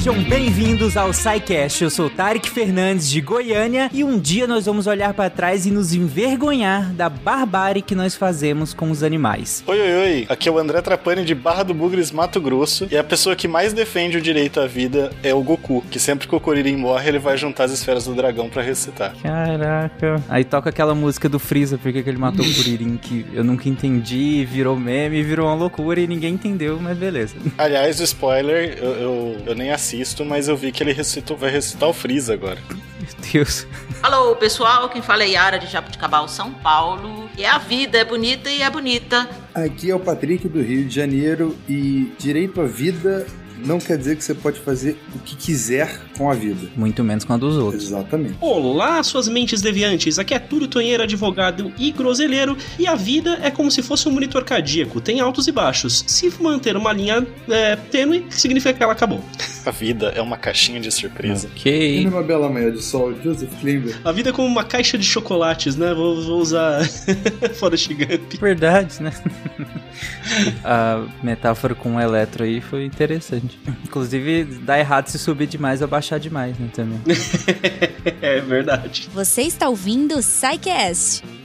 Sejam bem-vindos ao SciCast. Eu sou Tarek Fernandes de Goiânia e um dia nós vamos olhar para trás e nos envergonhar da barbárie que nós fazemos com os animais. Oi, oi, oi. Aqui é o André Trapani de Barra do Bugres, Mato Grosso. E a pessoa que mais defende o direito à vida é o Goku, que sempre que o Kuririn morre, ele vai juntar as esferas do dragão para ressuscitar. Caraca. Aí toca aquela música do Freeza, porque que ele matou o Kuririn, que eu nunca entendi, virou meme, virou uma loucura e ninguém entendeu, mas beleza. Aliás, o spoiler, eu, eu, eu nem assisto, mas eu vi que ele ressuscitou, vai ressuscitar o Freeza agora. Meu Deus. Alô, pessoal, quem fala é Yara de Jabuticabal, São Paulo. E a vida é bonita e é bonita. Aqui é o Patrick do Rio de Janeiro e direito à vida não quer dizer que você pode fazer o que quiser com a vida. Muito menos com a dos outros. Exatamente. Olá, suas mentes deviantes. Aqui é Túlio Tonheiro, advogado e groselheiro. E a vida é como se fosse um monitor cardíaco. Tem altos e baixos. Se manter uma linha é, tênue, significa que ela acabou. A vida é uma caixinha de surpresa. Ok. E numa bela manhã de sol, Joseph Klimber. A vida é como uma caixa de chocolates, né? Vou, vou usar Forrest Gump. Verdade, né? a metáfora com o eletro aí foi interessante. Inclusive, dá errado se subir demais ou baixar demais, né, também. é verdade. Você está ouvindo o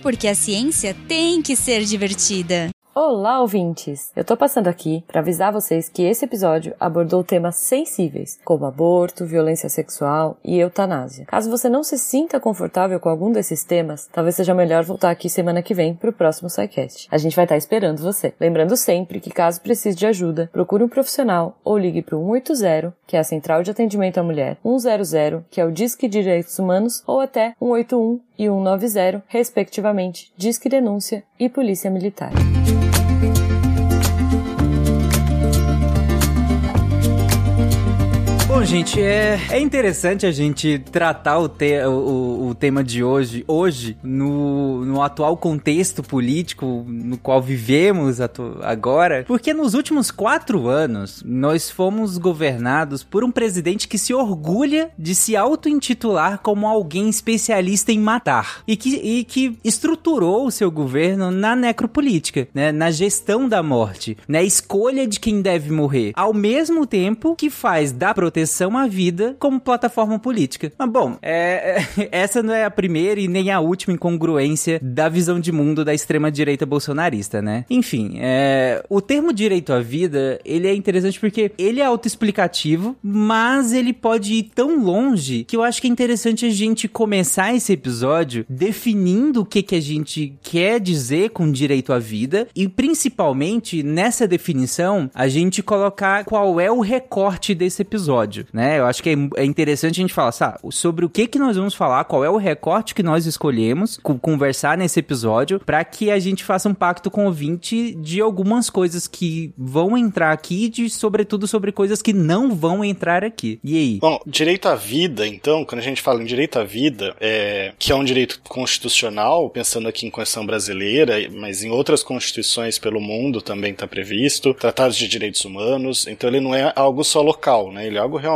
porque a ciência tem que ser divertida. Olá, ouvintes! Eu tô passando aqui para avisar vocês que esse episódio abordou temas sensíveis, como aborto, violência sexual e eutanásia. Caso você não se sinta confortável com algum desses temas, talvez seja melhor voltar aqui semana que vem pro próximo SciCast. A gente vai estar esperando você. Lembrando sempre que caso precise de ajuda, procure um profissional ou ligue pro 180, que é a Central de Atendimento à Mulher, 100, que é o Disque Direitos Humanos, ou até 181 e 190, respectivamente, Disque Denúncia e Polícia Militar. Bom, gente, é, é interessante a gente tratar o, te, o, o tema de hoje, hoje no, no atual contexto político no qual vivemos atu, agora, porque nos últimos quatro anos nós fomos governados por um presidente que se orgulha de se auto-intitular como alguém especialista em matar e que, e que estruturou o seu governo na necropolítica, né, na gestão da morte, na escolha de quem deve morrer, ao mesmo tempo que faz da proteção à vida como plataforma política. Mas bom, é, é, essa não é a primeira e nem a última incongruência da visão de mundo da extrema-direita bolsonarista, né? Enfim, é, o termo direito à vida, ele é interessante porque ele é autoexplicativo, mas ele pode ir tão longe que eu acho que é interessante a gente começar esse episódio definindo o que, que a gente quer dizer com direito à vida e principalmente nessa definição a gente colocar qual é o recorte desse episódio né? Eu acho que é, é interessante a gente falar sabe, sobre o que que nós vamos falar, qual é o recorte que nós escolhemos, conversar nesse episódio, para que a gente faça um pacto com o ouvinte de algumas coisas que vão entrar aqui, de sobretudo sobre coisas que não vão entrar aqui. E aí? Bom, direito à vida, então, quando a gente fala em direito à vida, é, que é um direito constitucional, pensando aqui em Constituição brasileira, mas em outras constituições pelo mundo também está previsto, tratados de direitos humanos, então ele não é algo só local, né? Ele é algo realmente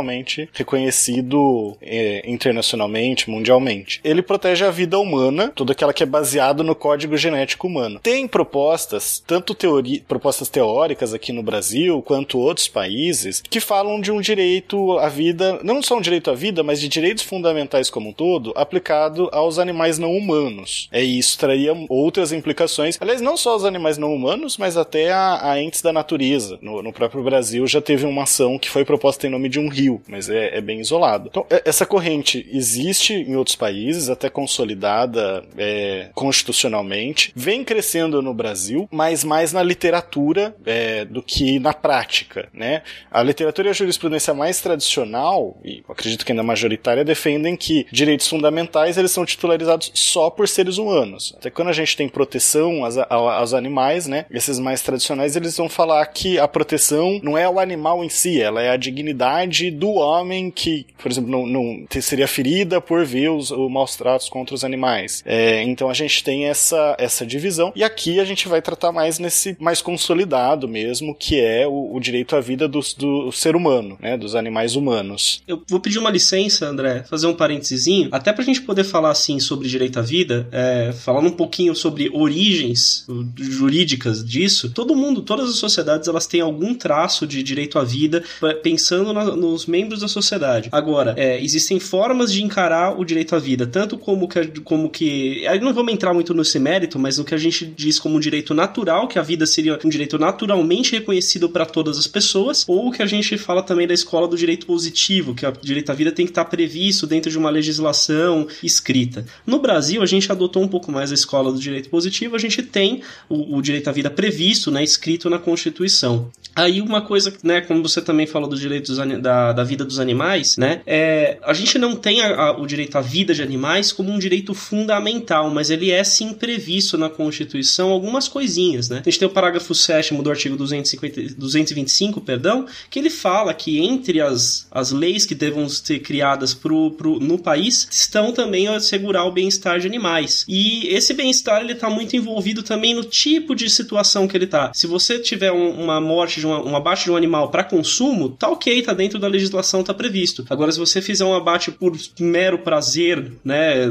reconhecido é, internacionalmente, mundialmente. Ele protege a vida humana, toda aquela que é baseada no código genético humano. Tem propostas, tanto teoria, propostas teóricas aqui no Brasil, quanto outros países, que falam de um direito à vida, não só um direito à vida, mas de direitos fundamentais como um todo, aplicado aos animais não humanos. É isso traria outras implicações, aliás, não só aos animais não humanos, mas até a, a entes da natureza. No, no próprio Brasil já teve uma ação que foi proposta em nome de um rio, mas é, é bem isolado. Então, essa corrente existe em outros países, até consolidada é, constitucionalmente, vem crescendo no Brasil, mas mais na literatura é, do que na prática, né? A literatura e a jurisprudência mais tradicional, e acredito que ainda majoritária, defendem que direitos fundamentais eles são titularizados só por seres humanos. Até quando a gente tem proteção aos, aos animais, né? Esses mais tradicionais eles vão falar que a proteção não é o animal em si, ela é a dignidade do homem que, por exemplo, não, não seria ferida por ver os, os maus tratos contra os animais. É, então a gente tem essa, essa divisão e aqui a gente vai tratar mais nesse mais consolidado mesmo, que é o, o direito à vida do, do ser humano, né, dos animais humanos. Eu vou pedir uma licença, André, fazer um parênteses, até pra gente poder falar assim sobre direito à vida, é, falando um pouquinho sobre origens jurídicas disso. Todo mundo, todas as sociedades, elas têm algum traço de direito à vida, pensando na, nos membros da sociedade. Agora, é, existem formas de encarar o direito à vida, tanto como que, como que. Aí não vamos entrar muito nesse mérito, mas no que a gente diz como um direito natural, que a vida seria um direito naturalmente reconhecido para todas as pessoas, ou o que a gente fala também da escola do direito positivo, que o direito à vida tem que estar previsto dentro de uma legislação escrita. No Brasil, a gente adotou um pouco mais a escola do direito positivo, a gente tem o, o direito à vida previsto, né, escrito na Constituição. Aí uma coisa, né, como você também falou dos direitos da, da vida dos animais, né, é, a gente não tem a, a, o direito à vida de animais como um direito fundamental, mas ele é sim previsto na Constituição algumas coisinhas, né. A gente tem o parágrafo 7 do artigo 250, 225, perdão, que ele fala que entre as, as leis que devam ser criadas pro, pro, no país estão também a assegurar o bem-estar de animais. E esse bem-estar ele está muito envolvido também no tipo de situação que ele está. Se você tiver um, uma morte de uma, um abate de um animal para consumo, tá ok, tá dentro da legislação, tá previsto. Agora, se você fizer um abate por mero prazer, né,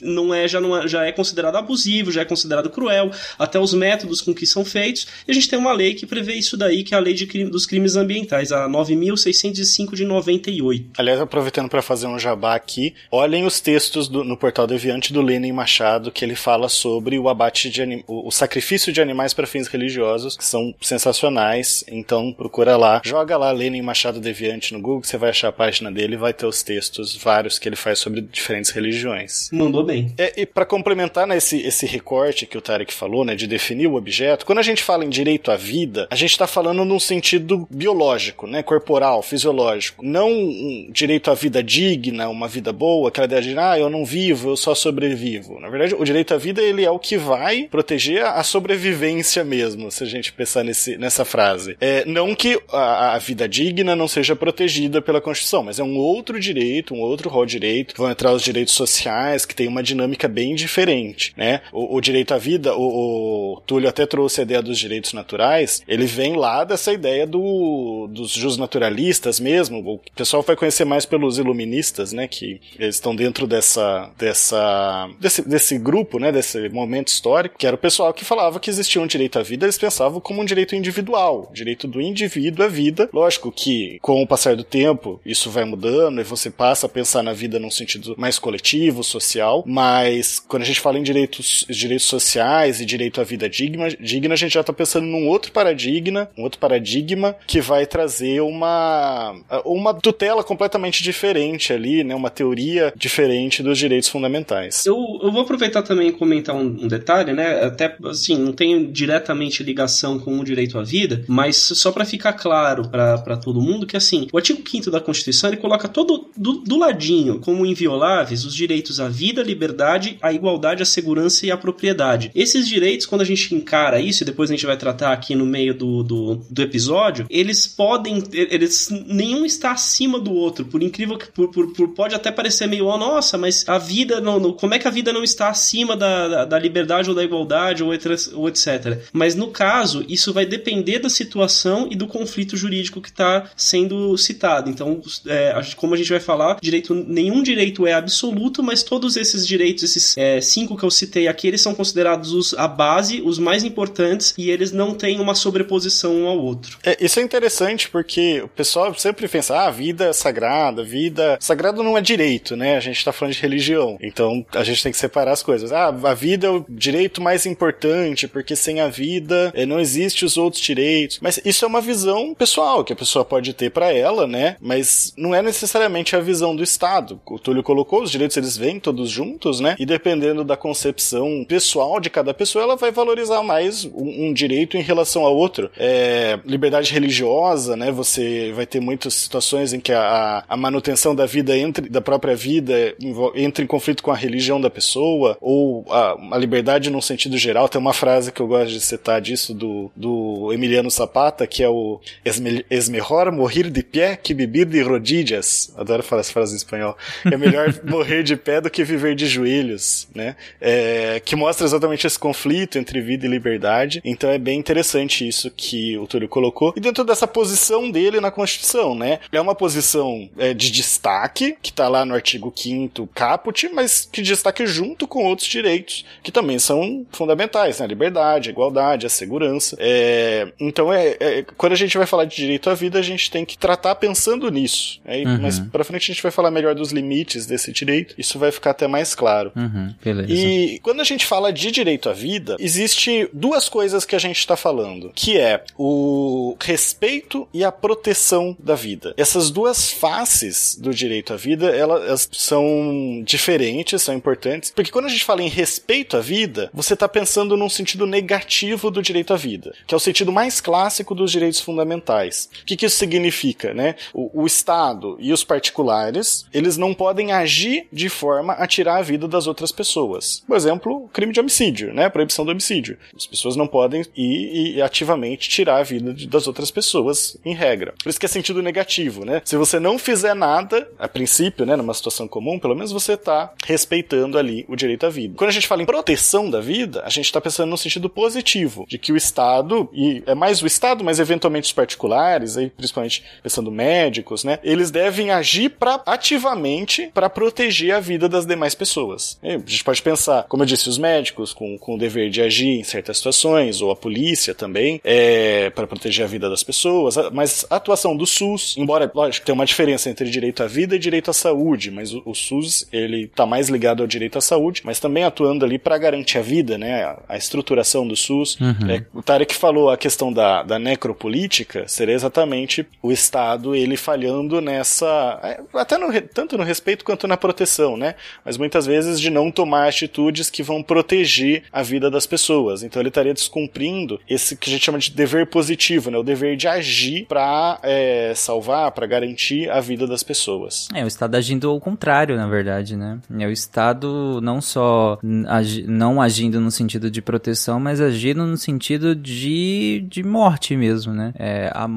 não é já não é, já é considerado abusivo, já é considerado cruel, até os métodos com que são feitos. E a gente tem uma lei que prevê isso daí, que é a lei de dos crimes ambientais, a 9605 de 98. Aliás, aproveitando para fazer um jabá aqui, olhem os textos do, no portal Deviante do Lenin Machado, que ele fala sobre o abate de o, o sacrifício de animais para fins religiosos, que são sensacionais. Então procura lá, joga lá Lenin Machado Deviante no Google, você vai achar a página dele e vai ter os textos vários que ele faz sobre diferentes religiões. Mandou bem. É, e para complementar né, esse, esse recorte que o Tarek falou, né, de definir o objeto, quando a gente fala em direito à vida, a gente está falando num sentido biológico, né, corporal, fisiológico, não um direito à vida digna, uma vida boa, aquela ideia de ah, eu não vivo, eu só sobrevivo. Na verdade, o direito à vida ele é o que vai proteger a sobrevivência mesmo, se a gente pensar nesse, nessa frase. É, não que a, a, vida digna não seja protegida pela Constituição, mas é um outro direito, um outro rol direito. Vão entrar os direitos sociais, que tem uma dinâmica bem diferente, né? O, o direito à vida, o, o, Túlio até trouxe a ideia dos direitos naturais, ele vem lá dessa ideia do, dos justnaturalistas mesmo, o pessoal vai conhecer mais pelos iluministas, né? Que eles estão dentro dessa, dessa, desse, desse grupo, né? Desse momento histórico, que era o pessoal que falava que existia um direito à vida, eles pensavam como um direito individual, direito do indivíduo à vida. Lógico que com o passar do tempo isso vai mudando e você passa a pensar na vida num sentido mais coletivo, social, mas quando a gente fala em direitos, direitos sociais e direito à vida digna, digna a gente já está pensando num outro paradigma, um outro paradigma que vai trazer uma uma tutela completamente diferente ali, né, uma teoria diferente dos direitos fundamentais. Eu, eu vou aproveitar também e comentar um, um detalhe, né, até assim, não tem diretamente ligação com o direito à vida, mas só para ficar claro para todo mundo que assim, o artigo 5 da Constituição ele coloca todo do, do ladinho como invioláveis os direitos à vida, à liberdade, à igualdade, à segurança e à propriedade. Esses direitos, quando a gente encara isso, e depois a gente vai tratar aqui no meio do, do, do episódio, eles podem, eles nenhum está acima do outro, por incrível que por, por, por pode até parecer meio, oh, nossa, mas a vida não, não, como é que a vida não está acima da, da, da liberdade ou da igualdade ou, ou etc. Mas no caso, isso vai depender da situação e do conflito jurídico que está sendo citado. Então, é, como a gente vai falar, direito, nenhum direito é absoluto, mas todos esses direitos, esses é, cinco que eu citei aqui, eles são considerados os, a base, os mais importantes, e eles não têm uma sobreposição um ao outro. É, isso é interessante porque o pessoal sempre pensa, ah, vida é sagrada, vida. Sagrado não é direito, né? A gente está falando de religião. Então a gente tem que separar as coisas. Ah, a vida é o direito mais importante, porque sem a vida é, não existe os outros direitos. Mas isso é uma visão pessoal que a pessoa pode ter para ela, né? Mas não é necessariamente a visão do Estado. O Túlio colocou, os direitos eles vêm todos juntos, né? E dependendo da concepção pessoal de cada pessoa, ela vai valorizar mais um, um direito em relação ao outro. É, liberdade religiosa, né? Você vai ter muitas situações em que a, a manutenção da vida entre da própria vida entra em conflito com a religião da pessoa ou a, a liberdade num sentido geral. Tem uma frase que eu gosto de citar disso do, do Emiliano Zapata, que é o es, es mejor morrer de pé que beber de rodillas. Adoro falar essa frase em espanhol. É melhor morrer de pé do que viver de joelhos, né? É, que mostra exatamente esse conflito entre vida e liberdade. Então é bem interessante isso que o Túlio colocou. E dentro dessa posição dele na Constituição, né? É uma posição é, de destaque, que está lá no artigo 5 caput, mas que destaque junto com outros direitos, que também são fundamentais, né? A liberdade, a igualdade, a segurança. É, então, é, é, quando a gente vai falar de direito à vida, a gente tem que tratar pensando nisso. Aí, uhum. Mas para frente a gente vai falar melhor dos limites desse direito. Isso vai ficar até mais claro. Uhum, beleza. E quando a gente fala de direito à vida, existe duas coisas que a gente está falando, que é o respeito e a proteção da vida. Essas duas faces do direito à vida, elas são diferentes, são importantes, porque quando a gente fala em respeito à vida, você está pensando num sentido negativo do direito à vida, que é o sentido mais clássico dos direitos fundamentais. O que, que isso significa, né? O, o Estado e os particulares, eles não podem agir de forma a tirar a vida das outras pessoas. Por exemplo, crime de homicídio, né? Proibição do homicídio. As pessoas não podem ir e ativamente tirar a vida de, das outras pessoas, em regra. Por isso que é sentido negativo, né? Se você não fizer nada, a princípio, né, numa situação comum, pelo menos você está respeitando ali o direito à vida. Quando a gente fala em proteção da vida, a gente está pensando no sentido positivo, de que o Estado, e é mais o Estado, mas eventualmente os particulares, aí principalmente pensando né, eles devem agir para ativamente para proteger a vida das demais pessoas. E a gente pode pensar, como eu disse, os médicos com, com o dever de agir em certas situações, ou a polícia também, é, para proteger a vida das pessoas, mas a atuação do SUS, embora, lógico, tem uma diferença entre direito à vida e direito à saúde, mas o, o SUS, ele tá mais ligado ao direito à saúde, mas também atuando ali para garantir a vida, né, a, a estruturação do SUS. Uhum. É, o Tarek falou a questão da, da necropolítica, seria exatamente o Estado, ele falhando nessa, é, até no, tanto no respeito quanto na proteção, né, mas muitas vezes de não tomar atitudes que vão proteger a vida das pessoas. Então ele estaria descumprindo esse que a gente chama de dever positivo, né, o dever de agir para é, salvar, para garantir a vida das pessoas. É, o Estado agindo ao contrário, na verdade, né? É o Estado não só agi não agindo no sentido de proteção, mas agindo no sentido de, de morte mesmo, né? É, a,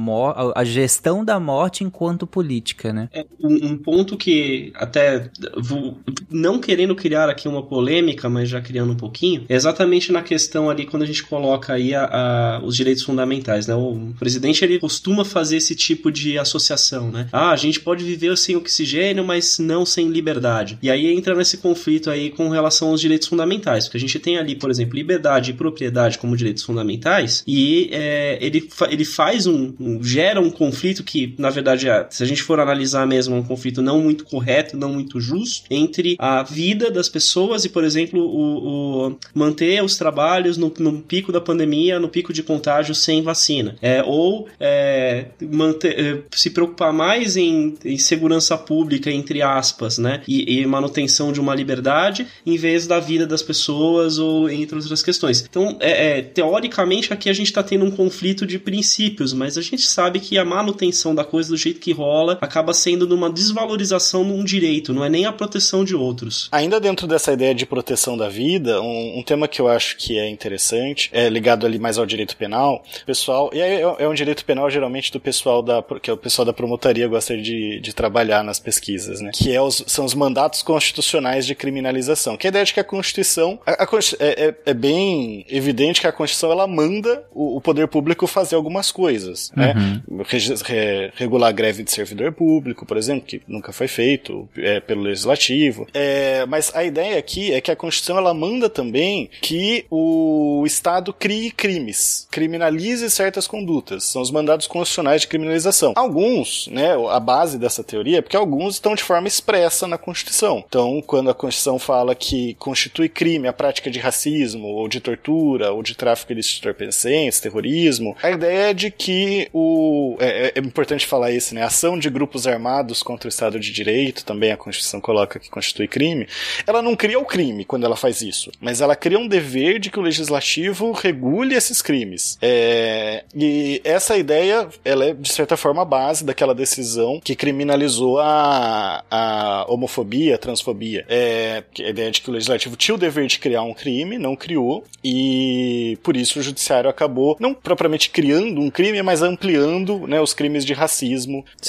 a gestão da morte enquanto política, né? É, um, um ponto que até vou, não querendo criar aqui uma polêmica, mas já criando um pouquinho, é exatamente na questão ali quando a gente coloca aí a, a, os direitos fundamentais, né? O presidente ele costuma fazer esse tipo de associação, né? Ah, a gente pode viver sem oxigênio, mas não sem liberdade. E aí entra nesse conflito aí com relação aos direitos fundamentais, porque a gente tem ali, por exemplo, liberdade e propriedade como direitos fundamentais, e é, ele, ele faz um, um, gera um conflito que, na verdade, é, se a gente for analisar mesmo, um conflito não muito correto, não muito justo, entre a vida das pessoas e, por exemplo, o, o manter os trabalhos no, no, pico da pandemia, no pico de contágio sem vacina. É, ou é, manter, é, se preocupar mais em, em, segurança pública, entre aspas, né? E, e, manutenção de uma liberdade, em vez da vida das pessoas ou entre outras questões. Então, é, é teoricamente, aqui a gente está tendo um conflito de princípios, mas a gente sabe que a manutenção da coisa do jeito que rola acaba sendo numa desvalorização de um direito, não é nem a proteção de outros. Ainda dentro dessa ideia de proteção da vida, um, um tema que eu acho que é interessante, é ligado ali mais ao direito penal, pessoal, e é, é um direito penal geralmente do pessoal da, que é o pessoal da promotoria gosta de, de trabalhar nas pesquisas, né? Que é os, são os mandatos constitucionais de criminalização. Que é a ideia de que a Constituição, a, a, é, é, é, bem evidente que a Constituição ela manda o, o poder público fazer algumas coisas, né? Uhum. Re, re, regular a greve de servidor público, por exemplo, que nunca foi feito é, pelo legislativo. É, mas a ideia aqui é que a Constituição ela manda também que o Estado crie crimes, criminalize certas condutas. São os mandados constitucionais de criminalização. Alguns, né, a base dessa teoria é porque alguns estão de forma expressa na Constituição. Então, quando a Constituição fala que constitui crime a prática de racismo, ou de tortura, ou de tráfico de entorpecentes, terrorismo, a ideia é de que o. É, é, importante falar isso, né? Ação de grupos armados contra o Estado de Direito, também a Constituição coloca que constitui crime, ela não cria o crime quando ela faz isso, mas ela cria um dever de que o legislativo regule esses crimes. É, e essa ideia, ela é, de certa forma, a base daquela decisão que criminalizou a, a homofobia, a transfobia. É, a ideia de que o legislativo tinha o dever de criar um crime, não criou, e por isso o judiciário acabou, não propriamente criando um crime, mas ampliando né, os crimes de racismo,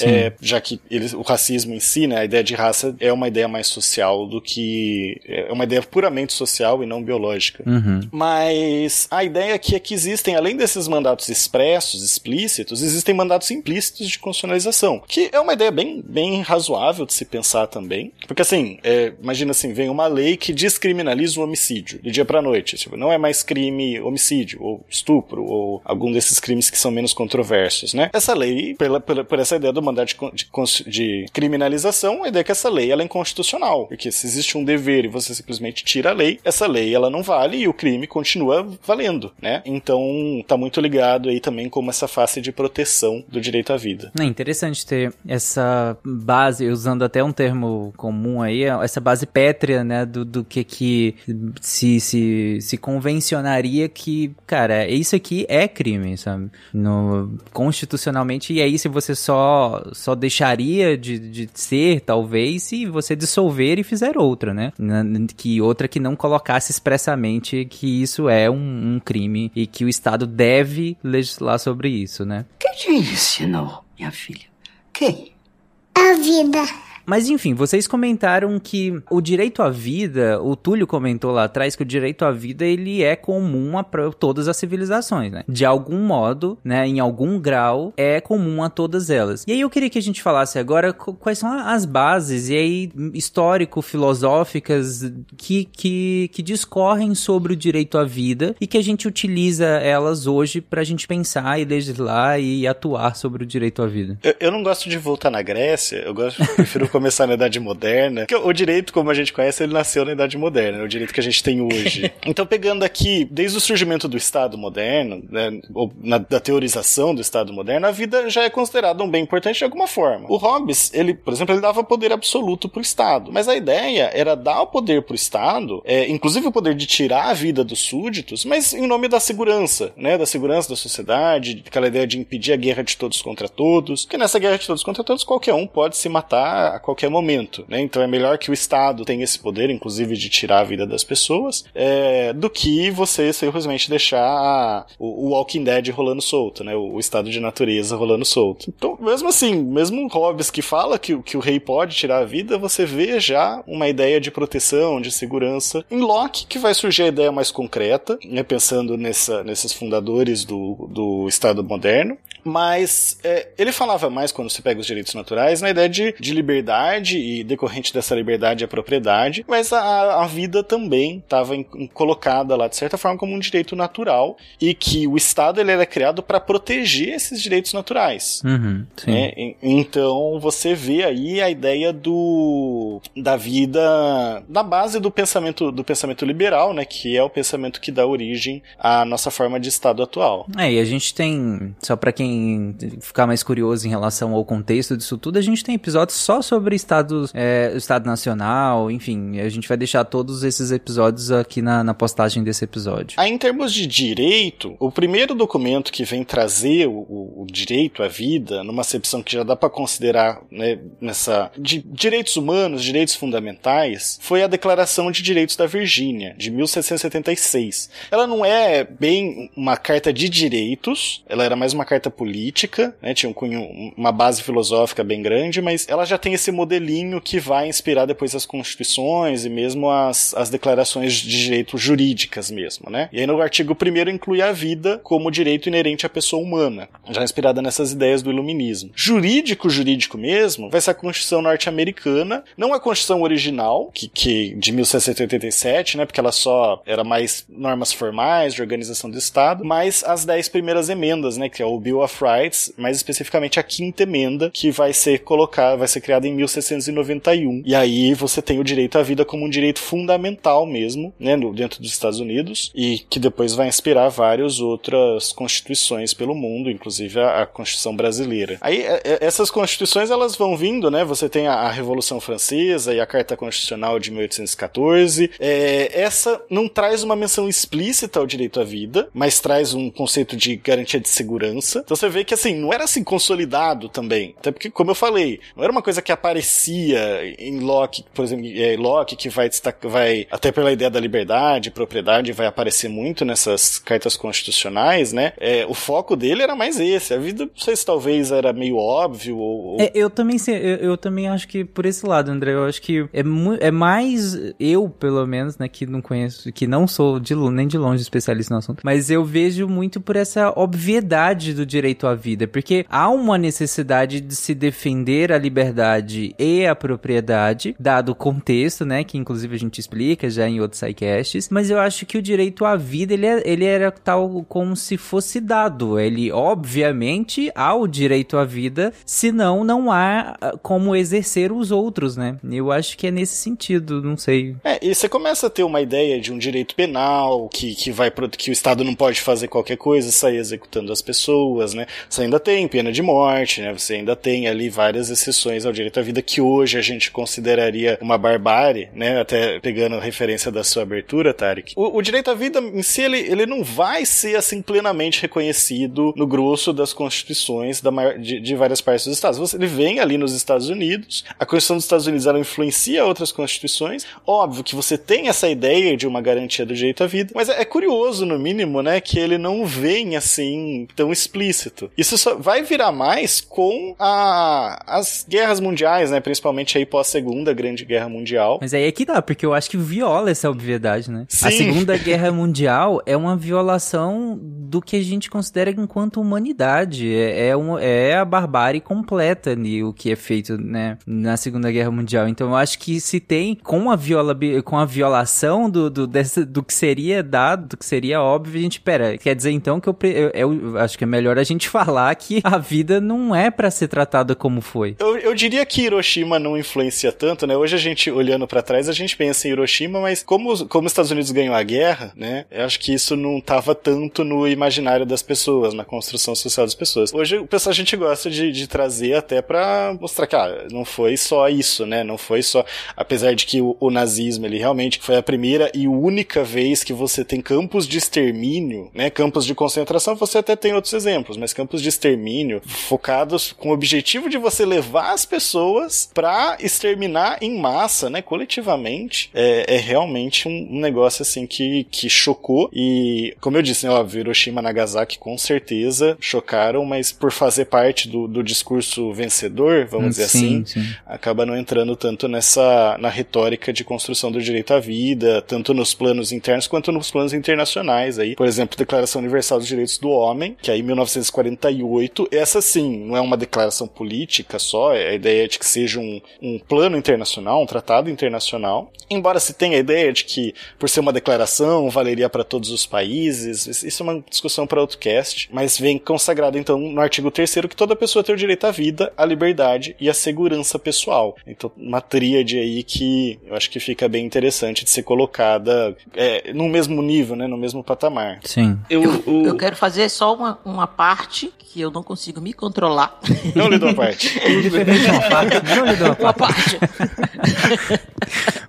é, já que eles, o racismo em si, né, a ideia de raça é uma ideia mais social do que. é uma ideia puramente social e não biológica. Uhum. Mas a ideia aqui é que existem, além desses mandatos expressos, explícitos, existem mandatos implícitos de constitucionalização, que é uma ideia bem, bem razoável de se pensar também. Porque assim, é, imagina assim, vem uma lei que descriminaliza o homicídio de dia para noite. Tipo, não é mais crime homicídio, ou estupro, ou algum desses crimes que são menos controversos, né? Essa lei, pela, pela, por essa ideia do mandato de, de, de, criminalização, a ideia é que essa lei ela é inconstitucional, porque se existe um dever e você simplesmente tira a lei, essa lei ela não vale e o crime continua valendo, né? Então tá muito ligado aí também como essa face de proteção do direito à vida. É interessante ter essa base, usando até um termo comum aí, essa base pétrea, né, do, do que que se, se, se convencionaria que, cara, isso aqui é crime, sabe? No, constitucionalmente, e aí se você só, só deixaria de, de ser, talvez, se você dissolver e fizer outra, né? Que outra que não colocasse expressamente que isso é um, um crime e que o Estado deve legislar sobre isso, né? Quem te ensinou, minha filha? Quem? A vida. Mas enfim, vocês comentaram que o direito à vida, o Túlio comentou lá atrás que o direito à vida ele é comum a todas as civilizações, né? De algum modo, né, em algum grau, é comum a todas elas. E aí eu queria que a gente falasse agora quais são as bases e aí histórico-filosóficas que, que, que discorrem sobre o direito à vida e que a gente utiliza elas hoje pra gente pensar e legislar e atuar sobre o direito à vida. Eu, eu não gosto de voltar na Grécia, eu gosto, prefiro começar na Idade Moderna. Porque o direito, como a gente conhece, ele nasceu na Idade Moderna, é o direito que a gente tem hoje. então, pegando aqui, desde o surgimento do Estado moderno, né, ou na, da teorização do Estado moderno, a vida já é considerada um bem importante de alguma forma. O Hobbes, ele, por exemplo, ele dava poder absoluto pro Estado. Mas a ideia era dar o poder pro Estado, é, inclusive o poder de tirar a vida dos súditos, mas em nome da segurança, né? Da segurança da sociedade, aquela ideia de impedir a guerra de todos contra todos. Porque nessa guerra de todos contra todos, qualquer um pode se matar a qualquer momento, né? Então é melhor que o Estado tenha esse poder, inclusive de tirar a vida das pessoas, é, do que você simplesmente deixar o, o, Walking Dead rolando solto, né? O, o, estado de natureza rolando solto. Então, mesmo assim, mesmo Hobbes que fala que, que o rei pode tirar a vida, você vê já uma ideia de proteção, de segurança. Em Locke, que vai surgir a ideia mais concreta, né? Pensando nessa, nesses fundadores do, do Estado moderno. Mas é, ele falava mais, quando você pega os direitos naturais, na ideia de, de liberdade e decorrente dessa liberdade a propriedade, mas a, a vida também estava colocada lá, de certa forma, como um direito natural e que o Estado ele era criado para proteger esses direitos naturais. Uhum, né? Então você vê aí a ideia do da vida na base do pensamento do pensamento liberal, né, que é o pensamento que dá origem à nossa forma de Estado atual. É, e a gente tem, só para quem ficar mais curioso em relação ao contexto disso tudo, a gente tem episódios só sobre estados, é, Estado Nacional, enfim, a gente vai deixar todos esses episódios aqui na, na postagem desse episódio. Aí, em termos de direito, o primeiro documento que vem trazer o, o, o direito à vida, numa acepção que já dá para considerar né, nessa de direitos humanos, direitos fundamentais, foi a Declaração de Direitos da Virgínia, de 1776. Ela não é bem uma carta de direitos, ela era mais uma carta política, né, tinha um cunho, uma base filosófica bem grande, mas ela já tem esse modelinho que vai inspirar depois as constituições e mesmo as, as declarações de direito jurídicas mesmo, né? E aí no artigo 1 inclui a vida como direito inerente à pessoa humana, já inspirada nessas ideias do iluminismo. Jurídico, jurídico mesmo, vai ser a Constituição norte-americana, não a Constituição original, que, que de 1787, né, porque ela só era mais normas formais de organização do Estado, mas as dez primeiras emendas, né, que é o Bill of Rights, mais especificamente a quinta emenda, que vai ser colocada, vai ser criada em 1691. E aí você tem o direito à vida como um direito fundamental mesmo, né, dentro dos Estados Unidos, e que depois vai inspirar várias outras constituições pelo mundo, inclusive a, a Constituição brasileira. Aí é, é, essas constituições elas vão vindo, né? Você tem a, a Revolução Francesa e a Carta Constitucional de 1814. É, essa não traz uma menção explícita ao direito à vida, mas traz um conceito de garantia de segurança. Então você vê que assim, não era assim consolidado também. Até porque, como eu falei, não era uma coisa que aparecia em Locke, por exemplo, é, Locke, que vai destacar, vai, até pela ideia da liberdade, propriedade, vai aparecer muito nessas cartas constitucionais, né? É, o foco dele era mais esse. A vida, não sei se talvez era meio óbvio ou. É, eu também eu, eu, também acho que por esse lado, André, eu acho que é, é mais eu, pelo menos, né, que não conheço, que não sou de, nem de longe especialista no assunto, mas eu vejo muito por essa obviedade do direito à vida? Porque há uma necessidade de se defender a liberdade e a propriedade, dado o contexto, né, que inclusive a gente explica já em outros sidecasts, mas eu acho que o direito à vida, ele, é, ele era tal como se fosse dado. Ele, obviamente, há o direito à vida, senão não há ah, como exercer os outros, né? Eu acho que é nesse sentido, não sei. É, e você começa a ter uma ideia de um direito penal, que, que vai pro, que o Estado não pode fazer qualquer coisa, sair executando as pessoas, né? Você ainda tem pena de morte, né? Você ainda tem ali várias exceções ao direito à vida que hoje a gente consideraria uma barbárie, né? Até pegando a referência da sua abertura, Tarek. O, o direito à vida em si, ele, ele não vai ser assim plenamente reconhecido no grosso das constituições da maior, de, de várias partes dos estados. Você, ele vem ali nos Estados Unidos, a Constituição dos Estados Unidos ela influencia outras constituições. Óbvio que você tem essa ideia de uma garantia do direito à vida, mas é, é curioso, no mínimo, né, que ele não vem assim tão explícito. Isso só vai virar mais com a, as guerras mundiais, né, principalmente aí pós Segunda Grande Guerra Mundial. Mas aí é que dá, porque eu acho que viola essa obviedade, né? Sim. A Segunda Guerra Mundial é uma violação do que a gente considera enquanto humanidade. É, é, um, é a barbárie completa ali, o que é feito, né, na Segunda Guerra Mundial. Então eu acho que se tem, com a, viola, com a violação do, do, dessa, do que seria dado, do que seria óbvio, a gente, pera, quer dizer então que eu, eu, eu acho que é melhor a gente falar que a vida não é para ser tratada como foi. Eu, eu diria que Hiroshima não influencia tanto, né? Hoje a gente, olhando para trás, a gente pensa em Hiroshima, mas como, como os Estados Unidos ganhou a guerra, né? Eu acho que isso não tava tanto no imaginário das pessoas, na construção social das pessoas. Hoje o pessoal a gente gosta de, de trazer até para mostrar que ah, não foi só isso, né? Não foi só, apesar de que o, o nazismo ele realmente foi a primeira e única vez que você tem campos de extermínio, né? Campos de concentração, você até tem outros exemplos, mas campos de extermínio focados com o objetivo de você levar as pessoas para exterminar em massa, né? Coletivamente, é, é realmente um, um negócio assim que, que chocou e, como eu disse, né, óbvio, Hiroshima e Nagasaki com certeza chocaram, mas por fazer parte do, do discurso vencedor, vamos dizer Sim, assim, sim. acaba não entrando tanto nessa na retórica de construção do direito à vida, tanto nos planos internos quanto nos planos internacionais aí. Por exemplo, Declaração Universal dos Direitos do Homem, que aí em 1948, essa sim, não é uma declaração política só, é a ideia de que seja um, um plano internacional, um tratado internacional. Embora se tenha a ideia de que por ser uma declaração valeria para todos os países, isso é uma discussão para outro cast, mas vem consagrado então no artigo 3 que toda pessoa tem o direito à vida, à liberdade e à segurança pessoal. Então, uma tríade aí que eu acho que fica bem interessante de ser colocada é, no mesmo nível, né, no mesmo patamar. Sim. Eu, o- Eu quero fazer só uma, uma parte que eu não consigo me controlar. Não lhe dou a parte. Não lhe dou uma Uma parte.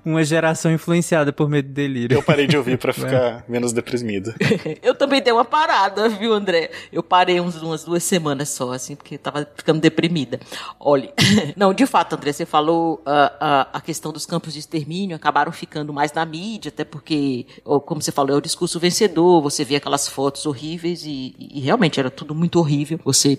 Uma geração influenciada por medo e delírio. Eu parei de ouvir para ficar menos deprimido. Eu também dei uma parada, viu, André? Eu parei uns, umas duas semanas só, assim, porque eu tava ficando deprimida. Olha, não, de fato, André, você falou ah, ah, a questão dos campos de extermínio, acabaram ficando mais na mídia, até porque, ou, como você falou, é o discurso vencedor, você vê aquelas fotos horríveis e, e realmente era tudo muito horrível. Você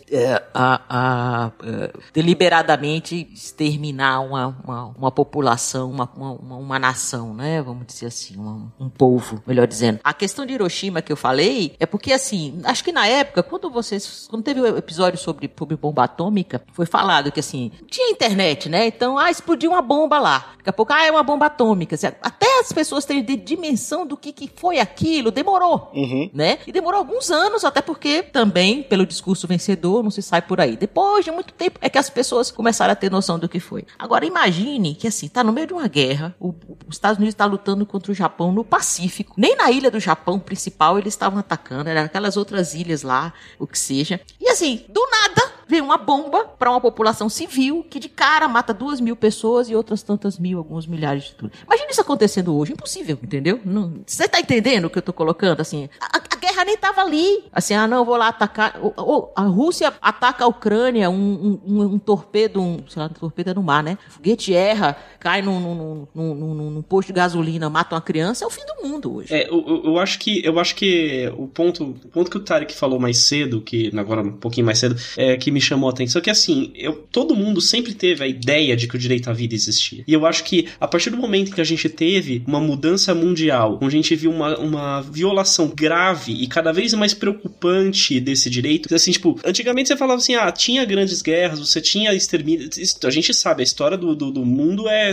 a- a, eh, deliberadamente exterminar uma, uma, uma população, uma, uma, uma- nação, né? Vamos dizer assim, uma- um povo, melhor dizendo. A questão de Hiroshima que eu falei é porque, assim, acho que na época, quando vocês. Quando teve o episódio sobre, sobre bomba atômica, foi falado que, assim, tinha internet, né? Então, ah, explodiu uma bomba lá. Daqui a pouco, ah, é uma bomba atômica. Assim, Até as pessoas terem de dimensão do que, que foi aquilo, demorou Uhum. né? E demorou alguns anos, até porque também, pelo discurso vencedor, não se sai por aí. Depois de muito tempo, é que as pessoas começaram a ter noção do que foi. Agora, imagine que, assim, tá no meio de uma guerra, o, os Estados Unidos está lutando contra o Japão no Pacífico. Nem na ilha do Japão principal eles estavam atacando, eram aquelas outras ilhas lá, o que seja. E, assim, do nada, vem uma bomba para uma população civil que de cara mata duas mil pessoas e outras tantas mil, alguns milhares de tudo. Imagina isso acontecendo hoje, impossível, entendeu? Você tá entendendo o que eu tô colocando? Assim, a guerra nem tava ali. Assim, ah, não, vou lá atacar. A Rússia ataca a Ucrânia, um, um, um- torpedo, um, sei lá, um torpedo é no mar, né? Foguete erra, cai num, num, num, num- num- posto de gasolina, mata uma criança, é o fim do mundo hoje. É, eu, eu- eu acho que eu acho que o ponto, o ponto que o Tarek falou mais cedo, que agora um pouquinho mais cedo, é que me chamou a atenção que assim, eu, todo mundo sempre teve a ideia de que o direito à vida existia. E eu acho que a partir do momento que a gente teve uma mudança mundial, onde a gente viu uma, uma violação grave grave e cada vez mais preocupante desse direito. Assim, tipo, antigamente você falava assim, ah, tinha grandes guerras, você tinha extermínio. A gente sabe, a história do, do, do mundo é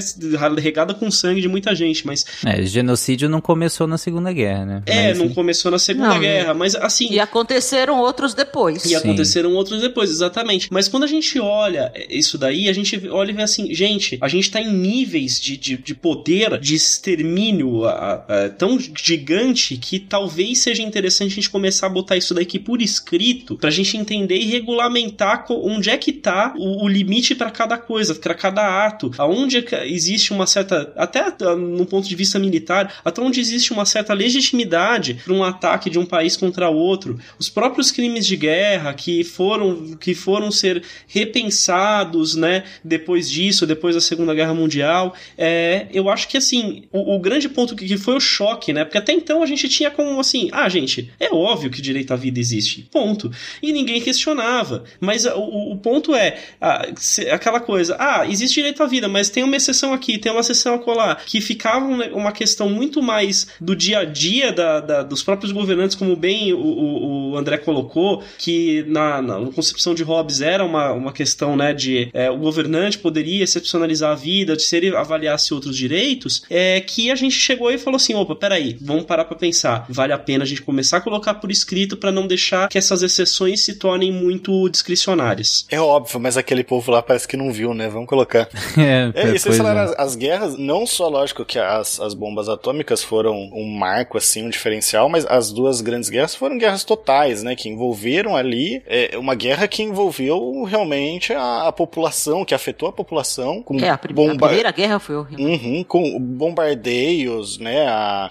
regada com sangue de muita gente, mas. É, genocídio não começou na Segunda Guerra, né? É, mas, não começou na Segunda não, Guerra, mas assim. E aconteceram outros depois. E Sim. aconteceram outros depois, exatamente. Mas quando a gente olha isso daí, a gente olha e vê assim, gente, a gente tá em níveis de, de, de poder, de extermínio a, a, tão gigante que talvez seja interessante a gente começar a botar isso daqui por escrito pra gente entender e regulamentar onde é que tá o, o limite para cada coisa, para cada ato, aonde é existe uma certa, até ah, no ponto de vista militar, até onde existe uma certa legitimidade para um ataque de um país contra outro. Os próprios crimes de guerra que foram que foram ser repensados, né, depois disso, depois da Segunda Guerra Mundial, é, eu acho que assim, o, o grande ponto que, que foi o choque, né, porque até então a gente tinha como assim, ah, gente, é óbvio que direito à vida existe, ponto. E ninguém questionava. Mas o, o ponto é ah, aquela coisa, ah, existe direito à vida, mas tem uma exceção aqui, tem uma exceção acolá, que ficava uma questão muito mais do dia a dia da, da dos próprios governantes, como bem o, o, o André colocou, que na, na, concepção de Hobbes era uma, uma questão né, de é, o governante poderia excepcionalizar a vida, de se ele avaliasse outros direitos, é que a gente chegou e falou assim: opa, peraí, vamos parar para pensar. Vale a pena a gente começar a colocar por escrito para não deixar que essas exceções se tornem muito discricionárias. É óbvio, mas aquele povo lá parece que não viu, né? Vamos colocar. é, é, e vocês falaram, as, as, guerras, não só lógico que as, as bombas atômicas foram um marco, assim, um diferencial, mas as duas grandes guerras foram guerras totais, né? Que envolveram ali é, uma guerra que envolveu realmente a, a, população, que afetou a população. Com é, a, bomba... a primeira guerra foi horrível. Uhum, com bombardeios, né? A,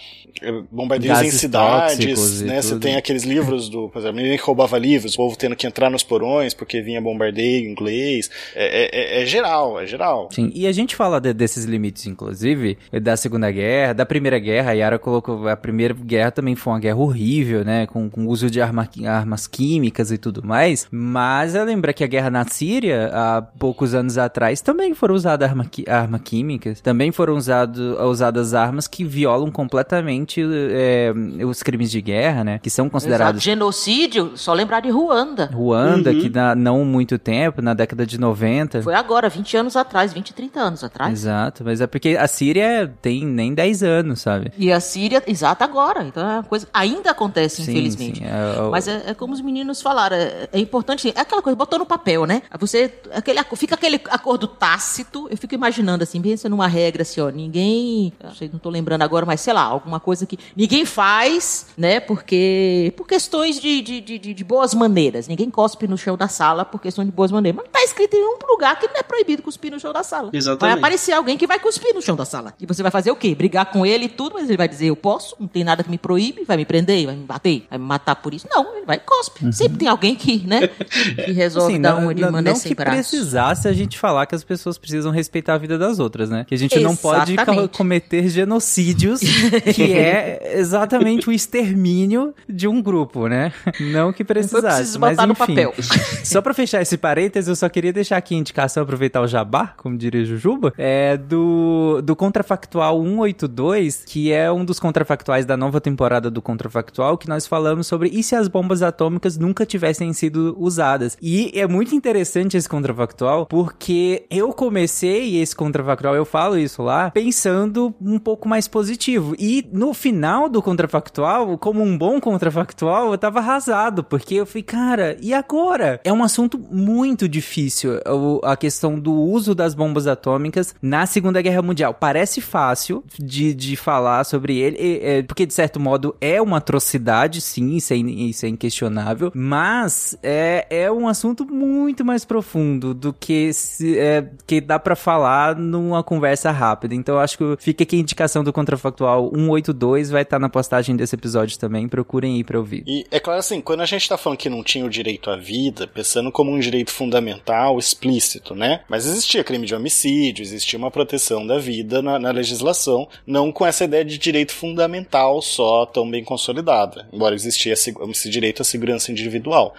bombardeios Gases em cidades, né? Você tem aqueles livros do, por exemplo, ninguém roubava livros, o povo tendo que entrar nos porões porque vinha bombardeio inglês. É, é, é geral, é geral. Sim, e a gente fala de, desses limites, inclusive, da Segunda Guerra, da Primeira Guerra, a Yara colocou, a Primeira Guerra também foi uma guerra horrível, né? Com, com uso de arma, armas químicas e tudo mais. Mas eu lembro que a guerra na Síria, há poucos anos atrás, também foram usadas arma, arma químicas, também foram usado, usadas armas que violam completamente é, os crimes de guerra, né? Que são considerados. Exato. Genocídio, só lembrar de Ruanda. Ruanda, uhum. que na, não muito tempo, na década de 90. Foi agora, 20 anos atrás, 20, 30 anos atrás. Exato, mas é porque a Síria tem nem 10 anos, sabe? E a Síria, exato, agora. Então é uma coisa. Ainda acontece, sim, infelizmente. Sim, é, mas é, é, como os meninos falaram, é, é importante. É aquela coisa, botou no papel, né? Você. Aquele, fica aquele acordo tácito. Eu fico imaginando assim, pensa numa regra assim, ó. Ninguém. Sei, não tô lembrando agora, mas sei lá, alguma coisa que ninguém faz, né? Porque. Por questões de, de, de, de boas maneiras. Ninguém cospe no chão da sala por questão de boas maneiras. Mas não tá escrito em nenhum lugar que não é proibido cuspir no chão da sala. Exatamente. Vai aparecer alguém que vai cuspir no chão da sala. E você vai fazer o quê? Brigar com ele e tudo, mas ele vai dizer, eu posso, não tem nada que me proíbe, vai me prender, vai me bater, vai me matar por isso. Não, ele vai e cospe. Uhum. Sempre tem alguém que, né, que resolve assim, dar não, uma de maneira sem braço. Não que precisasse a gente falar que as pessoas precisam respeitar a vida das outras, né? Que a gente Exatamente. não pode cometer genocídios, que é exatamente o extermínio de um grupo, né? Não que precisasse, mas enfim. No papel. só pra fechar esse parênteses, eu só queria deixar aqui a indicação, aproveitar o jabá, como diria Jujuba, é do, do Contrafactual 182, que é um dos contrafactuais da nova temporada do Contrafactual, que nós falamos sobre e se as bombas atômicas nunca tivessem sido usadas. E é muito interessante esse contrafactual, porque eu comecei esse contrafactual, eu falo isso lá, pensando um pouco mais positivo. E no final do contrafactual, como um bom contrafactual, eu tava arrasado, porque eu fui, cara, e agora? É um assunto muito difícil, a questão do uso das bombas atômicas na Segunda Guerra Mundial. Parece fácil de, de falar sobre ele, é, porque de certo modo é uma atrocidade, sim, isso é, isso é inquestionável, mas é, é um assunto muito mais profundo do que se, é, que dá para falar numa conversa rápida. Então acho que fica aqui a indicação do Contrafactual 182, vai estar tá na postagem desse episódio também, procurem ir pra ouvir. E é claro assim, quando a gente tá falando que não tinha o direito à vida, pensando como um direito fundamental, explícito, né? Mas existia crime de homicídio, existia uma proteção da vida na, na legislação, não com essa ideia de direito fundamental só tão bem consolidada, embora existia esse, esse direito à segurança individual.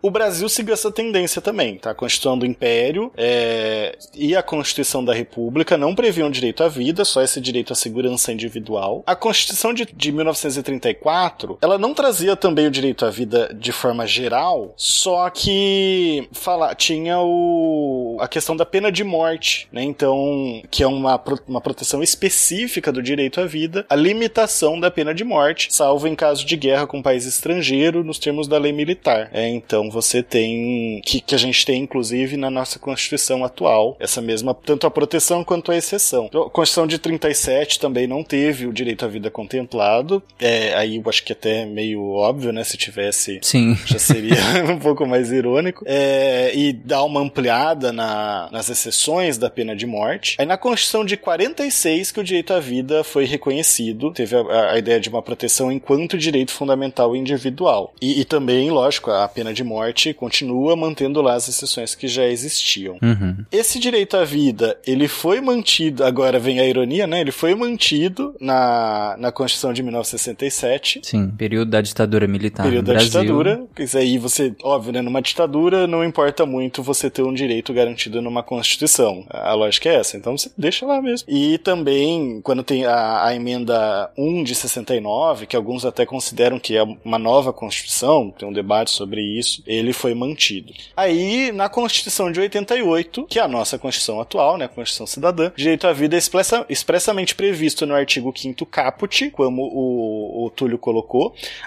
O Brasil seguiu essa tendência também, tá? A Constituição do Império é, e a Constituição da República não previam direito à vida, só esse direito à segurança individual. A Constituição de, de 1934 4, ela não trazia também o direito à vida de forma geral, só que fala, tinha o, a questão da pena de morte, né? Então, que é uma, uma proteção específica do direito à vida, a limitação da pena de morte, salvo em caso de guerra com um país estrangeiro, nos termos da lei militar. É, então, você tem, que, que a gente tem inclusive na nossa Constituição atual, essa mesma, tanto a proteção quanto a exceção. Então, a Constituição de 37 também não teve o direito à vida contemplado, é, aí eu acho que até meio óbvio, né? Se tivesse, Sim. já seria um pouco mais irônico. É, e dá uma ampliada na, nas exceções da pena de morte. Aí na Constituição de 46 que o direito à vida foi reconhecido, teve a, a ideia de uma proteção enquanto direito fundamental individual. E, e, também, lógico, a pena de morte continua mantendo lá as exceções que já existiam. Uhum. Esse direito à vida, ele foi mantido, agora vem a ironia, né? Ele foi mantido na, na Constituição de 1967. Sim, período da ditadura militar período da Brasil. ditadura. Isso aí você, óbvio, né? Numa ditadura não importa muito você ter um direito garantido numa Constituição. A lógica é essa. Então você deixa lá mesmo. E também, quando tem a, a emenda 1 de 69, que alguns até consideram que é uma nova Constituição, tem um debate sobre isso, ele foi mantido. Aí, na Constituição de 88, que é a nossa Constituição atual, né? A Constituição Cidadã, direito à vida é expressa, expressamente previsto no artigo 5 caput, como o, o Túlio colocou.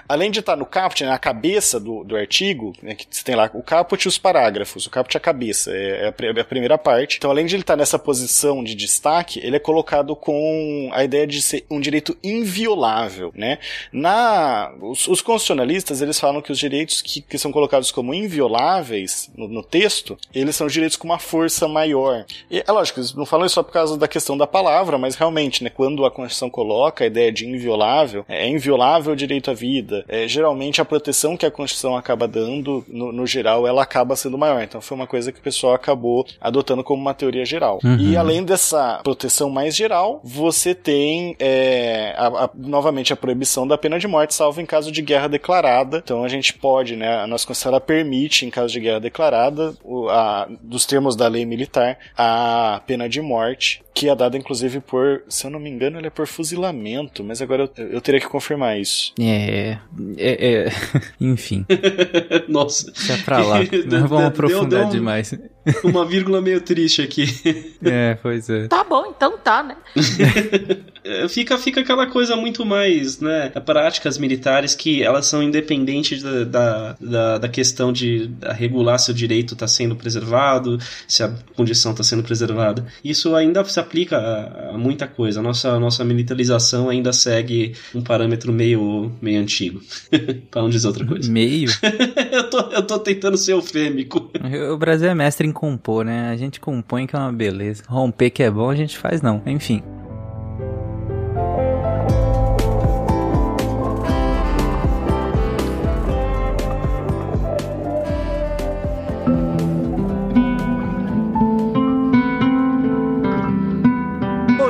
Além de estar no caput, na cabeça do, do artigo, né, que você tem lá o caput e os parágrafos. O caput é a cabeça, é, é a primeira parte. Então, além de ele estar nessa posição de destaque, ele é colocado com a ideia de ser um direito inviolável, né? Na, os, os constitucionalistas, eles falam que os direitos que, que são colocados como invioláveis no, no, texto, eles são direitos com uma força maior. E é lógico, eles não falam isso só por causa da questão da palavra, mas realmente, né, quando a Constituição coloca a ideia de inviolável, é inviolável o direito à vida. É, geralmente a proteção que a Constituição acaba dando, no, no, geral, ela acaba sendo maior. Então foi uma coisa que o pessoal acabou adotando como uma teoria geral. Uhum. E além dessa proteção mais geral, você tem é, a, a, novamente a proibição da pena de morte, salvo em caso de guerra declarada. Então a gente pode, né, a nossa Constituição permite, em caso de guerra declarada, o, a, dos termos da lei militar, a pena de morte que é dada inclusive por, se eu não me engano, ele é por fuzilamento, mas agora eu, eu teria que confirmar isso. É, é, é enfim. Nossa. Deixa pra lá, não vamos aprofundar deu, deu demais. Uma vírgula meio triste aqui. É, pois é. Tá bom, então tá, né? fica, fica aquela coisa muito mais, né, práticas militares que elas são independentes da, da, da, da questão de regular se o direito está sendo preservado, se a condição está sendo preservada. Isso ainda se aplica a, a muita coisa. A nossa, a nossa militarização ainda segue um parâmetro meio, meio antigo. pra não dizer outra coisa. Meio? eu, tô, eu tô tentando ser eufêmico. O Brasil é mestre em compor, né? A gente compõe que é uma beleza. Romper que é bom, a gente faz não. Enfim.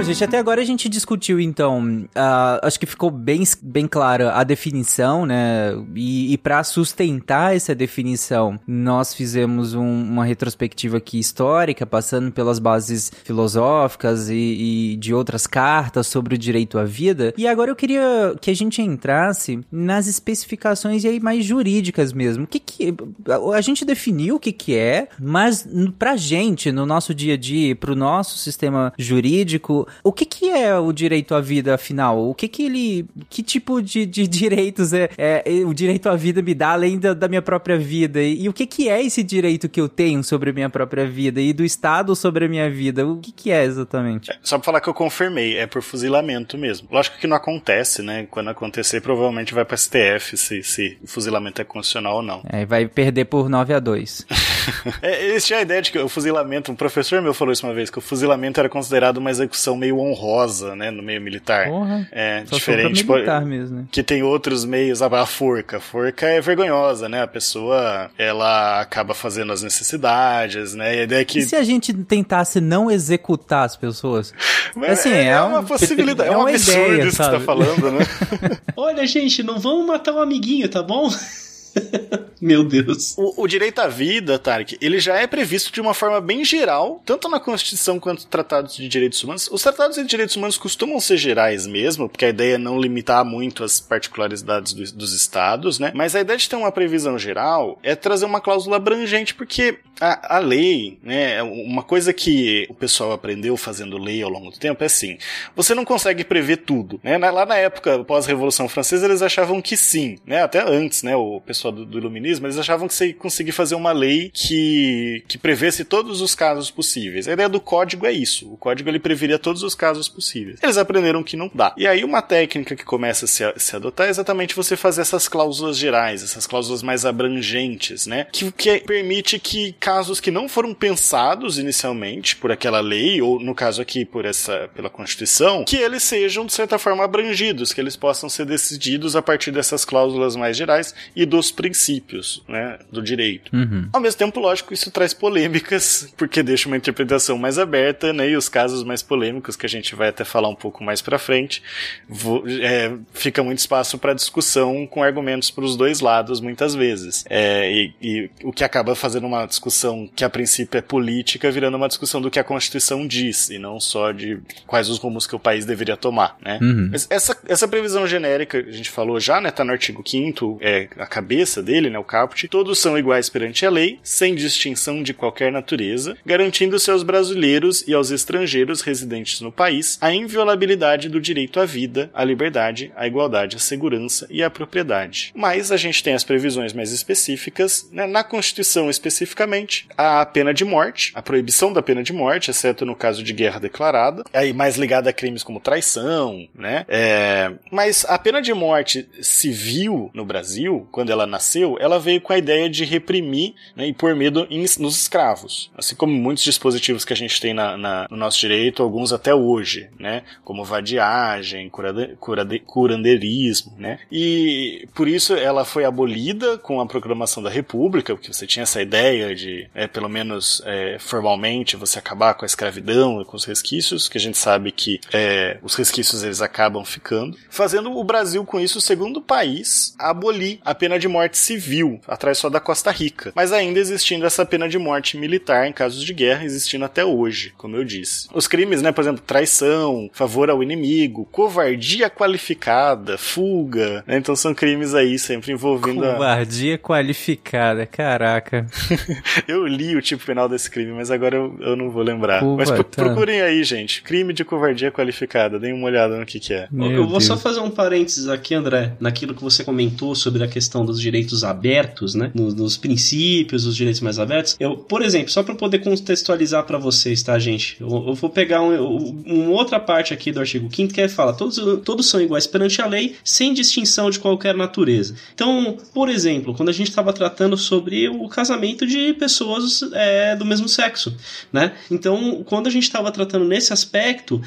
Gente, até agora a gente discutiu, então, uh, acho que ficou bem, bem clara a definição, né? E, e para sustentar essa definição, nós fizemos um, uma retrospectiva aqui histórica, passando pelas bases filosóficas e, e, de outras cartas sobre o direito à vida. E agora eu queria que a gente entrasse nas especificações aí mais jurídicas mesmo. O que que... A gente definiu o que que é, mas pra gente, no nosso dia a dia, pro nosso sistema jurídico, o que que é o direito à vida, afinal? O que que ele... Que tipo de, de direitos é, é, o direito à vida me dá além da, da minha própria vida? E, e, o que que é esse direito que eu tenho sobre a minha própria vida? E do Estado sobre a minha vida? O que que é exatamente? É, só pra falar que eu confirmei, é por fuzilamento mesmo. Lógico que não acontece, né? Quando acontecer, provavelmente vai pra STF se, se o fuzilamento é constitucional ou não. É, vai perder por 9 a 2 é, Eles tinham a ideia de que o fuzilamento, um professor meu falou isso uma vez, que o fuzilamento era considerado uma execução meio honrosa, né, no meio militar. Porra, é, só diferente. militar tipo, mesmo, né? Que tem outros meios, a, a forca. A forca é vergonhosa, né? A pessoa, ela acaba fazendo as necessidades, né? E a ideia é que... E se a gente tentasse não executar as pessoas? Mas assim, é, é uma possibilidade, é, é um absurdo ideia, isso sabe? que você tá falando, né? Olha, gente, não vamos matar um amiguinho, tá bom? Meu Deus. O, o, direito à vida, Tarek, ele já é previsto de uma forma bem geral, tanto na Constituição quanto tratados de direitos humanos. Os tratados de direitos humanos costumam ser gerais mesmo, porque a ideia é não limitar muito as particularidades do, dos estados, né? Mas a ideia de ter uma previsão geral é trazer uma cláusula abrangente, porque a, a lei, né, uma coisa que o pessoal aprendeu fazendo lei ao longo do tempo é assim, você não consegue prever tudo, né? Lá na época pós-revolução francesa eles achavam que sim, né? Até antes, né? O pessoal do, do iluminismo eles achavam que você conseguia fazer uma lei que que prevesse todos os casos possíveis. A ideia do código é isso. O código ele preveria todos os casos possíveis. Eles aprenderam que não dá. E aí uma técnica que começa a se, a, se adotar é exatamente você fazer essas cláusulas gerais, essas cláusulas mais abrangentes, né? Que, que permite que casos que não foram pensados inicialmente por aquela lei ou no caso aqui por essa pela Constituição, que eles sejam de certa forma abrangidos, que eles possam ser decididos a partir dessas cláusulas mais gerais e dos princípios, né, do direito. Uhum. Ao mesmo tempo, lógico, isso traz polêmicas, porque deixa uma interpretação mais aberta, né, e os casos mais polêmicos que a gente vai até falar um pouco mais para frente, é, fica muito espaço para discussão com argumentos para os dois lados muitas vezes, é, e, e o que acaba fazendo uma discussão que a princípio é política virando uma discussão do que a Constituição diz e não só de quais os rumos que o país deveria tomar, né? Uhum. Mas essa, essa previsão genérica, a gente falou já, né? Tá no artigo 5 é a cabeça dele, né? O caput. Todos são iguais perante a lei, sem distinção de qualquer natureza, garantindo-se aos brasileiros e aos estrangeiros residentes no país a inviolabilidade do direito à vida, à liberdade, à igualdade, à segurança e à propriedade. Mas a gente tem as previsões mais específicas, né? Na Constituição especificamente, a pena de morte, a proibição da pena de morte, exceto no caso de guerra declarada, aí mais ligada a crimes como traição, né? É, mas a pena de morte civil no Brasil, quando ela nasceu, ela veio com a ideia de reprimir né, e pôr medo em, nos escravos. Assim como muitos dispositivos que a gente tem na, na, no nosso direito, alguns até hoje, né? Como vadiagem, curade, curade, curandeirismo, né? E por isso ela foi abolida com a proclamação da República, porque você tinha essa ideia de, é, pelo menos é, formalmente, você acabar com a escravidão e com os resquícios, que a gente sabe que é, os resquícios eles acabam ficando, fazendo o Brasil com isso o segundo país a abolir a pena de morte civil, atrás só da Costa Rica, mas ainda existindo essa pena de morte militar em casos de guerra, existindo até hoje, como eu disse. Os crimes, né, por exemplo, traição, favor ao inimigo, covardia qualificada, fuga, né, então são crimes aí sempre envolvendo covardia a... qualificada, caraca. eu li o tipo penal desse crime, mas agora eu, eu não vou lembrar. Mas tá. procurem aí, gente, crime de covardia qualificada, deem uma olhada no que que é. Meu eu vou Deus. só fazer um parênteses aqui, André, naquilo que você comentou sobre a questão dos direitos abertos, né? Nos, nos princípios, os direitos mais abertos. Eu, por exemplo, só para poder contextualizar para vocês, tá, gente? Eu, eu vou pegar um, uma outra parte aqui do artigo 5 que é fala: todos, todos são iguais perante a lei, sem distinção de qualquer natureza. Então, por exemplo, quando a gente estava tratando sobre o casamento de pessoas é, do mesmo sexo, né? Então, quando a gente estava tratando nesse aspecto,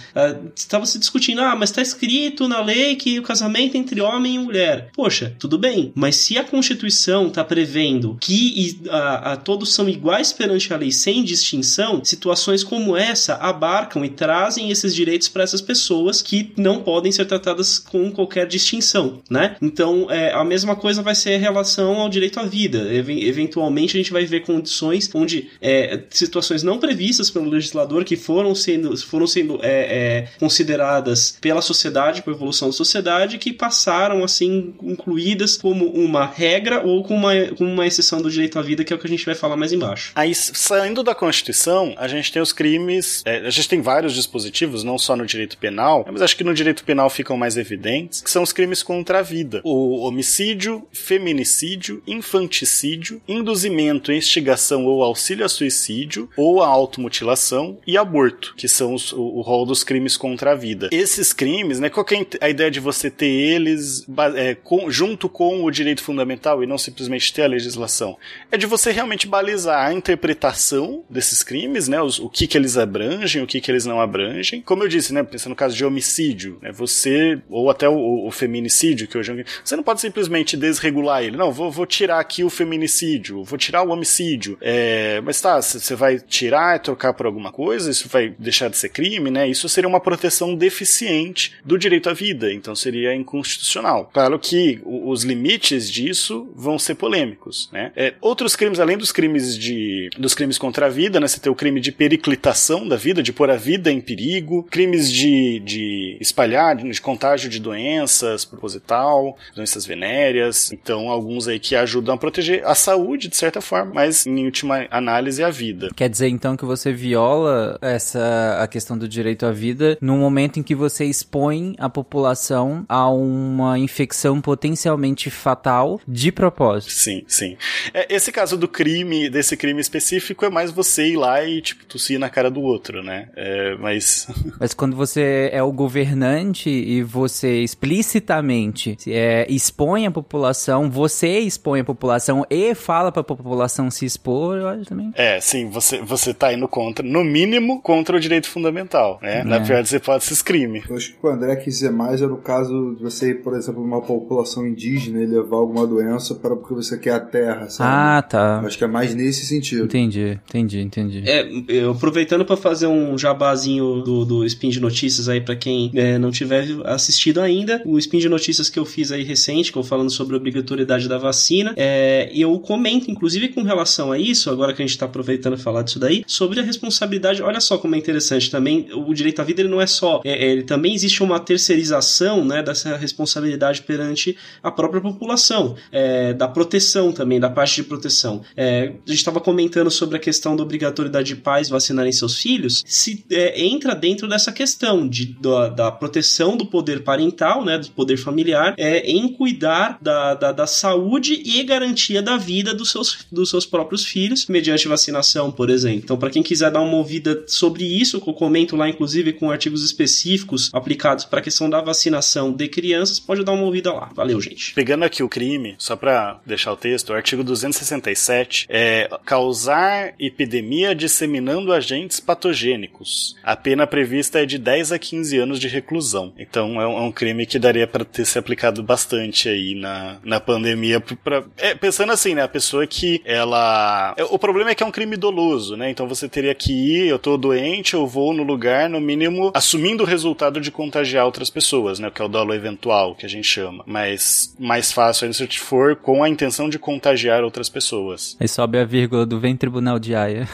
estava uh, se discutindo, ah, mas está escrito na lei que o casamento é entre homem e mulher. Poxa, tudo bem, mas se a Constituição está prevendo que a, a, todos são iguais perante a lei sem distinção, situações como essa abarcam e trazem esses direitos para essas pessoas que não podem ser tratadas com qualquer distinção, né? Então, é, a mesma coisa vai ser em relação ao direito à vida. eventualmente, a gente vai ver condições onde é, situações não previstas pelo legislador que foram sendo, foram sendo é, é consideradas pela sociedade, por evolução da sociedade, que passaram assim incluídas como uma regra ou como uma, como uma exceção do direito à vida, que é o que a gente vai falar mais embaixo. Aí, saindo da Constituição, a gente tem os crimes, é, a gente tem vários dispositivos, não só no direito penal, mas acho que no direito penal ficam mais evidentes, que são os crimes contra a vida. O homicídio, feminicídio, infanticídio, induzimento, instigação ou auxílio a suicídio, ou a automutilação e aborto, que são os, o, o rol dos crimes contra a vida. Esses crimes, né, qual é a ideia de você ter eles é, com, junto com o direito fundamental e não simplesmente ter a legislação? É de você realmente balizar a interpretação desses crimes, né, os, o que que eles abrangem, o que que eles não abrangem. Como eu disse, né, pensando no caso de homicídio, né, você, ou até o, o feminicídio, que hoje você não pode simplesmente desregular ele. Não, vou, vou tirar aqui o feminicídio, vou tirar o homicídio. É, mas tá, você vai tirar e trocar por alguma coisa, isso vai deixar de ser crime, né? Isso seria uma proteção deficiente do direito à vida, então seria inconstitucional. Claro que os limites disso vão ser polêmicos, né? É, outros crimes, além dos crimes de dos crimes contra a vida, né? Você tem o crime de periclitação da vida, de pôr a vida em perigo, crimes de, de espalhar, de contágio de doenças proposital, doenças venéreas. Então, alguns aí que ajudam a proteger a saúde, de certa forma, mas em última análise, a vida. Quer dizer, então, que você viola essa a questão do direito à vida no momento em que você expõe a população a uma infecção potencialmente fatal de propósito. Sim, sim. É, esse caso do crime, desse crime específico, é mais você ir lá e, tipo, tossir na cara do outro, né? É, mas. Mas quando você é o governante e você explicitamente é, expõe a população, você expõe a população e fala pra população se expor, eu acho também. É, sim, você, você tá indo contra, no mínimo, contra o direito fundamental, né? É. Na pior das hipóteses, crime. Eu acho que o André quis dizer mais é no caso de você ir, por exemplo, numa população indígena e levar alguma doença para porque você quer a terra, sabe? Ah, tá. Eu acho que é mais nesse sentido. Entendi, entendi, entendi. É, eu, aproveitando para fazer um jabazinho do, do Spin de Notícias aí para quem é, não tiver assistido ainda, o Spin de Notícias que eu fiz aí recente, que eu falando sobre a obrigatoriedade da vacina, é, eu comento, inclusive com relação a isso, agora que a gente tá aproveitando falar disso daí, sobre a responsabilidade, olha só como é interessante também, o direito à vida ele não é só, é, ele também existe uma terceirização, né, dessa responsabilidade perante a própria população, é, da proteção também, da parte de proteção. É, a gente estava comentando sobre a questão da obrigatoriedade de pais vacinarem seus filhos, se é, entra dentro dessa questão de, da, da, proteção do poder parental, né, do poder familiar, é, em cuidar da, da, da saúde e garantia da vida dos seus, dos seus próprios filhos, mediante vacinação, por exemplo. Então, para quem quiser dar uma ouvida sobre isso, que eu comento lá, inclusive, com artigos específicos aplicados para a questão da vacinação de crianças, pode dar uma ouvida lá. Valeu, gente. Pegando aqui o crime, só para deixar o texto, o artigo 267 é causar epidemia disseminando agentes patogênicos. A pena prevista é de 10 a 15 anos de reclusão. Então é um, é um crime que daria para ter se aplicado bastante aí na, na pandemia. Pra, é, pensando assim, né? A pessoa que ela. É, o problema é que é um crime doloso, né? Então você teria que ir, eu tô doente, eu vou no lugar, no mínimo, assumindo o resultado de contagiar outras pessoas, né? Que é o dolo eventual, que a gente chama. Mas mais fácil ainda se for com a intenção de contagiar outras pessoas. Aí sobe a vírgula do vem tribunal de Haia.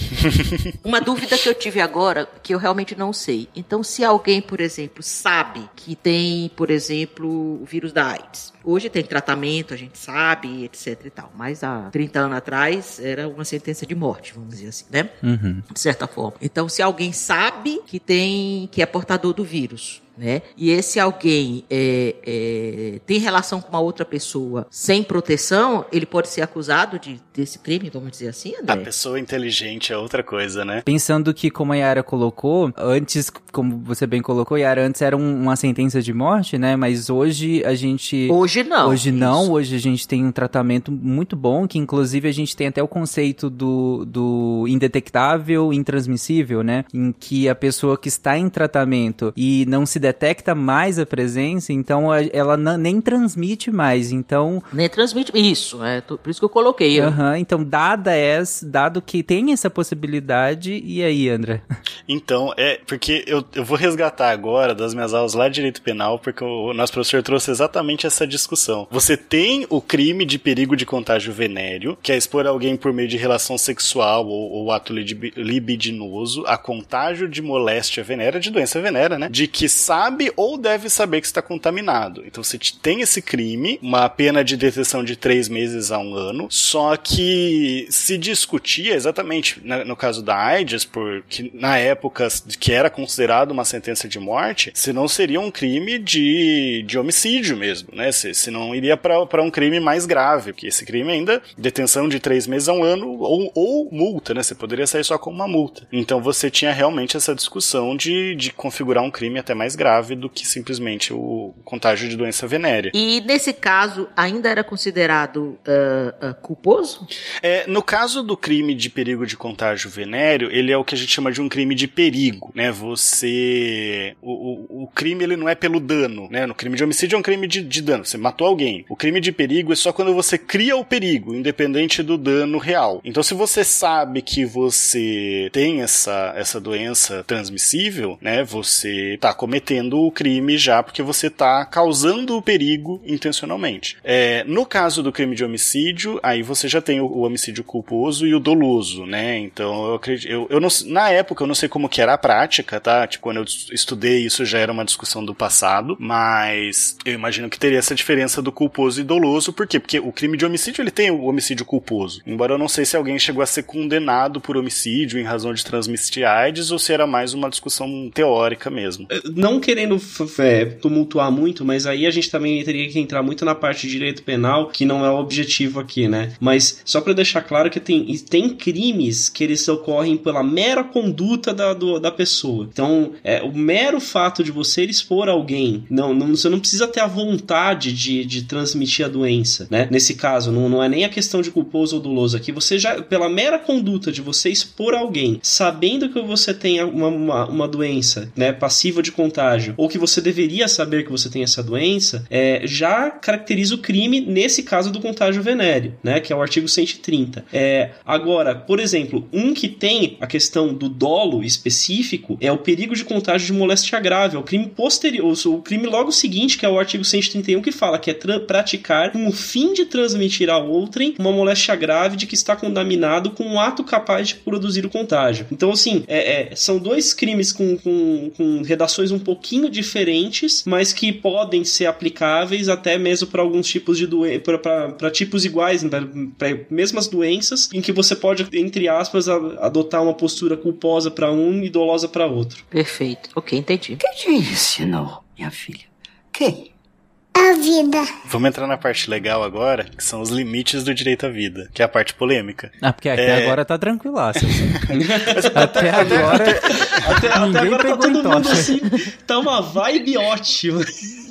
Uma dúvida que eu tive agora, que eu realmente não sei. Então, se alguém, por exemplo, sabe que tem, por exemplo, o vírus da AIDS, Hoje tem tratamento, a gente sabe, etc e tal. Mas há 30 anos atrás era uma sentença de morte, vamos dizer assim, né? Uhum. De certa forma. Então, se alguém sabe que tem, que é portador do vírus, né? E esse alguém é, é, tem relação com uma outra pessoa sem proteção, ele pode ser acusado de desse crime, vamos dizer assim, André? A pessoa inteligente é outra coisa, né? Pensando que, como a Yara colocou, antes, como você bem colocou, Yara, antes era um, uma sentença de morte, né? Mas hoje a gente... Hoje não. Hoje não, isso. hoje a gente tem um tratamento muito bom, que inclusive a gente tem até o conceito do, do indetectável, intransmissível, né? Em que a pessoa que está em tratamento e não se detecta mais a presença, então ela nem transmite mais, então... Nem transmite, isso, é por isso que eu coloquei. Uhum, então, dada essa, dado que tem essa possibilidade, e aí, André? Então, é, porque eu, eu vou resgatar agora das minhas aulas lá de Direito Penal, porque o nosso professor trouxe exatamente essa discussão. Você tem o crime de perigo de contágio venéreo, que é expor alguém por meio de relação sexual ou, ou ato libidinoso a contágio de moléstia venérea, de doença venérea, né? De que sabe ou deve saber que está contaminado. Então você tem esse crime, uma pena de detenção de três meses a um ano, só que se discutia exatamente no caso da AIDS, porque na época que era considerado uma sentença de morte, se não seria um crime de, de homicídio mesmo, né? Se, se não iria para um crime mais grave, porque esse crime ainda, detenção de três meses a um ano ou, ou multa, né? Você poderia sair só com uma multa. Então você tinha realmente essa discussão de, de configurar um crime até mais grave do que simplesmente o contágio de doença venérea. E nesse caso, ainda era considerado uh, uh, culposo? É, no caso do crime de perigo de contágio venéreo, ele é o que a gente chama de um crime de perigo, né? Você... O, o, o crime, ele não é pelo dano, né? No crime de homicídio é um crime de, de dano, você matou alguém. O crime de perigo é só quando você cria o perigo, independente do dano real. Então, se você sabe que você tem essa, essa doença transmissível, né? Você tá cometendo cometendo o crime já porque você tá causando o perigo intencionalmente. É, no caso do crime de homicídio, aí você já tem o, o homicídio culposo e o doloso, né? Então eu acredito, eu, eu não, na época eu não sei como que era a prática, tá? Tipo, quando eu estudei isso já era uma discussão do passado, mas eu imagino que teria essa diferença do culposo e doloso, por quê? Porque o crime de homicídio ele tem o homicídio culposo. Embora eu não sei se alguém chegou a ser condenado por homicídio em razão de transmitir AIDS ou se era mais uma discussão teórica mesmo. Não querendo é, tumultuar muito, mas aí a gente também teria que entrar muito na parte de direito penal, que não é o objetivo aqui, né? Mas só para deixar claro que tem, tem crimes que eles ocorrem pela mera conduta da, do, da pessoa. Então, é, o mero fato de você expor alguém, não, não, você não precisa ter a vontade de, de transmitir a doença, né? Nesse caso, não, não é nem a questão de culposo ou doloso aqui, você já, pela mera conduta de você expor alguém, sabendo que você tem uma, uma, uma doença, né, passiva de contágio, ou que você deveria saber que você tem essa doença, é, já caracteriza o crime nesse caso do contágio venéreo, né, que é o artigo 130. É, agora, por exemplo, um que tem a questão do dolo específico é o perigo de contágio de moléstia grave, é o crime posterior, o crime logo seguinte, que é o artigo 131, que fala que é praticar com o fim de transmitir a outrem uma moléstia grave de que está contaminado com um ato capaz de produzir o contágio. Então, assim, é, é, são dois crimes com, com, com redações um pouquinho diferentes, mas que podem ser aplicáveis até mesmo para alguns tipos de doenças, para tipos iguais, né, para mesmas doenças, em que você pode, entre aspas, adotar uma postura culposa para um e dolosa para outro. Perfeito. Ok, entendi. Quem te ensinou, minha filha? Quem? A vida. Vamos entrar na parte legal agora, que são os limites do direito à vida, que é a parte polêmica. Ah, porque até é... agora tá tranquilaço. Assim. até agora. Até, até agora tá todo mundo assim. Tá uma vibe ótima.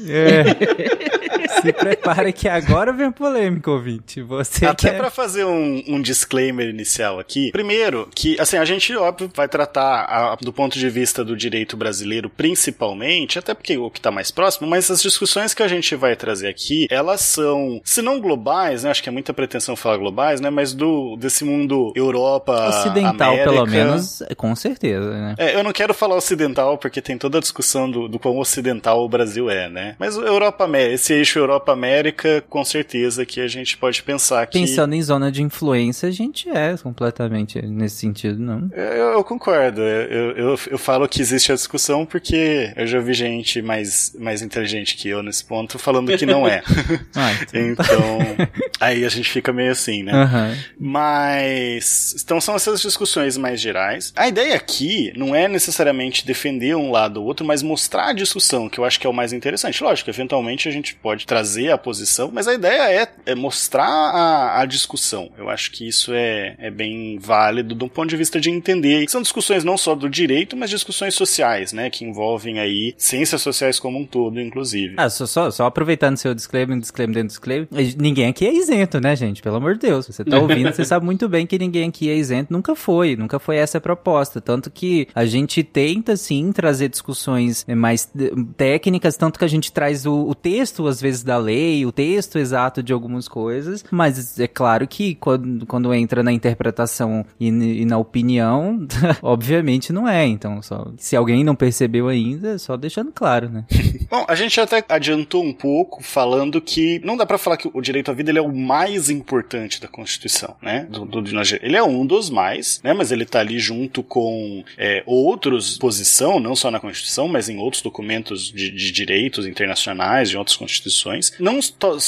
É. Se prepare que agora vem a polêmica, ouvinte. Você Até quer... para fazer um, um, disclaimer inicial aqui. Primeiro, que assim, a gente, óbvio, vai tratar a, do ponto de vista do direito brasileiro, principalmente, até porque o que tá mais próximo, mas as discussões que a gente vai trazer aqui, elas são, se não globais, né? Acho que é muita pretensão falar globais, né? Mas do desse mundo Europa. Ocidental, América. pelo menos, com certeza, né? É, eu não quero falar ocidental, porque tem toda a discussão do, do quão ocidental o Brasil é, né? Mas Europa América, esse eixo Europa América, com certeza que a gente pode pensar que. Pensando em zona de influência, a gente é completamente nesse sentido, não? Eu, eu concordo. Eu, eu, eu, falo que existe a discussão porque eu já vi gente mais, mais inteligente que eu nesse ponto falando que não é. ah, então... então, aí a gente fica meio assim, né? Uhum. Mas. Então são essas discussões mais gerais. A ideia aqui não é necessariamente defender um lado ou outro, mas mostrar a discussão, que eu acho que é o mais interessante. Lógico, eventualmente a gente pode trazer a posição, mas a ideia é, é mostrar a, a, discussão. Eu acho que isso é, é bem válido de um ponto de vista de entender. São discussões não só do direito, mas discussões sociais, né? Que envolvem aí ciências sociais como um todo, inclusive. Ah, só, só, só aproveitando seu disclaimer, disclaimer dentro do disclaimer, ninguém aqui é isento, né, gente? Pelo amor de Deus. Você tá ouvindo, você sabe muito bem que ninguém aqui é isento. Nunca foi, nunca foi essa a proposta. Tanto que a gente tenta, sim, trazer discussões mais técnicas, tanto que a gente traz o, o texto, às vezes, da lei, o texto exato de algumas coisas, mas é claro que quando, quando entra na interpretação e, e na opinião, obviamente não é. Então, só, se alguém não percebeu ainda, só deixando claro, né? Bom, a gente até adiantou um pouco falando que não dá para falar que o direito à vida ele é o mais importante da Constituição, né? Do, do, ele é um dos mais, né? Mas ele tá ali junto com é, outros posição, não só na Constituição, mas em outros documentos de, de direitos internacionais, de outras constituições, não,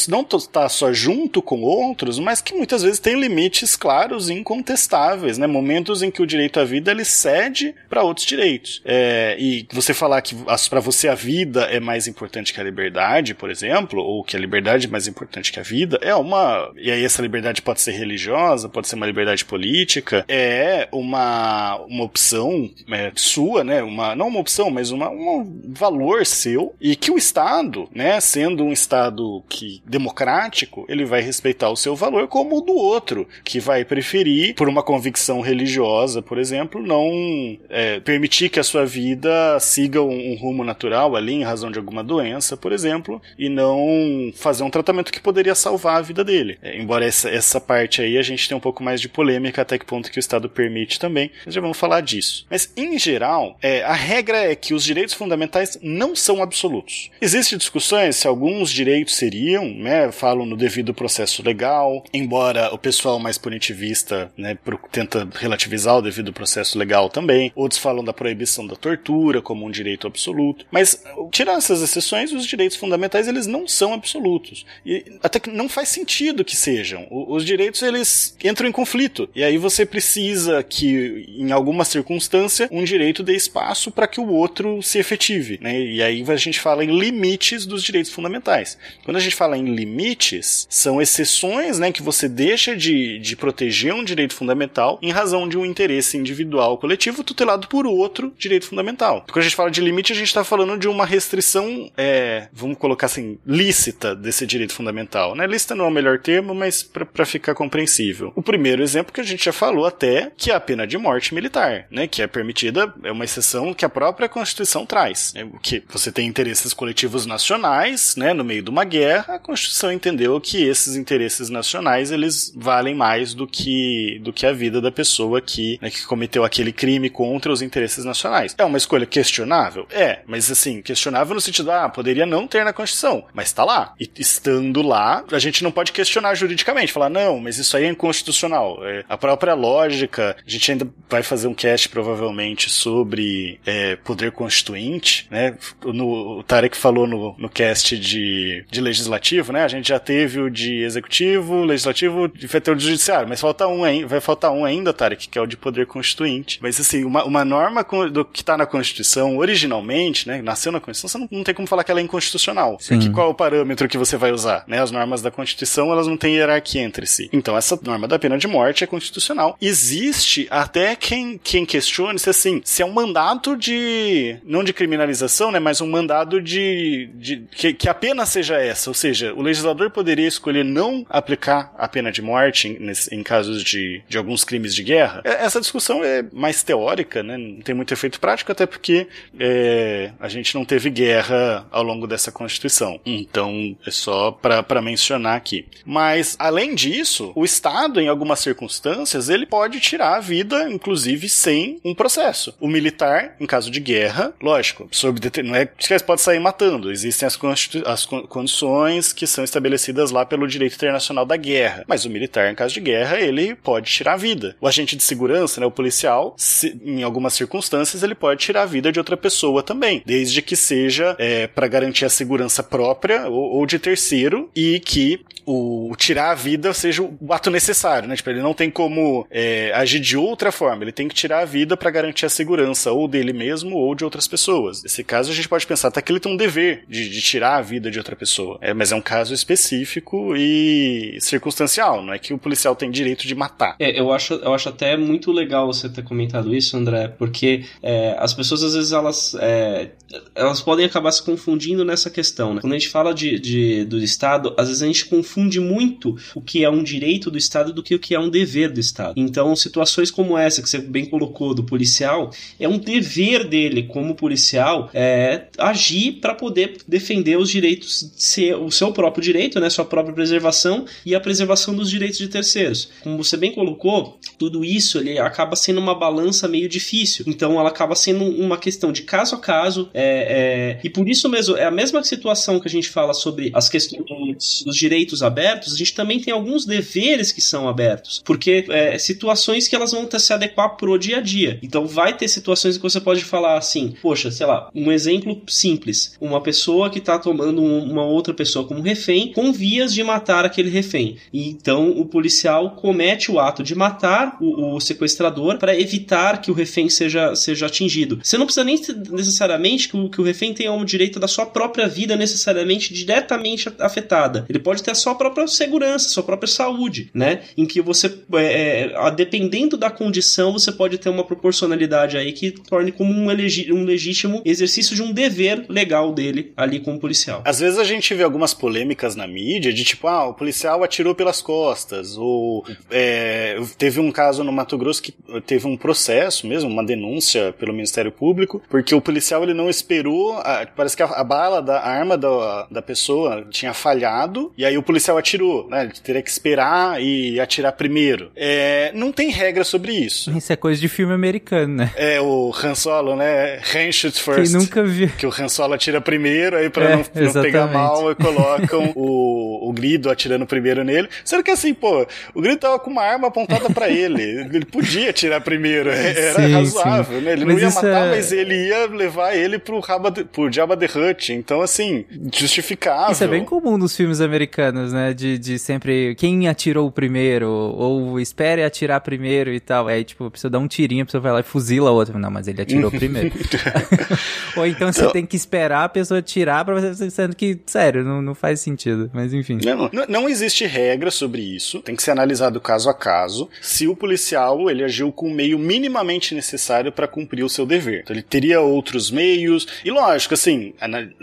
não está só junto com outros, mas que muitas vezes tem limites claros e incontestáveis, né? Momentos em que o direito à vida ele cede para outros direitos. É, e você falar que para você a vida é mais importante que a liberdade, por exemplo, ou que a liberdade é mais importante que a vida, é uma. E aí essa liberdade pode ser religiosa, pode ser uma liberdade política, é uma, uma opção é, sua, né? Uma, não uma opção, mas uma, um valor seu, e que o Estado, né, sendo um Estado que democrático, ele vai respeitar o seu valor como o do outro, que vai preferir, por uma convicção religiosa, por exemplo, não é, permitir que a sua vida siga um, um rumo natural ali em razão de alguma doença, por exemplo, e não fazer um tratamento que poderia salvar a vida dele. É, embora essa, essa parte aí a gente tenha um pouco mais de polêmica até que ponto que o Estado permite também, mas já vamos falar disso. Mas em geral, é, a regra é que os direitos fundamentais não são absolutos. Existem discussões se alguns direitos seriam, né, falam no devido processo legal, embora o pessoal mais punitivista né, tenta relativizar o devido processo legal também, outros falam da proibição da tortura como um direito absoluto, mas tirando essas exceções, os direitos fundamentais eles não são absolutos. E até que não faz sentido que sejam. Os direitos eles entram em conflito. E aí você precisa que, em alguma circunstância, um direito dê espaço para que o outro se efetive. Né? E aí a gente fala em limites dos direitos fundamentais. Quando a gente fala em limites, são exceções né, que você deixa de, de proteger um direito fundamental em razão de um interesse individual coletivo tutelado por outro direito fundamental. Quando a gente fala de limite, a gente está falando de uma restrição, é, vamos colocar assim, lícita desse direito fundamental. Né? Lícita não é o melhor termo, mas para ficar compreensível. O primeiro exemplo que a gente já falou até, que é a pena de morte militar, né? que é permitida, é uma exceção que a própria Constituição traz. Né? Que você tem interesses coletivos nacionais, né? no meio de uma guerra, a Constituição entendeu que esses interesses nacionais eles valem mais do que, do que a vida da pessoa que, né, que cometeu aquele crime contra os interesses nacionais. É uma escolha questionável? É, mas assim, questionável no sentido, ah, poderia não ter na Constituição, mas está lá. E estando lá, a gente não pode questionar juridicamente, falar, não, mas isso aí é inconstitucional. É, a própria lógica, a gente ainda vai fazer um cast provavelmente sobre é, poder constituinte, né? No, o Tarek falou no, no cast de, de legislativo, né? A gente já teve o de executivo, legislativo vai ter o de judiciário, mas falta um ainda, vai faltar um ainda, Tarek, que é o de poder constituinte. Mas assim, uma, uma norma do que está na Constituição originalmente, né? Nasceu na Constituição, você não, não tem como falar que ela é inconstitucional. Sim. Porque qual é o parâmetro que você vai usar? Né? As normas da Constituição, elas não têm hierarquia entre si. Então, essa norma da pena de morte é constitucional. Existe até quem, quem questione se assim, se é um mandato de, não de criminalização, né? Mas um mandado de, de que, que a seja essa. Ou seja, o legislador poderia escolher não aplicar a pena de morte em, em casos de, de alguns crimes de guerra. É, essa discussão é mais teórica, né? Não tem muito efeito prático, até porque é, a gente não teve guerra ao longo dessa Constituição. Então, é só para mencionar aqui. Mas, além disso, o Estado, em algumas circunstâncias, ele pode tirar a vida, inclusive, sem um processo. O militar, em caso de guerra, lógico, sob não é que pode sair matando. Existem as, as condições que são estabelecidas lá pelo direito internacional da guerra. Mas o militar, em caso de guerra, ele pode tirar a vida. O agente de segurança, né, o policial, se, em algumas circunstâncias, ele pode tirar a vida de outra pessoa também, desde que seja é, para garantir a segurança própria ou, ou de terceiro e que o, tirar a vida seja o ato necessário, né? Tipo, ele não tem como é, agir de outra forma, ele tem que tirar a vida para garantir a segurança ou dele mesmo ou de outras pessoas. Nesse caso, a gente pode pensar até que ele tem um dever de, de tirar a vida de outra pessoa. É, mas é um caso específico e circunstancial, não é que o policial tem direito de matar. É, eu acho, eu acho até muito legal você ter comentado isso, André, porque é, as pessoas às vezes elas, é, elas podem acabar se confundindo nessa questão. Né? Quando a gente fala de, de, do Estado, às vezes a gente confunde muito o que é um direito do Estado do que o que é um dever do Estado. Então, situações como essa que você bem colocou do policial, é um dever dele como policial é, agir para poder defender os direitos, ser, o seu próprio direito, né, sua própria preservação e a preservação dos direitos de terceiros. Como você bem colocou, tudo isso ele acaba sendo uma balança meio difícil. Então, ela acaba sendo uma questão de caso a caso é, é, e por isso mesmo é a mesma situação que a gente fala sobre as questões dos direitos abertos, a gente também tem alguns deveres que são abertos, porque é, situações que elas vão se adequar pro dia a dia. Então vai ter situações que você pode falar assim, poxa, sei lá, um exemplo simples, uma pessoa que tá tomando uma outra pessoa como refém com vias de matar aquele refém. E então o policial comete o ato de matar o, o sequestrador para evitar que o refém seja, seja atingido. Você não precisa nem necessariamente que o, que o refém tenha o direito da sua própria vida necessariamente diretamente afetado privada. Ele pode ter a sua própria segurança, sua própria saúde, né? Em que você, é, é, dependendo da condição, você pode ter uma proporcionalidade aí que torne como um, um legítimo exercício de um dever legal dele ali como policial. Às vezes a gente vê algumas polêmicas na mídia de tipo, ah, o policial atirou pelas costas, ou é, teve um caso no Mato Grosso que teve um processo mesmo, uma denúncia pelo Ministério Público, porque o policial ele não esperou, a, parece que a, a, bala da arma da, da pessoa tinha falhado, e aí o policial atirou, né? Ele teria que esperar e atirar primeiro. É, não tem regra sobre isso. Isso é coisa de filme americano, né? É, o Han Solo, né? Han shoot first. Quem nunca viu. Que o Han Solo atira primeiro, aí pra é, não, não, pegar mal, colocam o, o Grido atirando primeiro nele. Sendo que assim, pô, o Grido tava com uma arma apontada para ele. Ele podia atirar primeiro. Era sim, razoável, sim. né? Ele mas não ia matar, é... mas ele ia levar ele pro, Raba de, pro Jabba the Hutt. Então, assim, justificável. Isso é bem comum nos filmes americanos, né? De, de sempre quem atirou primeiro, ou espere atirar primeiro e tal. Aí, tipo, a pessoa dá um tirinho, a pessoa vai lá e fuzila o outro. Não, mas ele atirou primeiro. ou então você então... tem que esperar a pessoa atirar pra você, sendo que, sério, não, não faz sentido. Mas enfim. Não, não, não existe regra sobre isso. Tem que ser analisado caso a caso. Se o policial ele agiu com o meio minimamente necessário para cumprir o seu dever. Então ele teria outros meios. E lógico, assim,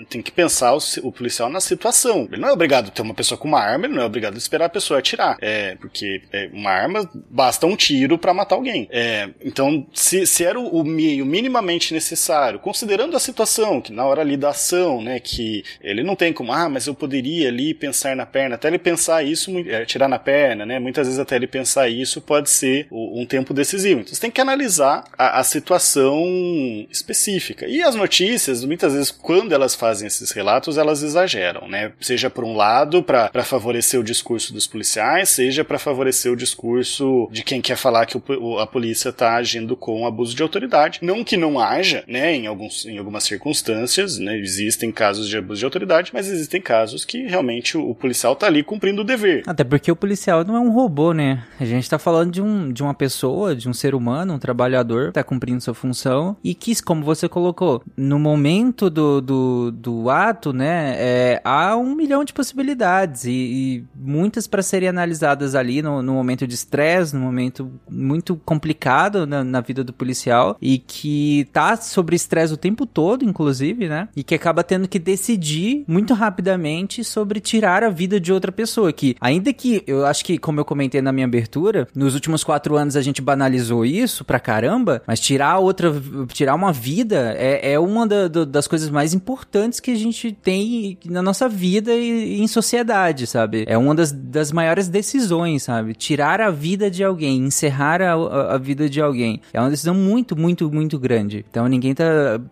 tem que pensar o, o, policial na situação. Ele não é obrigado a ter uma pessoa com uma arma, ele não é obrigado a esperar a pessoa atirar. É, porque é, uma arma basta um tiro para matar alguém. É, então, se, se era o, o, meio minimamente necessário, considerando a situação, que na hora ali da ação, né, que ele não tem como, ah, mas eu poderia ali pensar na perna, até ele pensar isso, é, tirar na perna, né, muitas vezes até ele pensar isso pode ser um tempo decisivo. Então, você tem que analisar a, a situação específica. E as notícias, muitas vezes, quando elas fazem esses relatos, elas exageram, né? Seja por um lado, para favorecer o discurso dos policiais, seja para favorecer o discurso de quem quer falar que o, a polícia está agindo com abuso de autoridade. Não que não haja, né? Em, alguns, em algumas circunstâncias, né? Existem casos de abuso de autoridade, mas existem casos que realmente o, o policial está ali cumprindo o dever. Até porque o policial não é um robô, né? A gente está falando de, um, de uma pessoa, de um ser humano, um trabalhador, está cumprindo sua função e que, como você colocou, no momento do, do, do ato, né, é, há um milhão de e, e muitas para serem analisadas ali no, no momento de estresse, no momento muito complicado na, na, vida do policial e que tá sobre estresse o tempo todo, inclusive, né, e que acaba tendo que decidir muito rapidamente sobre tirar a vida de outra pessoa, que ainda que, eu acho que, como eu comentei na minha abertura, nos últimos quatro anos a gente banalizou isso pra caramba, mas tirar outra, tirar uma vida é, é uma da, da, das coisas mais importantes que a gente tem na nossa vida e em sociedade, sabe? É uma das, das maiores decisões, sabe? Tirar a vida de alguém, encerrar a, a, a vida de alguém. É uma decisão muito, muito, muito grande. Então ninguém tá.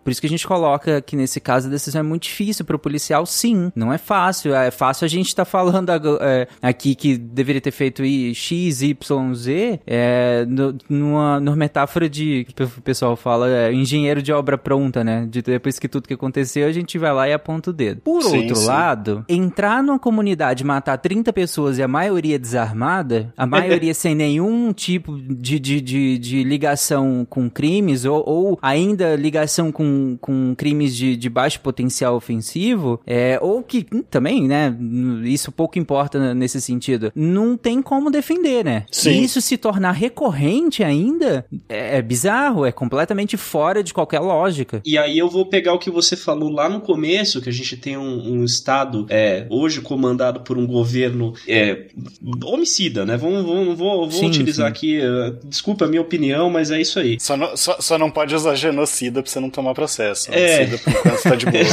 Por isso que a gente coloca que nesse caso a decisão é muito difícil pro policial, sim. Não é fácil. É fácil a gente tá falando é, aqui que deveria ter feito X, Y, Z, é, no, numa, numa metáfora de. que o pessoal fala, é, engenheiro de obra pronta, né? De depois que tudo que aconteceu, a gente vai lá e aponta o dedo. Por sim, outro sim. lado, entrar numa comunidade, matar 30 pessoas e a maioria desarmada, a maioria sem nenhum tipo de, de, de, de ligação com crimes, ou, ou, ainda ligação com, com crimes de, de baixo potencial ofensivo, é, ou que também, né? Isso pouco importa nesse sentido. Não tem como defender, né? Sim. E isso se tornar recorrente ainda é, é bizarro, é completamente fora de qualquer lógica. E aí eu vou pegar o que você falou lá no começo, que a gente tem um, um Estado é, hoje comandado por um governo é, homicida, né? Vamos, vamos, vou, vou sim, utilizar sim. aqui, uh, desculpa a minha opinião, mas é isso aí. Só não, só, só não pode usar genocida pra você não tomar processo. É. Homicida por enquanto tá de boa.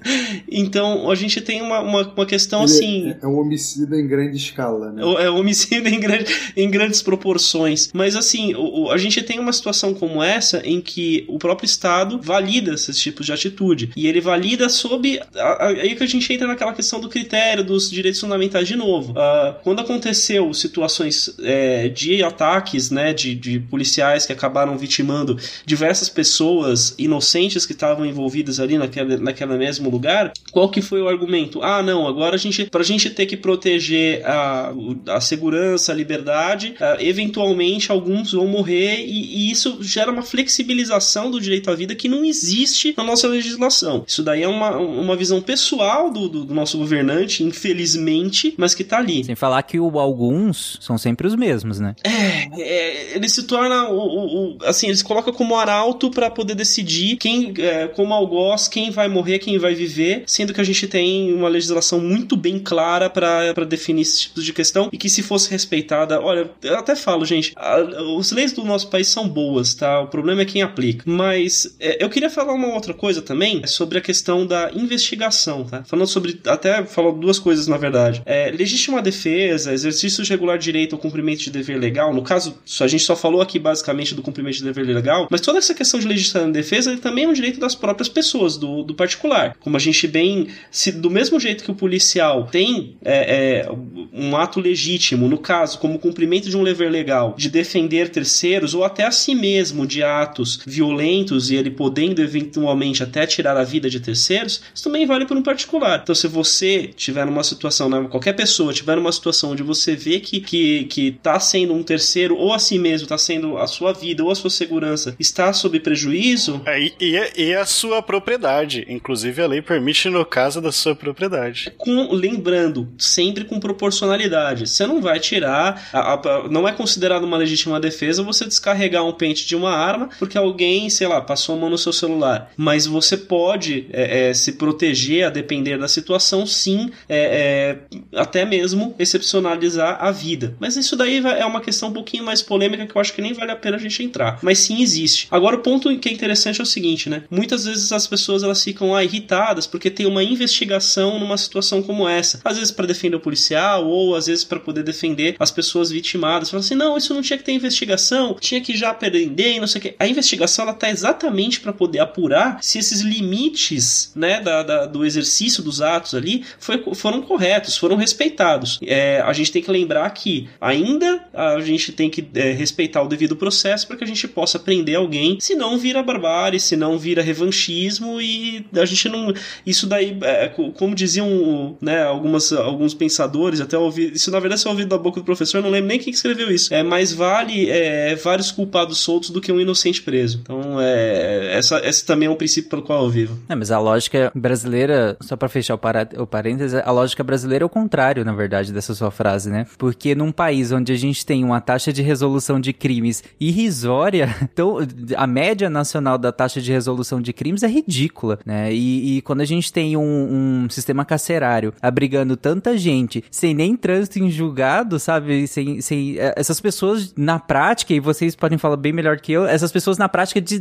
então, a gente tem uma, uma, uma questão Ele assim... É, é um homicida em grande escala, né? É um homicida em, grande, em grandes proporções. Mas assim, o, o, a gente tem uma situação como essa em que o próprio Estado valida esses tipos de atitude. E ele valida sob. Aí que a gente entra naquela questão do critério dos direitos fundamentais de novo. Uh, quando aconteceu situações é, de ataques, né, de, de policiais que acabaram vitimando diversas pessoas inocentes que estavam envolvidas ali naquele, naquele mesmo lugar, qual que foi o argumento? Ah, não, agora a gente, pra gente ter que proteger a, a segurança, a liberdade, uh, eventualmente alguns vão morrer e, e isso gera uma flexibilização do direito à vida que não existe na nossa legislação. Isso daí é uma, uma visão pessoal do, do, do nosso governante importante, infelizmente, mas que tá ali. Sem falar que o alguns são sempre os mesmos, né? É, é ele se torna o, o, o assim, eles colocam como arauto para poder decidir quem, é, como algoz, quem vai morrer, quem vai viver, sendo que a gente tem uma legislação muito bem clara para definir esse tipo de questão e que se fosse respeitada, olha, eu até falo, gente, a, os leis do nosso país são boas, tá? O problema é quem aplica. Mas é, eu queria falar uma outra coisa também sobre a questão da investigação, tá? Falando sobre, até falou duas coisas na verdade. É, legítima defesa, exercício de regular direito ao cumprimento de dever legal, no caso, a gente só falou aqui basicamente do cumprimento de dever legal, mas toda essa questão de legítima defesa também é um direito das próprias pessoas, do, do particular. Como a gente bem, se do mesmo jeito que o policial tem é, é, um ato legítimo, no caso, como cumprimento de um dever legal, de defender terceiros ou até a si mesmo de atos violentos e ele podendo eventualmente até tirar a vida de terceiros, isso também vale para um particular. Então, se você tiver numa situação, né, qualquer pessoa tiver numa situação onde você vê que que que está sendo um terceiro ou a si mesmo está sendo a sua vida ou a sua segurança está sob prejuízo, é, e, e, a sua propriedade, inclusive a lei permite no caso da sua propriedade. Com lembrando sempre com proporcionalidade. Você não vai tirar, a, a, não é considerado uma legítima defesa você descarregar um pente de uma arma porque alguém, sei lá, passou a mão no seu celular. Mas você pode é, é, se proteger a depender da situação, sim, é, é até mesmo excepcionalizar a vida. Mas isso daí é uma questão um pouquinho mais polêmica que eu acho que nem vale a pena a gente entrar. Mas sim existe. Agora o ponto que é interessante é o seguinte, né? Muitas vezes as pessoas elas ficam ah, irritadas porque tem uma investigação numa situação como essa. Às vezes para defender o policial ou às vezes para poder defender as pessoas vitimadas. Falam assim, não, isso não tinha que ter investigação, tinha que já prender e não sei o que. A investigação ela tá exatamente para poder apurar se esses limites, né, da, da, do exercício dos atos ali foi, foram corretos, foram respeitados. É, a gente tem que lembrar que ainda a gente tem que é, respeitar o devido processo para que a gente possa prender alguém, senão vira barbárie, senão vira revanchismo e a gente não. Isso daí, é, como diziam né, algumas, alguns pensadores, até ouvi. Isso na verdade é ouvido da boca do professor, não lembro nem quem escreveu isso. É mais vale é, vários culpados soltos do que um inocente preso. Então, é, essa, esse também é um princípio pelo qual eu vivo. É, mas a lógica brasileira, só para fechar o, pará, o parênteses, a lógica brasileira é o contrário, na verdade, dessa sua frase, né? Porque num país onde a gente tem uma taxa de resolução de crimes irrisória, então a média nacional da taxa de resolução de crimes é ridícula, né? E, e quando a gente tem um, um, sistema carcerário abrigando tanta gente sem nem trânsito em julgado, sabe? Sem, sem, é, essas pessoas na prática, e vocês podem falar bem melhor que eu, essas pessoas na prática de,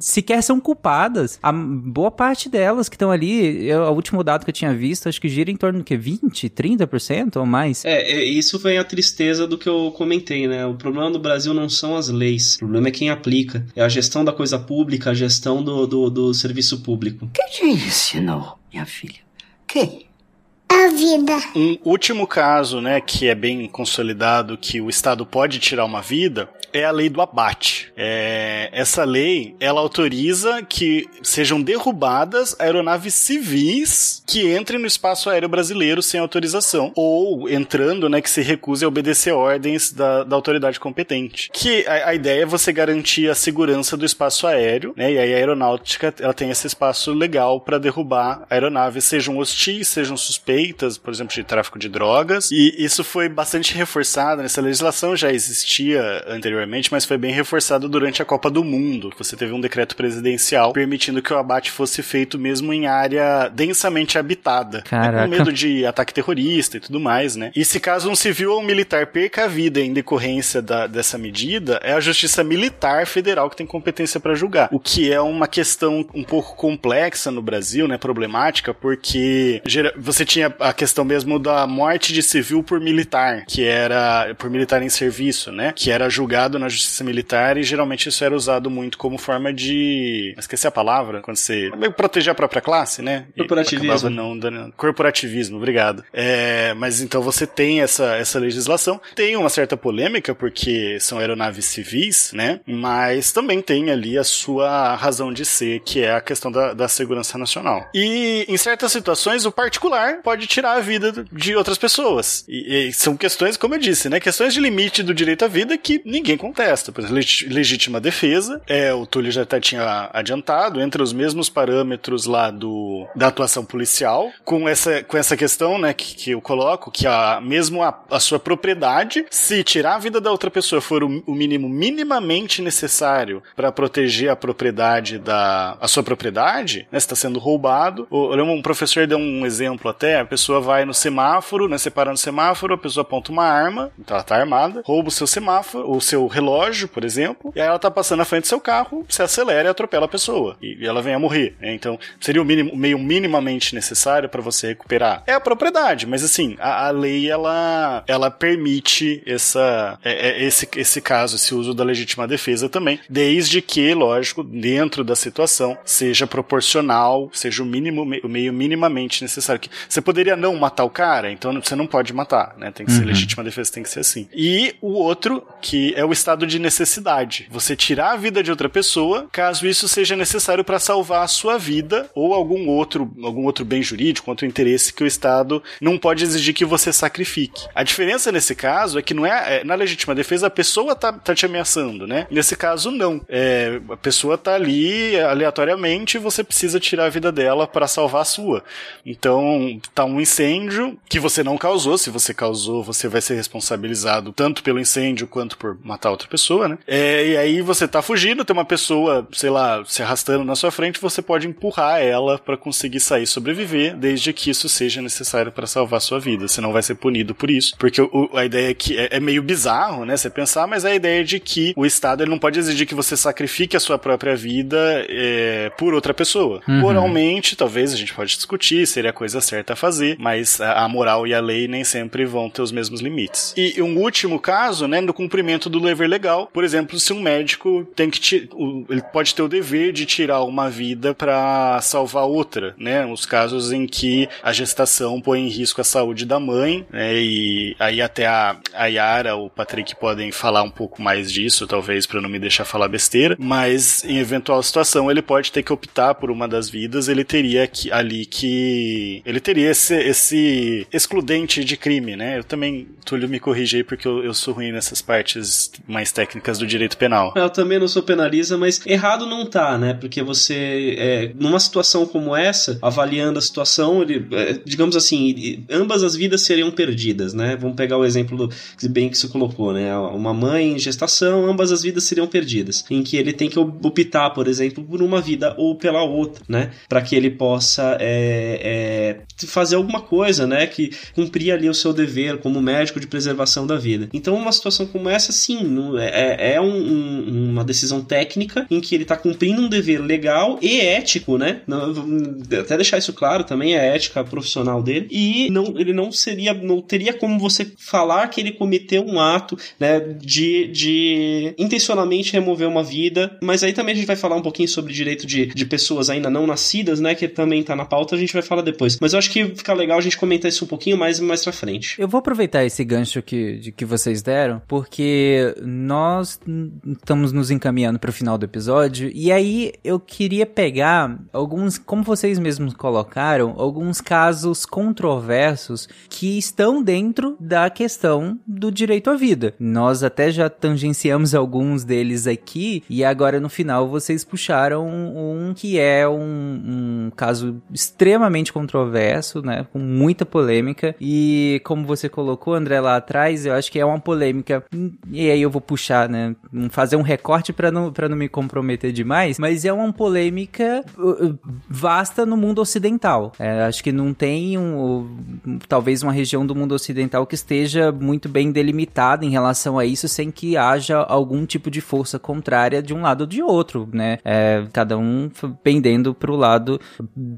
sequer são culpadas. A boa parte delas que estão ali, eu, o último dado que eu tinha visto, acho que gira em torno do que? 20, 30% ou mais? É, é, isso vem a tristeza do que eu comentei, né? O problema no Brasil não são as leis, o problema é quem aplica. É a gestão da coisa pública, a gestão do, do, do serviço público. Quem te ensinou, minha filha? Quem? A vida. Um último caso, né, que é bem consolidado que o Estado pode tirar uma vida é a lei do abate. É, essa lei, ela autoriza que sejam derrubadas aeronaves civis que entrem no espaço aéreo brasileiro sem autorização, ou entrando, né, que se recuse a obedecer ordens da, da autoridade competente. Que a, a, ideia é você garantir a segurança do espaço aéreo, né, e aí a aeronáutica, ela tem esse espaço legal para derrubar aeronaves, sejam hostis, sejam suspeitas, por exemplo, de tráfico de drogas, e isso foi bastante reforçado nessa legislação, já existia anteriormente, mas foi bem reforçado durante a Copa do Mundo. Você teve um decreto presidencial permitindo que o abate fosse feito mesmo em área densamente habitada. Né, com medo de ataque terrorista e tudo mais, né? E se caso um civil ou um militar perca a vida em decorrência da, dessa medida, é a Justiça Militar Federal que tem competência para julgar. O que é uma questão um pouco complexa no Brasil, né? Problemática, porque você tinha a questão mesmo da morte de civil por militar, que era por militar em serviço, né? Que era julgado na justiça militar e geralmente isso era usado muito como forma de. Esqueci a palavra, quando você. Meio proteger a própria classe, né? Corporativismo. Não dando... Corporativismo, obrigado. É, mas então você tem essa, essa legislação. Tem uma certa polêmica, porque são aeronaves civis, né? Mas também tem ali a sua razão de ser, que é a questão da, da segurança nacional. E em certas situações, o particular pode tirar a vida de outras pessoas. E, e, são questões, como eu disse, né? Questões de limite do direito à vida que ninguém contesta. Por exemplo, legítima defesa, é, o Túlio já até tinha adiantado, entre os mesmos parâmetros lá do, da atuação policial, com essa, com essa questão, né, que, que eu coloco, que a, mesmo a, a sua propriedade, se tirar a vida da outra pessoa for o, o mínimo minimamente necessário para proteger a propriedade da a sua propriedade, né, está sendo roubado. O, um professor deu um exemplo até, a pessoa vai no semáforo, né, separando o semáforo, a pessoa aponta uma arma, então ela tá armada, rouba o seu semáforo, o seu relógio, por exemplo, e aí ela tá passando na frente do seu carro, se acelera e atropela a pessoa, e, ela vem a morrer. Né? Então, seria o mínimo, meio minimamente necessário para você recuperar. É a propriedade, mas assim, a, a lei ela, ela permite essa, é, é, esse, esse caso, esse uso da legítima defesa também, desde que, lógico, dentro da situação, seja proporcional, seja o mínimo, o meio minimamente necessário. Você poderia não matar o cara, então você não pode matar, né? Tem que ser uhum. legítima defesa, tem que ser assim. E o outro, que é o estado de necessidade. Você tirar a vida de outra pessoa, caso isso seja necessário para salvar a sua vida ou algum outro, algum outro bem jurídico, outro interesse que o Estado não pode exigir que você sacrifique. A diferença nesse caso é que não é, é na legítima defesa a pessoa tá, tá te ameaçando, né? Nesse caso, não. É, a pessoa tá ali aleatoriamente e você precisa tirar a vida dela para salvar a sua. Então, tá um incêndio que você não causou. Se você causou, você vai ser responsabilizado tanto pelo incêndio quanto por matar outra pessoa, né? É, e aí você tá fugindo, tem uma pessoa, sei lá, se arrastando na sua frente, você pode empurrar ela para conseguir sair e sobreviver, desde que isso seja necessário para salvar sua vida. Você não vai ser punido por isso, porque o, a ideia é que é, é, meio bizarro, né? Você pensar, mas é a ideia de que o Estado ele não pode exigir que você sacrifique a sua própria vida é, por outra pessoa. Uhum. Moralmente, talvez a gente pode discutir, seria a coisa certa a fazer, mas a, a moral e a lei nem sempre vão ter os mesmos limites. E um último caso, né, no cumprimento do dever legal, por exemplo, se um médico tem que ele pode ter o dever de tirar uma vida para salvar outra, né? Os casos em que a gestação põe em risco a saúde da mãe, né? E aí até a, a Yara, o Patrick podem falar um pouco mais disso, talvez para não me deixar falar besteira, mas em eventual situação ele pode ter que optar por uma das vidas, ele teria que, ali que ele teria esse, esse excludente de crime, né? Eu também, Túlio, me corrige aí porque eu, eu sou ruim nessas partes mais técnicas do direito penal. Eu também não sou penalista, mas errado não tá, né? Porque você, é, numa situação como essa, avaliando a situação, ele, é, digamos assim, ambas as vidas seriam perdidas, né? Vamos pegar o exemplo do bem que você colocou, né? Uma mãe em gestação, ambas as vidas seriam perdidas, em que ele tem que optar, por exemplo, por uma vida ou pela outra, né? Para que ele possa é, é, fazer alguma coisa, né? Que cumprir ali o seu dever como médico de preservação da vida. Então, uma situação como essa, sim, é, é um, um, uma decisão técnica em que ele está cumprindo um dever legal e ético, né? Até deixar isso claro também, a ética profissional dele. E não, ele não seria, não teria como você falar que ele cometeu um ato, né? De, de intencionalmente remover uma vida. Mas aí também a gente vai falar um pouquinho sobre direito de, de pessoas ainda não nascidas, né? Que também tá na pauta, a gente vai falar depois. Mas eu acho que fica legal a gente comentar isso um pouquinho mais mais pra frente. Eu vou aproveitar esse gancho que, de, que vocês deram, porque nós estamos nos encaminhando pro final do episódio, e aí eu queria pegar alguns, como vocês mesmos colocaram, alguns casos controversos que estão dentro da questão do direito à vida. Nós até já tangenciamos alguns deles aqui, e agora no final vocês puxaram um que é um, um caso extremamente controverso, né, com muita polêmica, e como você colocou, André, lá atrás, eu acho que é uma polêmica, e aí eu vou puxar, né, fazer um recorte para não, pra não me comprometer demais, mas é uma polêmica uh, uh, vasta no mundo ocidental. É, acho que não tem um, talvez uma região do mundo ocidental que esteja muito bem delimitada em relação a isso, sem que haja algum tipo de força contrária de um lado ou de outro, né? É, cada um pendendo para o lado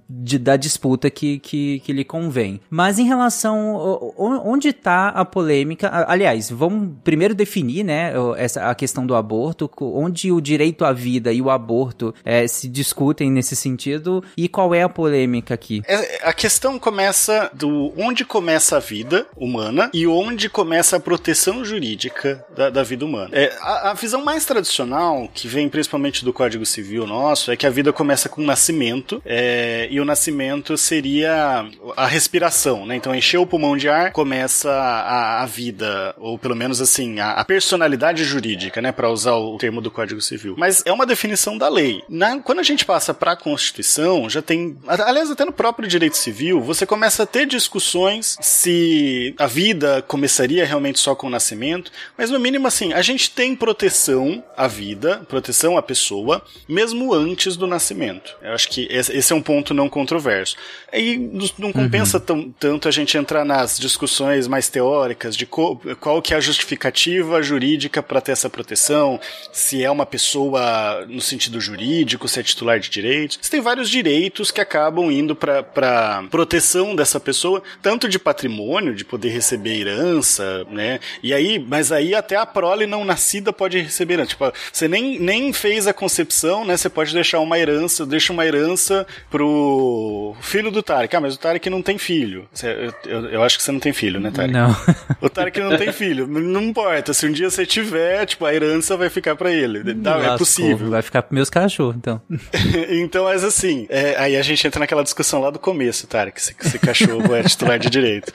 de, da disputa que, que, que lhe convém. Mas em relação onde está a polêmica, aliás, vamos primeiro definir, né, essa a questão do aborto, onde o direito à vida e o aborto é, se discutem nesse sentido e qual é a polêmica aqui? É, a questão começa do onde começa a vida humana e onde começa a proteção jurídica da, da vida humana. É, a, a, visão mais tradicional, que vem principalmente do Código Civil nosso, é que a vida começa com o nascimento é, e o nascimento seria a respiração, né? Então encher o pulmão de ar começa a, a vida, ou pelo menos assim, a, a personalidade jurídica, né? Para usar o termo do Código Civil. Mas é uma definição da lei. Na, quando a gente passa para a Constituição, já tem, aliás, até no próprio direito civil, você começa a ter discussões se a vida começaria realmente só com o nascimento, mas no mínimo assim, a gente tem proteção à vida, proteção à pessoa, mesmo antes do nascimento. Eu acho que esse é um ponto não controverso. E não compensa uhum. tanto a gente entrar nas discussões mais teóricas de qual, qual que é a justificativa jurídica para ter essa proteção, se é uma pessoa no sentido jurídico, se é titular de direitos. Você tem vários direitos que acabam indo para proteção dessa pessoa, tanto de patrimônio, de poder receber herança, né? E aí, mas aí até a prole não nascida pode receber herança. Tipo, você nem, nem fez a concepção, né? Você pode deixar uma herança, deixa uma herança pro filho do Tarek. Ah, mas o Tarek não tem filho. Você, eu, eu, acho que você não tem filho, né, Tarek? Não. O Tarek não tem filho. Não importa. Se um dia você tiver, tipo, a herança vai ficar para ele. Não, é possível. Vai ficar pros meus cachorros, então. então, mas assim, é, aí a gente entra naquela discussão lá do começo, Tarek, se, se cachorro é titular de direito.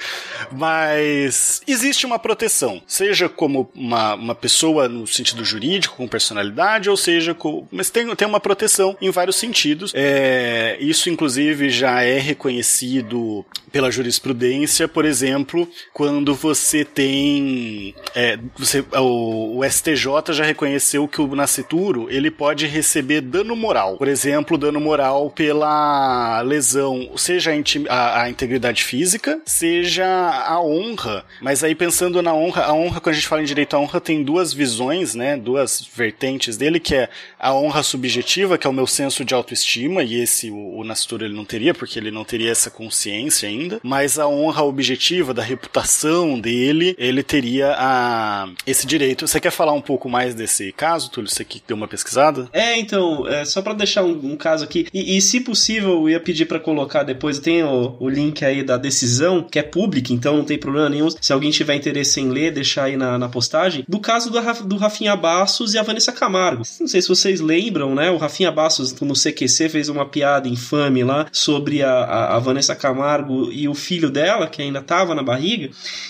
Mas existe uma proteção, seja como uma, uma pessoa no sentido jurídico, com personalidade, ou seja, com, mas tem, tem uma proteção em vários sentidos. É, isso, inclusive, já é reconhecido pela jurisprudência, por exemplo, quando você tem. É, você, o, o, STJ já reconheceu que o nascituro ele pode receber dano moral. Por exemplo, dano moral pela lesão, seja a, a, a integridade física, seja a honra. Mas aí pensando na honra, a honra, quando a gente fala em direito à honra, tem duas visões, né? Duas vertentes dele, que é a honra subjetiva, que é o meu senso de autoestima, e esse o, o ele não teria, porque ele não teria essa consciência ainda, mas a honra objetiva da reputação dele, ele teria a, esse direito. Você quer falar um pouco mais desse caso, Túlio? Você que deu uma pesquisada? É, então, é, só para deixar um, um, caso aqui, e, e, se possível, eu ia pedir para colocar depois, tem o, o, link aí da decisão, que é pública, então não tem problema nenhum. Se alguém tiver interesse em ler, deixar aí na, na postagem, do caso do, do Rafinha Bassos e a Vanessa Camargo. Não sei se vocês lembram, né? O Rafinha Bassos no CQC fez uma piada infame lá sobre a, a, a Vanessa Camargo e o filho dela, que ainda estava na barriga,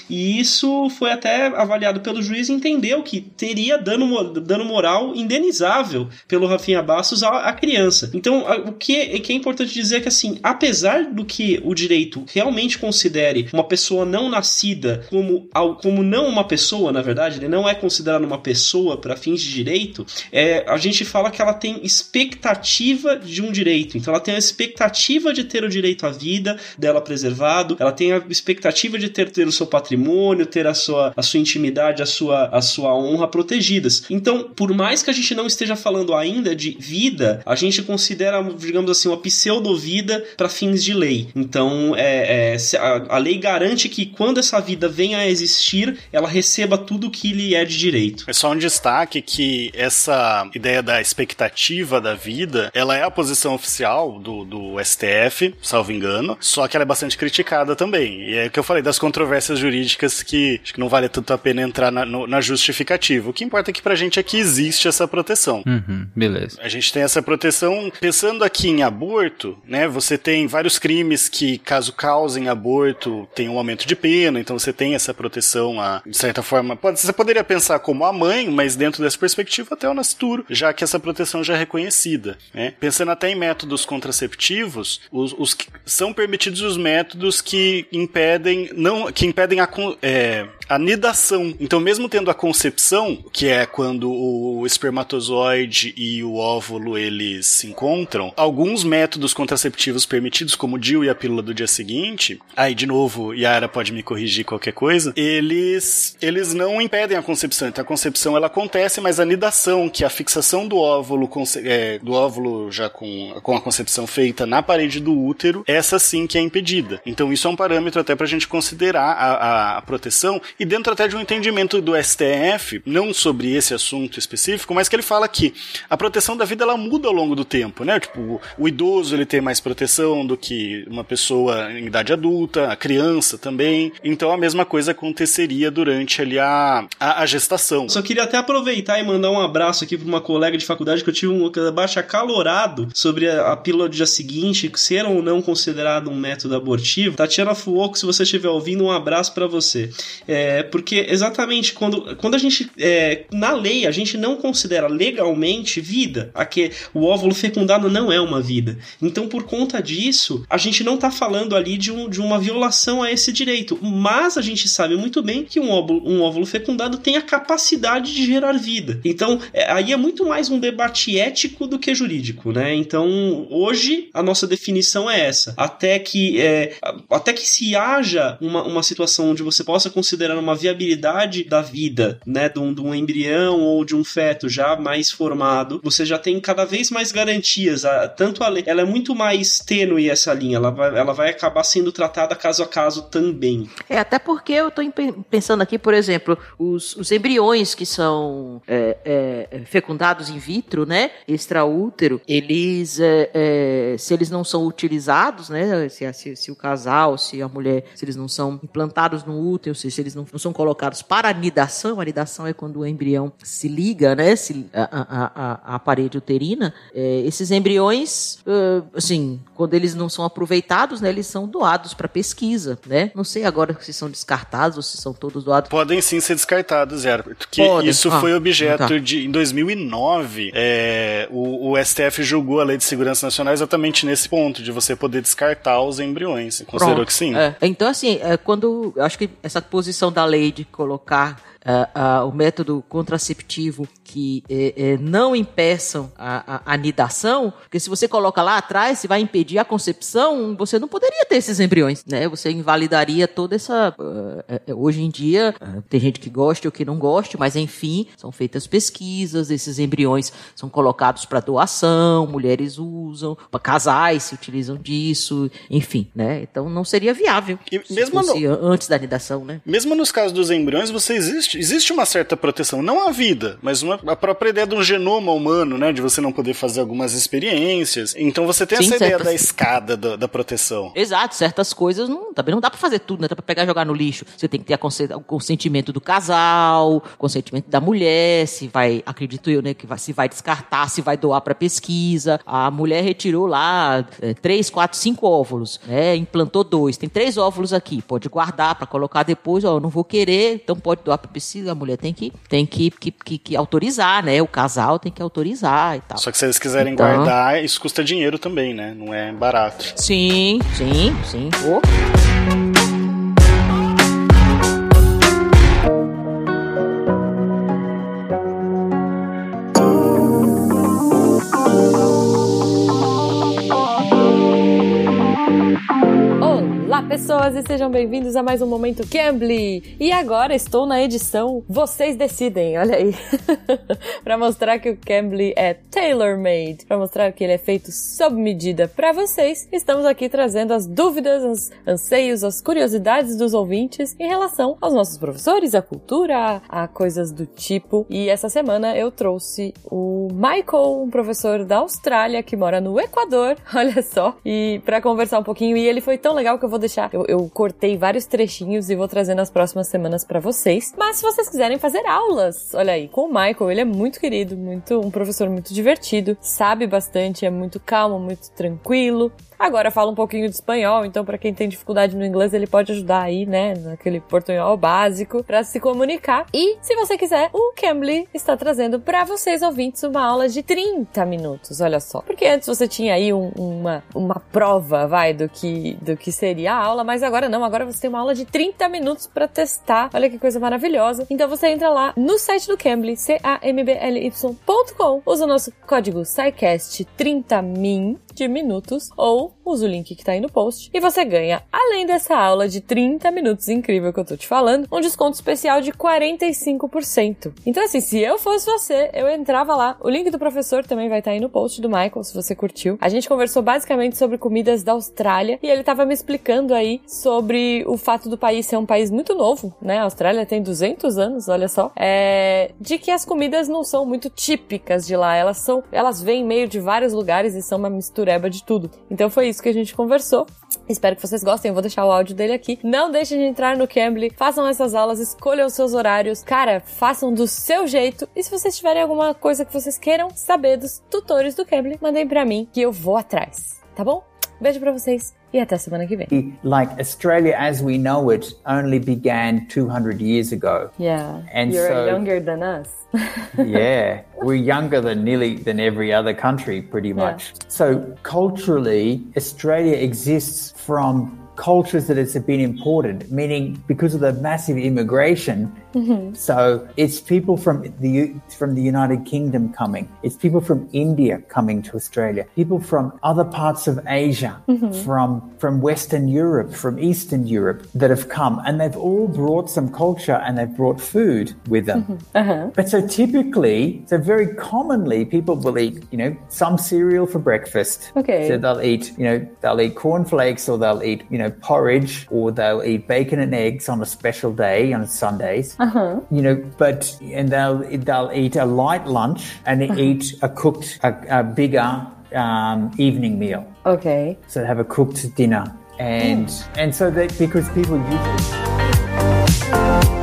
e isso foi até avaliado pelo juiz e entendeu que teria dano, dano moral indenizável pelo Rafinha Bastos à, criança. Então, o que, que é importante dizer é que, assim, apesar do que o direito realmente considere uma pessoa não nascida como, como não uma pessoa, na verdade, ele não é considerado uma pessoa para fins de direito, é, a gente fala que ela tem expectativa de um direito. Então, ela tem a expectativa de ter o direito à vida dela preservado, ela tem a expectativa de ter, ter o seu patrimônio, ter a sua, a sua intimidade, a sua, a sua honra protegidas. Então, por mais que a gente não esteja falando ainda de vida, a gente considera, digamos assim, uma pseudo-vida para fins de lei. Então, é, é a, a, lei garante que quando essa vida venha a existir, ela receba tudo que lhe é de direito. É só um destaque que essa ideia da expectativa da vida, ela é a posição oficial do, do STF, salvo engano, só que ela é bastante criticada também. E é o que eu falei das controvérsias jurídicas que acho que não vale tanto a pena entrar na, no, na justificativa. O que importa é que pra gente aqui existe essa proteção. Uhum, beleza. A gente tem essa proteção. Pensando aqui em aborto, né? Você tem vários crimes que, caso causem aborto, tem um aumento de pena, então você tem essa proteção, a, de certa forma. Pode, você poderia pensar como a mãe, mas dentro dessa perspectiva, até o nascituro, já que essa proteção já é reconhecida. Né? Pensando até em métodos contraceptivos, os, os são permitidos os métodos métodos que impedem não que impedem a, é, a nidação. Então, mesmo tendo a concepção, que é quando o espermatozoide e o óvulo eles se encontram, alguns métodos contraceptivos permitidos, como o DIU e a pílula do dia seguinte, aí de novo, Yara pode me corrigir qualquer coisa, eles eles não impedem a concepção. Então, a concepção ela acontece, mas a nidação, que é a fixação do óvulo é, do óvulo já com, com a concepção feita na parede do útero, essa sim que é impedida. Então, isso é um parâmetro até para a gente considerar a, a proteção e dentro até de um entendimento do STF, não sobre esse assunto específico, mas que ele fala que a proteção da vida ela muda ao longo do tempo, né? Tipo, o idoso ele tem mais proteção do que uma pessoa em idade adulta, a criança também. Então a mesma coisa aconteceria durante ali a, a, a gestação. Só queria até aproveitar e mandar um abraço aqui para uma colega de faculdade que eu tive um debate acalorado sobre a, a pílula do dia seguinte, ser ou não considerado um, método abortivo. Tatiana Fuoco, se você estiver ouvindo, um abraço para você. É, porque exatamente quando, quando a gente. É, na lei, a gente não considera legalmente vida. Aqui, o óvulo fecundado não é uma vida. Então, por conta disso, a gente não tá falando ali de, um, de uma violação a esse direito. Mas a gente sabe muito bem que um óvulo, um óvulo fecundado tem a capacidade de gerar vida. Então, é, aí é muito mais um debate ético do que jurídico, né? Então, hoje, a nossa definição é essa. Até que, é, até que se haja uma, uma situação onde você possa considerar uma viabilidade da vida, né? De um, de um embrião ou de um feto já mais formado, você já tem cada vez mais garantias. A, tanto a lei, ela é muito mais tênue essa linha, ela vai, ela vai acabar sendo tratada caso a caso também. É, até porque eu estou pensando aqui, por exemplo, os, os embriões que são é, é, fecundados in vitro, né? Extraútero, eles, é, é se eles não são utilizados, né? Se, se, se, o casal, se a mulher, se eles não são implantados no útero, se, se eles não, não, são colocados para a anidação é quando o embrião se liga, né? Se, a, a, a, a parede uterina, é, esses embriões, uh, assim, quando eles não são aproveitados, né? Eles são doados para pesquisa, né? Não sei agora se são descartados ou se são todos doados. Podem sim ser descartados, Zero. Porque Podem. isso ah, foi objeto tá. de, em 2009, é, o, o, STF julgou a Lei de Segurança Nacional exatamente nesse ponto, de você poder descartar os embriões. Considerou Pronto. que sim. É. Então, assim, é, quando. Acho que essa posição da lei de colocar uh, uh, o método contraceptivo que uh, não impeçam a, a, anidação, porque se você coloca lá atrás, se vai impedir a concepção, você não poderia ter esses embriões, né? Você invalidaria toda essa. hoje em dia, tem gente que gosta ou que não gosta, mas enfim, são feitas pesquisas, esses embriões são colocados para doação, mulheres usam, casais se utilizam disso, enfim, né? Então não seria viável. E mesmo no... antes da anidação, né? Mesmo nos casos dos embriões, você existe existe, existe uma certa proteção, não a vida, mas uma, a própria ideia de um genoma humano, né? De você não poder fazer algumas experiências. Então você tem Sim, essa certas... ideia da escada da, da, proteção. Exato, certas coisas não, também não dá para fazer tudo, né? Dá pra pegar e jogar no lixo. Você tem que ter o consentimento do casal, consentimento da mulher, se vai, acredito eu, né? Que vai, se vai descartar, se vai doar para pesquisa. A mulher retirou lá é, três, quatro, cinco óvulos, né? Implantou dois. Tem três óvulos aqui, pode guardar para colocar depois, ó, eu não vou querer, então pode doar pra precisa, a mulher tem que, tem que, que, que, que, autorizar, né? O casal tem que autorizar e tal. Só que se eles quiserem então... guardar, isso custa dinheiro também, né? Não é barato. Sim, sim, sim. Oh. Pessoas, e sejam bem-vindos a mais um Momento Cambly. E agora estou na edição Vocês Decidem, olha aí. para mostrar que o Cambly é tailor-made, para mostrar que ele é feito sob medida para vocês, estamos aqui trazendo as dúvidas, os anseios, as curiosidades dos ouvintes em relação aos nossos professores, à cultura, a coisas do tipo. E essa semana eu trouxe o Michael, um professor da Austrália que mora no Equador, olha só, e para conversar um pouquinho. E ele foi tão legal que eu vou deixar. Eu, eu cortei vários trechinhos e vou trazer nas próximas semanas para vocês. Mas se vocês quiserem fazer aulas, olha aí, com o Michael, ele é muito querido, muito um professor muito divertido, sabe bastante, é muito calmo, muito tranquilo. Agora fala um pouquinho de espanhol, então para quem tem dificuldade no inglês, ele pode ajudar aí, né, naquele portunhol básico para se comunicar. E se você quiser, o Cambly está trazendo para vocês ouvintes uma aula de 30 minutos, olha só. Porque antes você tinha aí um, uma uma prova, vai, do que do que seria a aula, mas agora não, agora você tem uma aula de 30 minutos para testar. Olha que coisa maravilhosa. Então você entra lá no site do Cambly, c a m b l y.com, usa o nosso código SciCast30min de minutos ou usa o link que tá aí no post e você ganha, além dessa aula de 30 minutos incrível que eu tô te falando, um desconto especial de 45%. Então assim, se eu fosse você, eu entrava lá. O link do professor também vai estar tá aí no post do Michael, se você curtiu. A gente conversou basicamente sobre comidas da Austrália e ele tava me explicando aí sobre o fato do país ser um país muito novo, né? A Austrália tem 200 anos, olha só. É, de que as comidas não são muito típicas de lá, elas são, elas vêm meio de vários lugares e são uma mistura de tudo. Então foi isso que a gente conversou. Espero que vocês gostem, eu vou deixar o áudio dele aqui. Não deixem de entrar no Cambly, façam essas aulas, escolham os seus horários. Cara, façam do seu jeito. E se vocês tiverem alguma coisa que vocês queiram saber dos tutores do Cambly, mandem para mim que eu vou atrás, tá bom? Beijo para vocês semana que vem. Like Australia as we know it only began 200 years ago. Yeah, And you're so- younger than us. yeah, we're younger than nearly than every other country, pretty much. So culturally, Australia exists from cultures that has been imported, meaning because of the massive immigration. Mm-hmm. So it's people from the from the United Kingdom coming. It's people from India coming to Australia. People from other parts of Asia, mm-hmm. from from Western Europe, from Eastern Europe that have come, and they've all brought some culture and they've brought food with them. Mm-hmm. Uh-huh. But so typically, so very commonly, people will eat, you know, some cereal for breakfast. Okay. So they'll eat, you know, they'll eat cornflakes or they'll eat, you know, porridge or they'll eat bacon and eggs on a special day on Sundays. Uh-huh. You know, but and they'll they'll eat a light lunch and eat a cooked a, a bigger um, evening meal. Okay. So they have a cooked dinner. And and so that because people usually Então,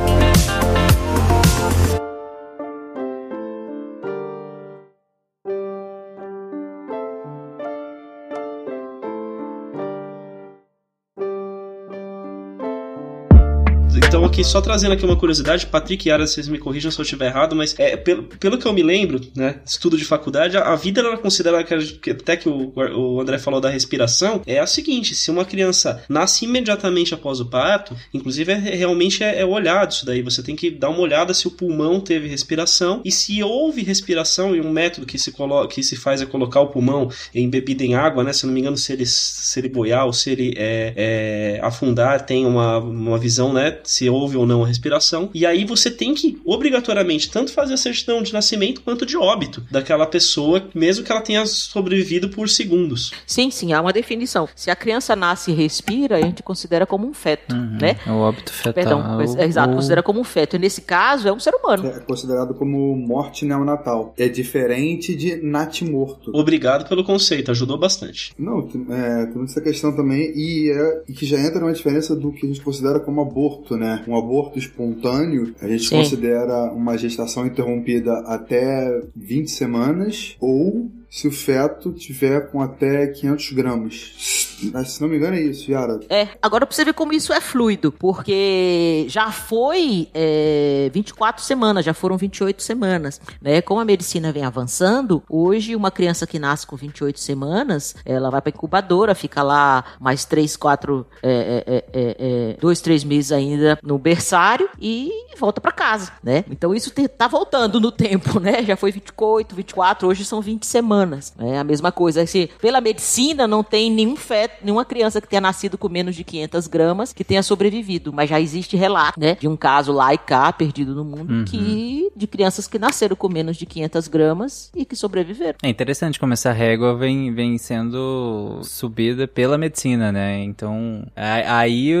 aqui, só trazendo aqui uma curiosidade, Patrick e Yara, vocês me corrijam se eu estiver errado, mas é, pelo, pelo que eu me lembro, né, estudo de faculdade, a, a vida era considerada, que, até que o, o André falou da respiração, é a seguinte, se uma criança nasce imediatamente após o parto, inclusive é, realmente é, é olhado isso daí, você tem que dar uma olhada se o pulmão teve respiração, e se houve respiração, e um método que se, colo, que se faz é colocar o pulmão embebida em água, né, se eu não me engano, se ele, se ele boiar ou se ele é, é, afundar, tem uma, uma visão, né, se houve ou não a respiração. E aí você tem que, obrigatoriamente, tanto fazer a certidão de nascimento quanto de óbito daquela pessoa, mesmo que ela tenha sobrevivido por segundos. Sim, sim, há uma definição. Se a criança nasce e respira, a gente considera como um feto, né? É o óbito fetal. Perdão, é, exato, ou- considera como um feto. E nesse caso, é um ser humano. É considerado como morte neonatal. É diferente de natimorto. Obrigado pelo conceito, ajudou bastante. Não, tem, é, tem essa questão também, e, é, e que já entra numa diferença do que a gente considera como aborto, né? Um aborto espontâneo, a gente Sim. considera uma gestação interrompida até 20 semanas, ou se o feto tiver com até 500 gramas. Mas, se não me engano é isso, Yara. É, agora pra você ver como isso é fluido, porque já foi é, 24 semanas, já foram 28 semanas, né? Como a medicina vem avançando, hoje uma criança que nasce com 28 semanas, ela vai pra incubadora, fica lá mais 3, 4, é, é, é, é, 2, 3 meses ainda no berçário e volta pra casa, né? Então isso tá voltando no tempo, né? Já foi 28, 24, hoje são 20 semanas, né? A mesma coisa, se pela medicina não tem nenhum feto, nenhuma criança que tenha nascido com menos de 500 gramas que tenha sobrevivido, mas já existe relato, né, de um caso lá e cá perdido no mundo que de crianças que nasceram com menos de 500 gramas e que sobreviveram. É interessante como essa régua vem, vem sendo subida pela medicina, né? Então, aí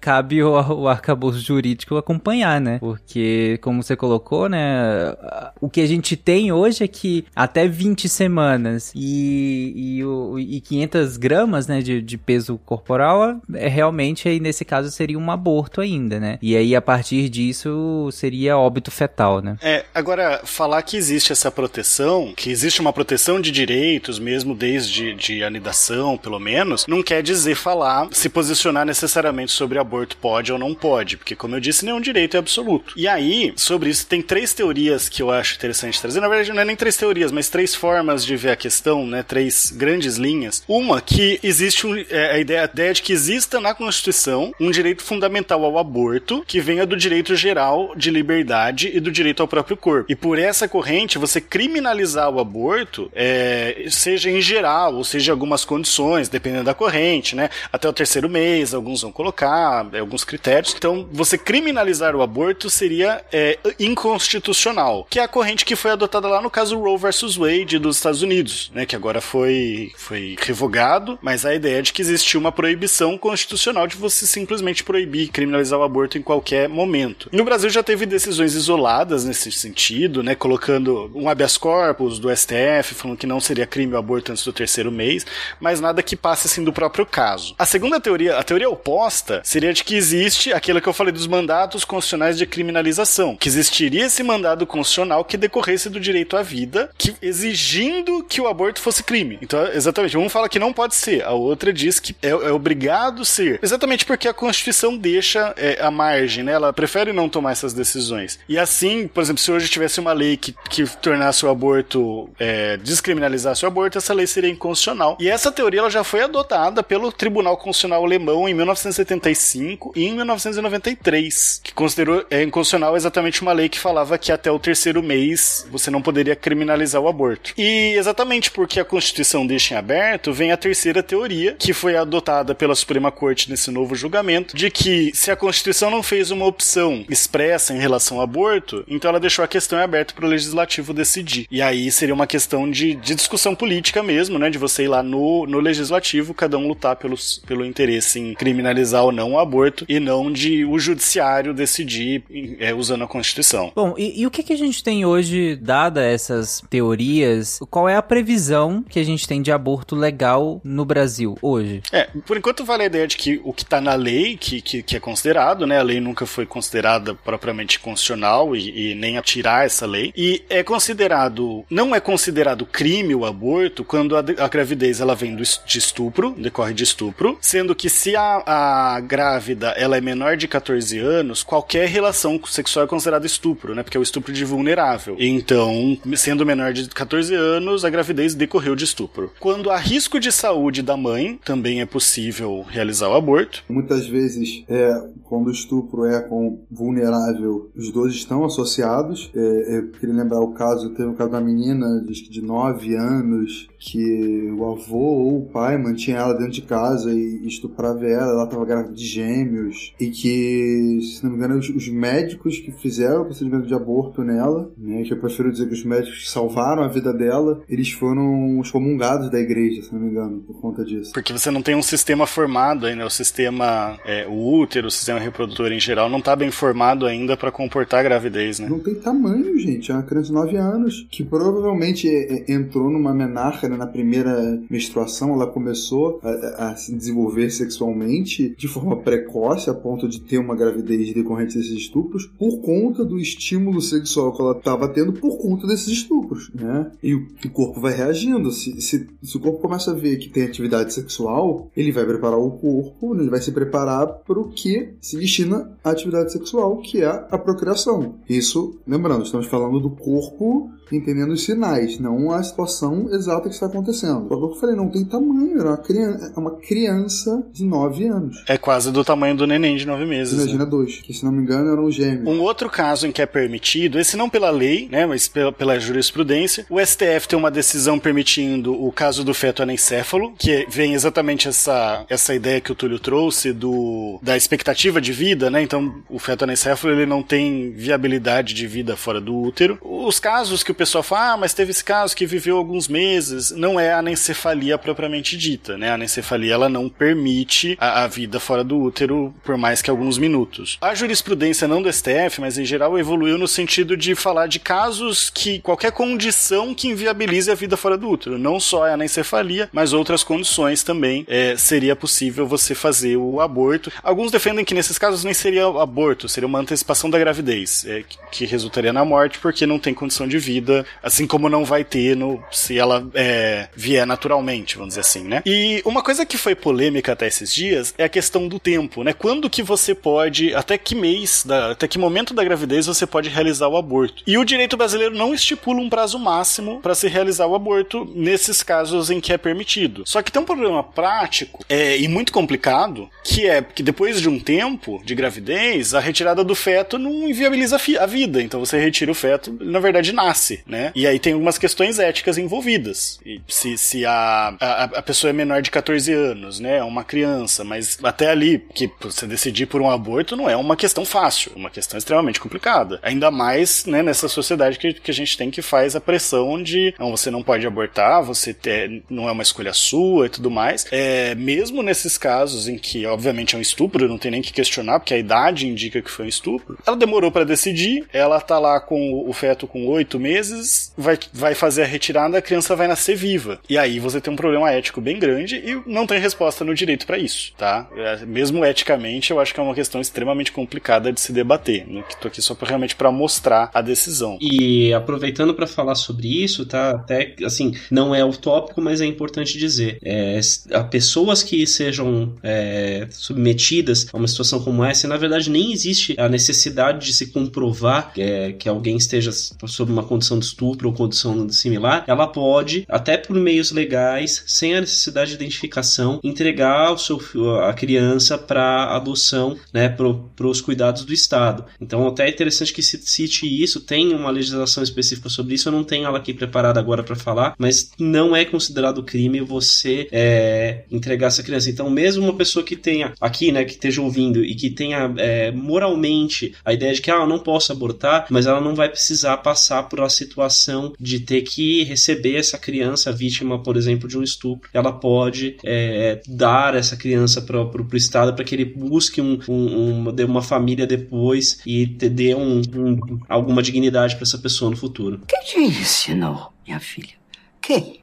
cabe o, o arcabouço jurídico acompanhar, né? Porque, como você colocou, né? O que a gente tem hoje é que até 20 semanas e, e, e 500 gramas, né, de, de peso corporal, é realmente aí nesse caso seria um aborto ainda, né? E aí a partir disso seria óbito fetal, né? É, agora, falar que existe essa proteção, que existe uma proteção de direitos, mesmo desde de anidação, pelo menos, não quer dizer falar, se posicionar necessariamente sobre aborto pode ou não pode, porque, como eu disse, nenhum direito é absoluto. E aí, sobre isso, tem três teorias que eu acho interessante trazer. Na verdade, não é nem três teorias, mas três formas de ver a questão, né? Três grandes linhas. Uma, que existe um, é, a, ideia, a ideia de que exista na Constituição um direito fundamental ao aborto que venha do direito geral de liberdade e do direito ao próprio corpo. E por essa corrente, você criminalizar o aborto, é, seja em geral, ou seja em algumas condições, dependendo da corrente, né? Até o terceiro mês, alguns vão colocar é, alguns critérios. Então, você criminalizar o aborto seria é, inconstitucional, que é a corrente que foi adotada lá no caso Roe versus Wade dos Estados Unidos, né? Que agora foi, foi revogado, mas a ideia de que existia uma proibição constitucional de você simplesmente proibir, criminalizar o aborto em qualquer momento. No Brasil já teve decisões isoladas nesse sentido, né? Colocando um habeas corpus do STF, falando que não seria crime o aborto antes do terceiro mês, mas nada que passe assim do próprio caso. A segunda teoria, a teoria oposta, seria de que existe aquilo que eu falei dos mandatos constitucionais de criminalização, que existiria esse mandado constitucional que decorresse do direito à vida, que exigindo que o aborto fosse crime. Então, exatamente, um fala que não pode ser, a outra diz que é, é obrigado ser. Exatamente porque a Constituição deixa é, a margem, né? Ela prefere não tomar essas decisões. E assim, por exemplo, se hoje tivesse uma lei que, que tornasse o aborto, é, descriminalizasse o aborto, essa lei seria inconstitucional. E essa teoria ela já foi adotada pelo Tribunal Constitucional Alemão em 1975 e em 1993, que considerou é, inconstitucional exatamente uma lei que falava que até o terceiro mês você não poderia criminalizar o aborto. E exatamente porque a Constituição deixa em aberto, vem a terceira teoria, que foi adotada pela Suprema Corte nesse novo julgamento, de que se a Constituição não fez uma opção expressa em relação ao aborto, então ela deixou a questão aberta para o legislativo decidir. E aí seria uma questão de, de discussão política mesmo, né? De você ir lá no, no legislativo, cada um lutar pelos, pelo interesse em criminalizar ou não o aborto, e não de o judiciário decidir é, usando a Constituição. Bom, e, e o que, que a gente tem hoje, dada essas teorias, qual é a previsão que a gente tem de aborto legal no Brasil hoje? É, por enquanto vale a ideia de que o que está na lei, que, que, que, é considerado, né? A lei nunca foi considerada propriamente constitucional e, e nem a tirar essa lei. E é considerado, não é considerado crime o aborto quando a, a gravidez ela vem do, de estupro, decorre de estupro, sendo que se a, a grávida ela é menor de 14 anos, qualquer relação sexual é considerada estupro, né? Porque é o estupro de vulnerável. Então, sendo menor de 14 anos, a gravidez decorreu de estupro. Quando há risco de saúde da mãe, também é possível realizar o aborto. Muitas vezes, é, quando o estupro é com vulnerável, os dois estão associados. É, eu queria lembrar o caso, teve o caso da menina, de, de 9 anos, que o avô ou o pai mantinha ela dentro de casa e estuprava ela, ela estava grávida de gêmeos, e que, se não me engano, os, os, médicos que fizeram o procedimento de aborto nela, né, que eu prefiro dizer que os médicos que salvaram a vida dela, eles foram excomungados da igreja, se não me engano, por conta disso. Porque você não tem um sistema formado ainda, o sistema, é, o útero, o sistema reprodutor em geral, não está bem formado ainda para comportar a gravidez, né? Não tem tamanho, gente. É uma criança de 9 anos que provavelmente é, é, entrou numa menarca né, na primeira menstruação, ela começou a, a, se desenvolver sexualmente de forma precoce, a ponto de ter uma gravidez decorrente desses estupros, por conta do estímulo sexual que ela estava tendo por conta desses estupros, né? E o, o corpo vai reagindo. Se, se, se, o corpo começa a ver que tem atividade sexual, ele vai preparar o corpo, ele vai se preparar para o que se destina à atividade sexual, que é a procriação. Isso, lembrando, estamos falando do corpo entendendo os sinais, não a situação exata que está acontecendo. Eu falei, não tem tamanho, era uma criança, é uma criança de 9 anos. É quase do tamanho do neném de 9 meses. Imagina né? dois, que se não me engano eram gêmeos. Um outro caso em que é permitido, esse não pela lei, né, mas pela, pela jurisprudência, o STF tem uma decisão permitindo o caso do feto anencéfalo, que vem exatamente essa, essa ideia que o Túlio trouxe do, da expectativa de vida, né, então o feto anencéfalo ele não tem viabilidade de vida fora do útero. Os casos que o pessoal fala, ah, mas teve esse caso que viveu alguns meses, não é anencefalia propriamente dita, né? A anencefalia ela não permite a, a, vida fora do útero por mais que alguns minutos. A jurisprudência não do STF, mas em geral evoluiu no sentido de falar de casos que qualquer condição que inviabilize a vida fora do útero, não só a anencefalia, mas outras condições também é, seria possível você fazer o aborto. Alguns defendem que nesses casos nem seria aborto, seria uma antecipação da gravidez, é, que resultaria na morte porque não tem condição de vida vida, assim como não vai ter no, se ela é, vier naturalmente, vamos dizer assim, né? E uma coisa que foi polêmica até esses dias é a questão do tempo, né? Quando que você pode, até que mês, da, até que momento da gravidez você pode realizar o aborto. E o direito brasileiro não estipula um prazo máximo para se realizar o aborto nesses casos em que é permitido. Só que tem um problema prático é, e muito complicado, que é que depois de um tempo de gravidez, a retirada do feto não inviabiliza a, a vida. Então você retira o feto, na verdade nasce né? E aí tem algumas questões éticas envolvidas. E se, se a, a, a pessoa é menor de 14 anos, né? É uma criança, mas até ali, que você decidir por um aborto não é uma questão fácil, é uma questão extremamente complicada. Ainda mais, né, nessa sociedade que, que a gente tem que faz a pressão de não, você não pode abortar, você ter, não é uma escolha sua e tudo mais. É, mesmo nesses casos em que, obviamente, é um estupro, não tem nem que questionar, porque a idade indica que foi um estupro, ela demorou para decidir, ela tá lá com o feto com oito meses meses, vai, vai fazer a retirada, a criança vai nascer viva. E aí você tem um problema ético bem grande e não tem resposta no direito para isso, tá? É, mesmo eticamente, eu acho que é uma questão extremamente complicada de se debater. Né? Tô aqui só pra, realmente para mostrar a decisão. E aproveitando para falar sobre isso, tá? Até assim, não é utópico, mas é importante dizer. É, a pessoas que sejam é, submetidas a uma situação como essa, na verdade nem existe a necessidade de se comprovar é, que alguém esteja sob uma condição de estupro ou condição similar, ela pode, até por meios legais, sem a necessidade de identificação, entregar o seu, a criança para adoção, né, para os cuidados do Estado. Então, até é interessante que se cite isso, tem uma legislação específica sobre isso, eu não tenho ela aqui preparada agora para falar, mas não é considerado crime você é, entregar essa criança. Então, mesmo uma pessoa que tenha aqui, né, que esteja ouvindo e que tenha é, moralmente a ideia de que ah, eu não posso abortar, mas ela não vai precisar passar por a situação de ter que receber essa criança vítima, por exemplo, de um estupro. Ela pode é, dar essa criança para o Estado para que ele busque um, um, um, uma família depois e dê um, um alguma dignidade para essa pessoa no futuro. Quem te ensinou, minha filha? Quem?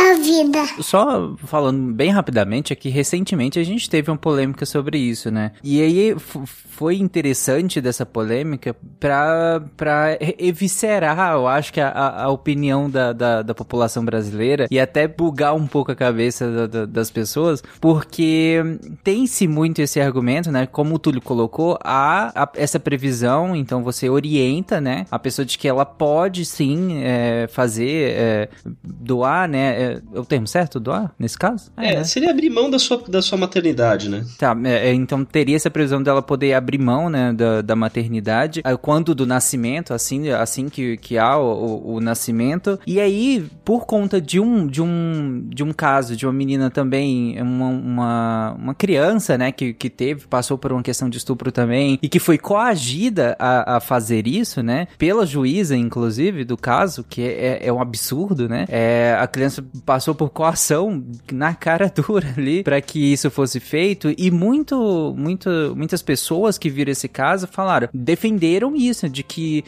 A vida. Só falando bem rapidamente, é que recentemente a gente teve uma polêmica sobre isso, né? E aí foi interessante dessa polêmica pra, pra eviscerar, eu acho que a, a opinião da, da, da, população brasileira e até bugar um pouco a cabeça da, da, das pessoas, porque tem-se muito esse argumento, né? Como o Túlio colocou, há essa previsão, então você orienta, né? A pessoa de que ela pode sim é, fazer, é, doar, né? É, é, o termo certo, doar, nesse caso? É, né? seria abrir mão da sua, da sua maternidade, né? Tá, é, é, então teria essa previsão dela poder abrir mão, né, da, da maternidade, é, quando do nascimento, assim, assim que, que há o, o, o, nascimento. E aí, por conta de um, de um, de um caso de uma menina também, uma, uma, uma criança, né, que, que teve, passou por uma questão de estupro também, e que foi coagida a, a fazer isso, né, pela juíza, inclusive, do caso, que é, é um absurdo, né, é, a criança passou por coação na cara dura ali para que isso fosse feito e muito, muito, muitas pessoas que viram esse caso falaram, defenderam isso, de que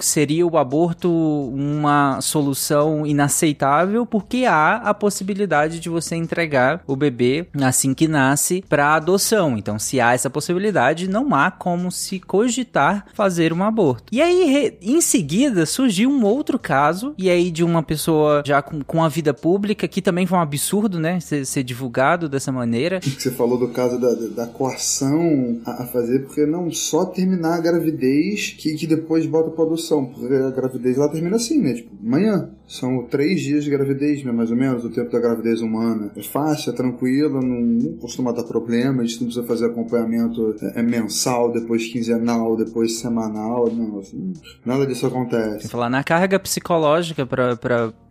seria o aborto uma solução inaceitável porque há a possibilidade de você entregar o bebê assim que nasce para adoção. Então, se há essa possibilidade, não há como se cogitar fazer um aborto. E aí, em seguida, surgiu um outro caso, e aí de uma pessoa já com, com a vida pública, que também foi um absurdo, né? Ser, ser divulgado dessa maneira. Você falou do caso da, da coação a, fazer, porque não só terminar a gravidez que, que depois bota pra adoção, porque a gravidez ela termina assim, né? Tipo, amanhã. São três dias de gravidez, né? Mais ou menos, o tempo da gravidez humana. É fácil, é tranquilo, não, não costuma dar problema, a gente não precisa fazer acompanhamento é, é mensal, depois quinzenal, depois semanal, não, assim, nada disso acontece. Falar na carga psicológica para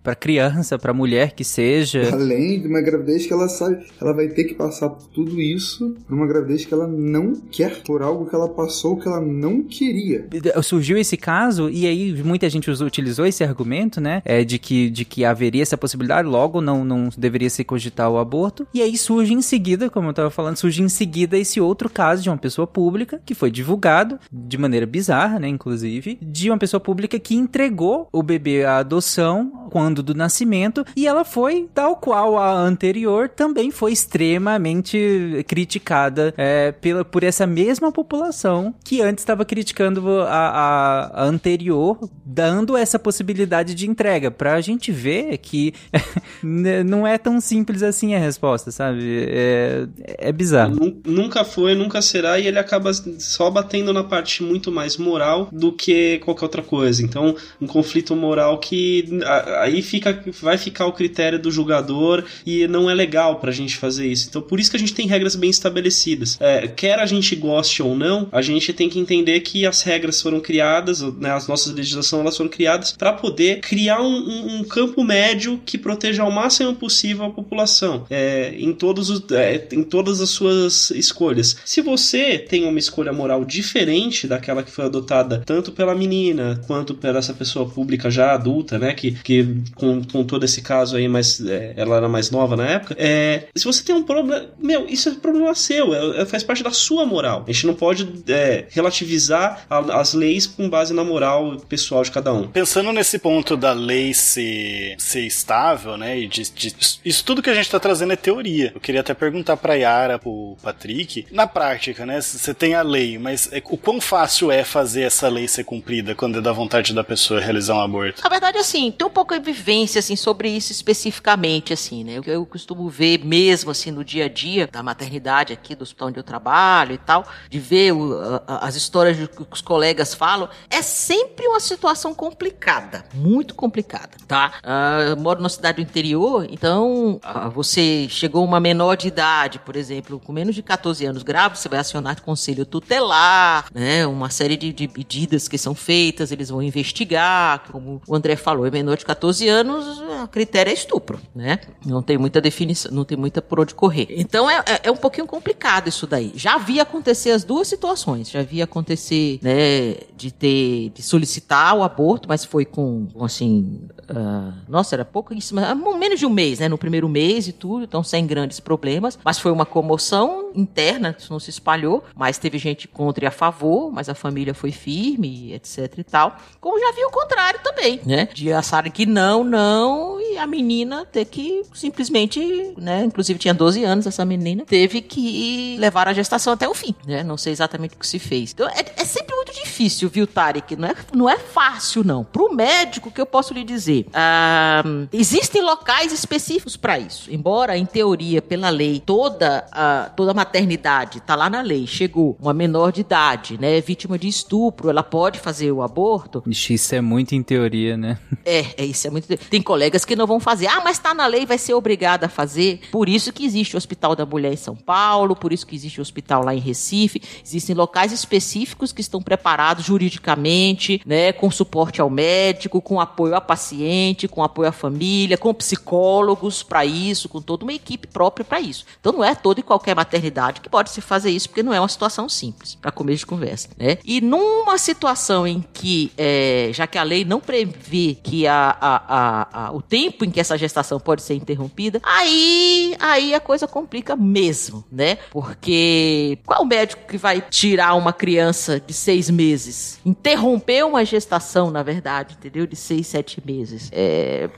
para criança, para mulher que seja. Além de uma gravidez que ela sabe, ela vai ter que passar por tudo isso, por uma gravidez que ela não quer, por algo que ela passou que ela não queria. Surgiu esse caso e aí muita gente utilizou esse argumento, né, é de que de que haveria essa possibilidade, logo não não deveria se cogitar o aborto. E aí surge em seguida, como eu estava falando, surge em seguida esse outro caso de uma pessoa pública que foi divulgado de maneira bizarra, né, inclusive, de uma pessoa pública que entregou o bebê à adoção quando do nascimento, e ela foi, tal qual a anterior, também foi extremamente criticada é, pela, por essa mesma população que antes estava criticando a, a, anterior, dando essa possibilidade de entrega, pra gente ver que não é tão simples assim a resposta, sabe? É, é bizarro. Nunca foi, nunca será, e ele acaba só batendo na parte muito mais moral do que qualquer outra coisa. Então, um conflito moral que aí fica, vai ficar o critério do julgador e não é legal pra gente fazer isso. Então, por isso que a gente tem regras bem estabelecidas. É, quer a gente goste ou não, a gente tem que entender que as regras foram criadas, né, as nossas legislações elas foram criadas para poder criar um, um, um, campo médio que proteja ao máximo possível a população é, em, todos os, é, em todas as suas escolhas. Se você tem uma escolha moral diferente daquela que foi adotada tanto pela menina quanto pela essa pessoa pública já adulta, né, que, que com, com todo esse caso aí, mas é, ela era mais nova na época. É, se você tem um problema, meu, isso é problema seu, é, é, faz parte da sua moral. A gente não pode é, relativizar a, as leis com base na moral pessoal de cada um. Pensando nesse ponto da lei ser, ser estável, né, e de, de, isso tudo que a gente tá trazendo é teoria. Eu queria até perguntar pra Yara, pro Patrick, na prática, né, você tem a lei, mas é, o quão fácil é fazer essa lei ser cumprida quando é da vontade da pessoa realizar um aborto? Na verdade, assim, tem um pouco de vivência, assim, sobre isso especificamente, assim, né? O que eu costumo ver mesmo, assim, no dia a dia da maternidade aqui do hospital onde eu trabalho e tal, de ver o, a, as histórias que os colegas falam, é sempre uma situação complicada, muito complicada, tá? Uh, eu moro numa cidade do interior, então uh, você chegou uma menor de idade, por exemplo, com menos de 14 anos grávida, você vai acionar conselho tutelar, né? Uma série de, de medidas que são feitas, eles vão investigar, como o André falou, é menor de 14 anos, a critério é estupro, né? Não tem muita definição, não tem muita por onde correr. Então é, é, é um pouquinho complicado isso daí. Já vi acontecer as duas situações. Já vi acontecer, né, de ter, de solicitar o aborto, mas foi com, assim, uh, nossa, era pouquíssimo, menos de um mês, né? No primeiro mês e tudo, então sem grandes problemas. Mas foi uma comoção interna, isso não se espalhou, mas teve gente contra e a favor, mas a família foi firme, etc e tal. Como já vi o contrário também, né? De acharem que não, não, e a menina ter que simplesmente, né? Inclusive tinha 12 anos essa menina, teve que levar a gestação até o fim, né? Não sei exatamente o que se fez. Então é, é sempre muito difícil, viu, Tarek? Não é, não é fácil, não. Pro médico, que eu posso lhe dizer? Ah, existem locais específicos para isso. Embora, em teoria, pela lei, toda a, toda a maternidade tá lá na lei, chegou uma menor de idade, né? Vítima de estupro, ela pode fazer o aborto. Ixi, isso é muito em teoria, né? É, é isso é muito. Tem colegas que não vão fazer. Ah, mas tá na lei, vai ser obrigada a fazer. Por isso que existe o Hospital da Mulher em São Paulo, por isso que existe o hospital lá em Recife. Existem locais específicos que estão preparados juridicamente, né, com suporte ao médico, com apoio a paciente, com apoio à família, com psicólogos para isso, com toda uma equipe própria para isso. Então não é toda e qualquer maternidade que pode se fazer isso, porque não é uma situação simples, para começo de conversa, né? E numa situação em que, é, já que a lei não prevê que a, a, a, o tempo em que essa gestação pode ser interrompida, aí, aí a coisa complica mesmo, né? Porque qual médico que vai tirar uma criança de seis meses? Interromper uma gestação, na verdade, entendeu? De seis, sete meses. É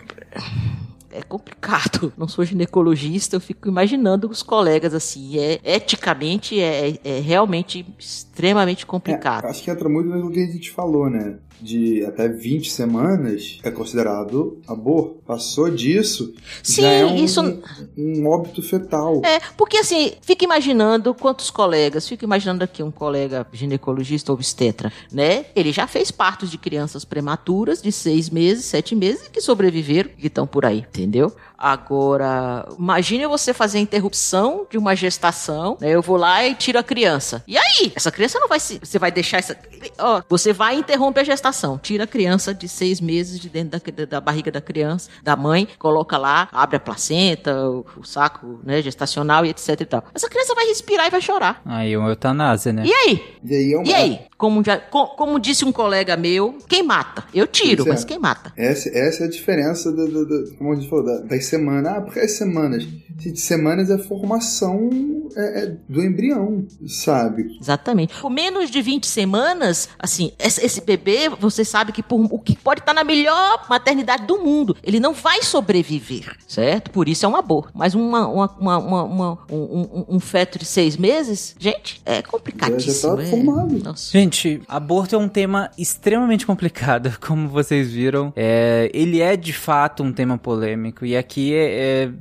é complicado. Não sou ginecologista, eu fico imaginando os colegas assim. É eticamente é, é realmente extremamente complicado. É, acho que entra muito no que a gente falou, né? De até 20 semanas é considerado aborto. Passou disso, Sim, já é um, isso... um óbito fetal. É, porque assim, fica imaginando quantos colegas, fica imaginando aqui um colega ginecologista ou obstetra, né? Ele já fez partos de crianças prematuras de seis meses, sete meses, que sobreviveram, que estão por aí, entendeu? Agora, imagine você fazer a interrupção de uma gestação, né? Eu vou lá e tiro a criança. E aí? Essa criança não vai se. Você vai deixar essa. Ó, você vai interromper a gestação. Tira a criança de seis meses de dentro da, da barriga da criança, da mãe, coloca lá, abre a placenta, o, o saco, né, gestacional e etc e tal. Essa criança vai respirar e vai chorar. Aí é uma eutanásia, né? E aí? E aí? É uma... E aí? Como, já, como, como, disse um colega meu, quem mata? Eu tiro, mas quem mata? Essa, essa é a diferença do, do, do como a gente falou, das semanas. Ah, porque as semanas? De semanas é formação é, é do embrião, sabe? Exatamente. Com menos de 20 semanas, assim, esse, bebê, você sabe que por, o que pode estar na melhor maternidade do mundo, ele não vai sobreviver, certo? Por isso é um aborto. Mas uma, uma, uma, uma um, um, um, feto de seis meses, gente, é complicadíssimo. Já, já tá formado. Nossa. Gente, aborto é um tema extremamente complicado, como vocês viram. É, ele é de fato um tema polêmico e aqui é, é,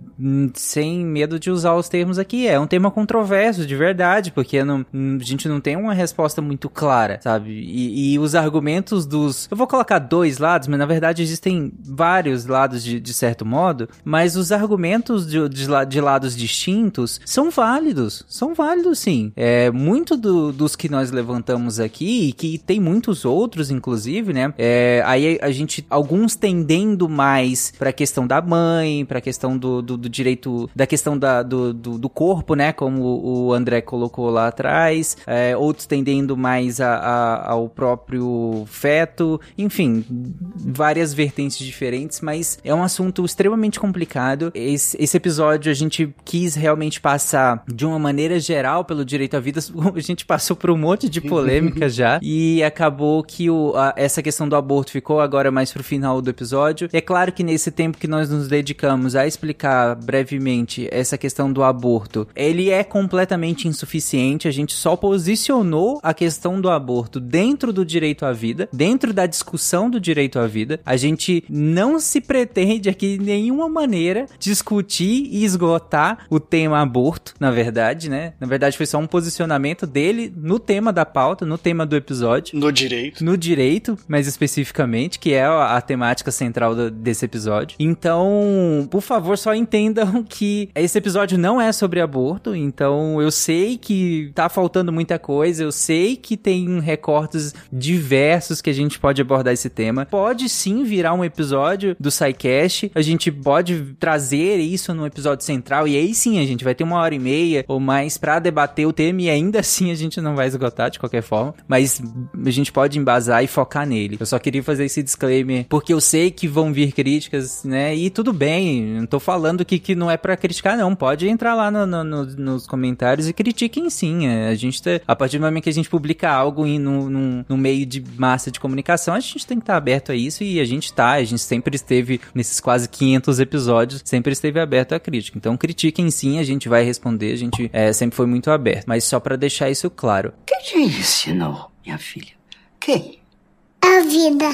sem medo de usar os termos aqui, é um tema controverso de verdade, porque não, a gente não tem uma resposta muito clara, sabe? E, e, os argumentos dos. Eu vou colocar dois lados, mas na verdade existem vários lados de, de certo modo, mas os argumentos de, de, de, lados distintos são válidos. São válidos sim. É, muito do, dos que nós levantamos aqui e que tem muitos outros, inclusive, né? É, aí a gente, alguns tendendo mais pra questão da mãe, para a questão do, do, do, direito, da questão da, do, do, do, corpo, né? Como o André colocou lá atrás, é, outros tendendo mais a, a, ao próprio feto, enfim, várias vertentes diferentes, mas é um assunto extremamente complicado. Esse, esse episódio a gente quis realmente passar de uma maneira geral pelo direito à vida, a gente passou por um monte de polêmica já, e acabou que o, a, essa questão do aborto ficou agora mais pro final do episódio. É claro que nesse tempo que nós nos dedicamos a explicar brevemente essa questão do aborto, ele é completamente insuficiente, a gente só posicionou a questão do aborto dentro do direito à vida, dentro da discussão do direito à vida. A gente não se pretende aqui de nenhuma maneira discutir e esgotar o tema aborto, na verdade, né? Na verdade foi só um posicionamento dele no tema da pauta, no tema do episódio. No direito. No direito, mais especificamente, que é a, a temática central do, desse episódio. Então, por favor, só entendam que esse episódio não é sobre aborto, então eu sei que tá faltando muita coisa, eu sei que tem recortes diversos que a gente pode abordar esse tema. Pode sim virar um episódio do SciCast, a gente pode trazer isso no episódio central, e aí sim a gente vai ter uma hora e meia ou mais para debater o tema, e ainda assim a gente não vai esgotar de qualquer forma, mas a gente pode embasar e focar nele. Eu só queria fazer esse disclaimer, porque eu sei que vão vir críticas, né? E tudo bem, não tô falando que, que não é para criticar, não. Pode entrar lá no, no, no, nos comentários e critiquem sim. É, a gente tá, a partir do momento que a gente publica algo em, no, meio de massa de comunicação, a gente tem que estar tá aberto a isso e a gente tá. A gente sempre esteve, nesses quase 500 episódios, sempre esteve aberto a crítica. Então critiquem sim, a gente vai responder, a gente é, sempre foi muito aberto. Mas só para deixar isso claro. Que te ensinou, minha filha? Quem? A vida.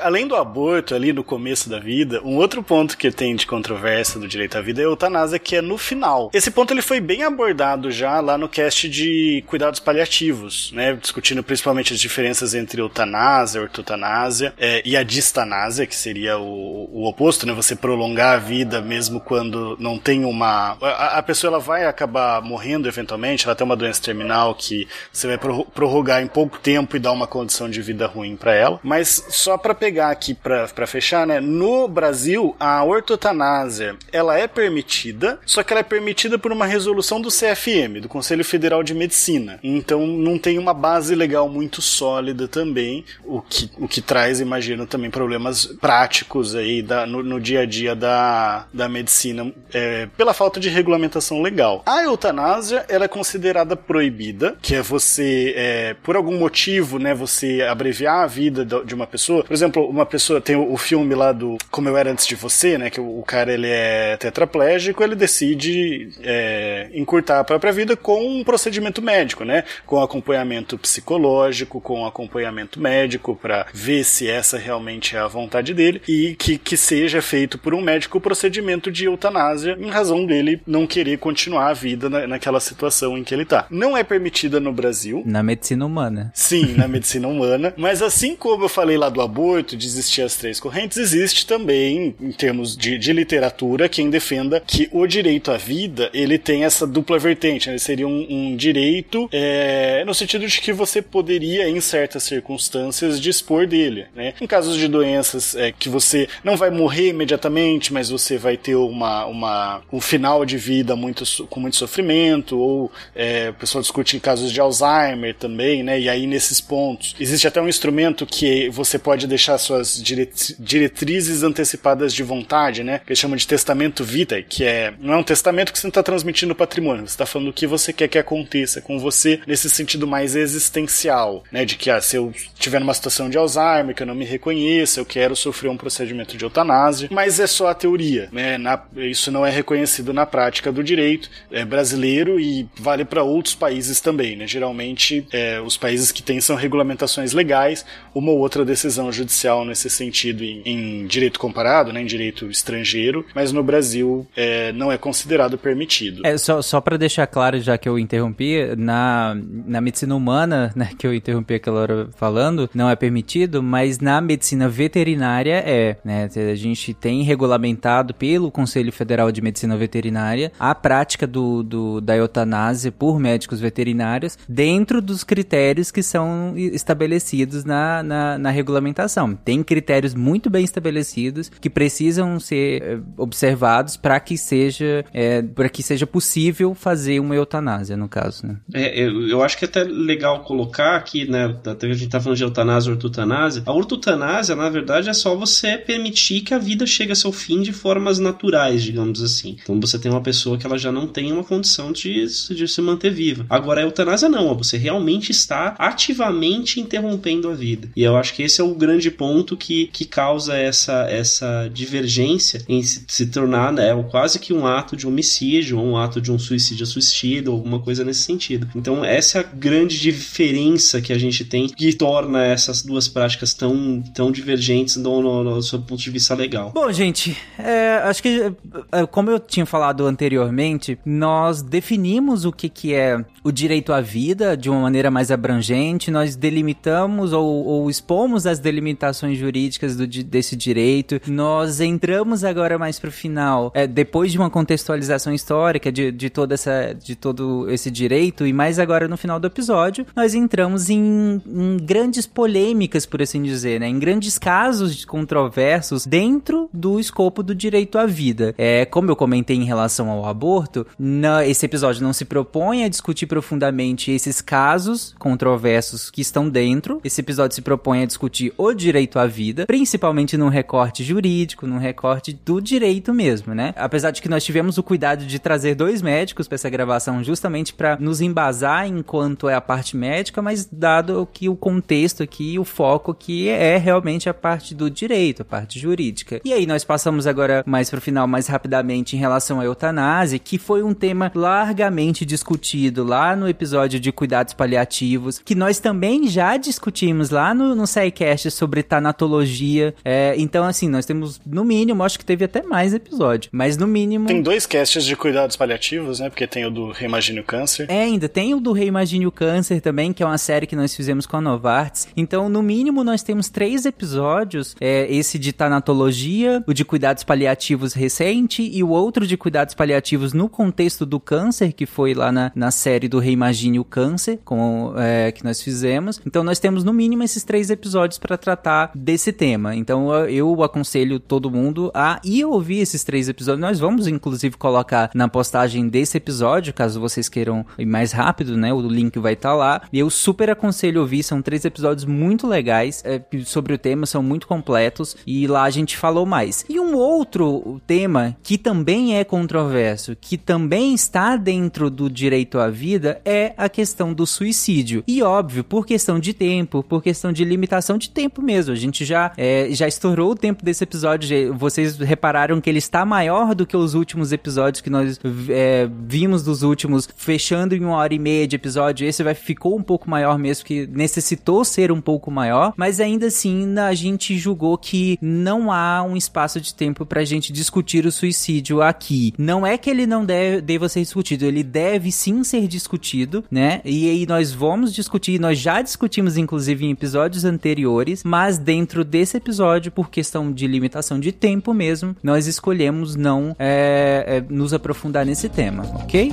Além do aborto ali no começo da vida, um outro ponto que tem de controvérsia do direito à vida é a eutanásia, que é no final. Esse ponto ele foi bem abordado já lá no cast de cuidados paliativos, né? Discutindo principalmente as diferenças entre eutanásia, ortotanásia é, e a distanásia, que seria o, o, oposto, né? Você prolongar a vida mesmo quando não tem uma. A, a, pessoa ela vai acabar morrendo eventualmente, ela tem uma doença terminal que você vai prorrogar em pouco tempo e dar uma condição de vida ruim para ela dela. Mas só para pegar aqui para fechar, né? No Brasil, a ortotanásia, ela é permitida, só que ela é permitida por uma resolução do CFM, do Conselho Federal de Medicina. Então não tem uma base legal muito sólida também, o que, o que traz, imagino, também problemas práticos aí da, no, no dia a dia da, da medicina é, pela falta de regulamentação legal. A eutanásia, ela é considerada proibida, que é você, é, por algum motivo, né, você abreviar a vida vida de uma pessoa. Por exemplo, uma pessoa tem o filme lá do Como Eu Era Antes de Você, né? Que o cara ele é tetraplégico, ele decide é, encurtar a própria vida com um procedimento médico, né? Com acompanhamento psicológico, com acompanhamento médico para ver se essa realmente é a vontade dele e que, que seja feito por um médico o procedimento de eutanásia em razão dele não querer continuar a vida na, naquela situação em que ele tá. Não é permitida no Brasil. Na medicina humana. Sim, na medicina humana. Mas assim como como eu falei lá do aborto, de existir as três correntes, existe também, em termos de, de literatura, quem defenda que o direito à vida ele tem essa dupla vertente. Né? Ele seria um, um direito é, no sentido de que você poderia, em certas circunstâncias, dispor dele. Né? Em casos de doenças é, que você não vai morrer imediatamente, mas você vai ter uma, uma, um final de vida muito, com muito sofrimento, ou é, o pessoal discute em casos de Alzheimer também, né? e aí nesses pontos. Existe até um instrumento que que você pode deixar suas diretrizes antecipadas de vontade, né? Que eles chamam de testamento vitae, que é não é um testamento que você não está transmitindo patrimônio, você está falando o que você quer que aconteça com você nesse sentido mais existencial, né? De que ah, se eu tiver numa situação de Alzheimer, que eu não me reconheço, eu quero sofrer um procedimento de eutanásia, mas é só a teoria, né? Na, isso não é reconhecido na prática do direito é brasileiro e vale para outros países também, né? Geralmente, é, os países que têm são regulamentações legais, uma ou outra decisão judicial nesse sentido em, em direito comparado, né, em direito estrangeiro, mas no Brasil é, não é considerado permitido. É, só só para deixar claro, já que eu interrompi, na, na medicina humana, né, que eu interrompi aquela hora falando, não é permitido, mas na medicina veterinária é, né, a gente tem regulamentado pelo Conselho Federal de Medicina Veterinária a prática do, do da eutanásia por médicos veterinários dentro dos critérios que são estabelecidos na, na na, regulamentação. Tem critérios muito bem estabelecidos que precisam ser é, observados para que seja é, para que seja possível fazer uma eutanásia, no caso. Né? É, eu, eu acho que é até legal colocar aqui, né? Até a gente tá falando de eutanásia ou ortotanásia. A ortotanásia, na verdade, é só você permitir que a vida chegue a seu fim de formas naturais, digamos assim. Então você tem uma pessoa que ela já não tem uma condição de, de se manter viva. Agora, a eutanásia não, você realmente está ativamente interrompendo a vida. E eu acho que esse é o grande ponto que, que causa essa, essa divergência em se, se tornar né, quase que um ato de homicídio ou um ato de um suicídio assistido, alguma coisa nesse sentido. Então, essa é a grande diferença que a gente tem que torna essas duas práticas tão, tão divergentes no, no, no seu ponto de vista legal. Bom, gente, é, acho que, é, como eu tinha falado anteriormente, nós definimos o que, que é o direito à vida de uma maneira mais abrangente, nós delimitamos ou, ou expomos as delimitações jurídicas do, desse direito, nós entramos agora mais para o final, é, depois de uma contextualização histórica de, de, toda essa, de todo esse direito, e mais agora no final do episódio, nós entramos em, em grandes polêmicas, por assim dizer, né? em grandes casos controversos dentro do escopo do direito à vida. É, como eu comentei em relação ao aborto, na, esse episódio não se propõe a discutir profundamente esses casos controversos que estão dentro. Esse episódio se propõe a discutir o direito à vida, principalmente num recorte jurídico, num recorte do direito mesmo, né? Apesar de que nós tivemos o cuidado de trazer dois médicos para essa gravação justamente para nos embasar enquanto é a parte médica, mas dado que o contexto aqui, o foco aqui é realmente a parte do direito, a parte jurídica. E aí nós passamos agora mais para o final mais rapidamente em relação à eutanásia, que foi um tema largamente discutido lá no episódio de cuidados paliativos, que nós também já discutimos lá no, no SciCast sobre tanatologia. É, então, assim, nós temos, no mínimo, acho que teve até mais episódio, mas no mínimo... Tem dois casts de cuidados paliativos, né? Porque tem o do Reimagine o Câncer. É, ainda tem o do Reimagine o Câncer também, que é uma série que nós fizemos com a Novartis. Então, no mínimo, nós temos três episódios, é, esse de tanatologia, o de cuidados paliativos recente e o outro de cuidados paliativos no contexto do câncer, que foi lá na, na série do Reimagine o Câncer, com, é, que nós fizemos. Então, nós temos no mínimo esses três episódios para tratar desse tema. Então, eu aconselho todo mundo a ir ouvir esses três episódios. Nós vamos, inclusive, colocar na postagem desse episódio, caso vocês queiram ir mais rápido, né? O link vai estar tá lá. E eu super aconselho ouvir. São três episódios muito legais é, sobre o tema, são muito completos. E lá a gente falou mais. E um outro tema que também é controverso, que também está dentro do direito à vida, é a questão do suicídio. E óbvio, por questão de tempo, por questão de limitação de tempo mesmo. A gente já, é, já estourou o tempo desse episódio. Vocês repararam que ele está maior do que os últimos episódios que nós é, vimos dos últimos, fechando em uma hora e meia de episódio. Esse vai ficou um pouco maior mesmo, que necessitou ser um pouco maior, mas ainda assim a gente julgou que não há um espaço de tempo pra gente discutir o suicídio aqui. Não é que ele não deve, deva ser discutido, ele deve sim ser discutido, né? E aí nós vamos discutir, nós já discutimos inclusive em episódios anteriores, mas dentro desse episódio, por questão de limitação de tempo mesmo, nós escolhemos não é, é, nos aprofundar nesse tema, ok?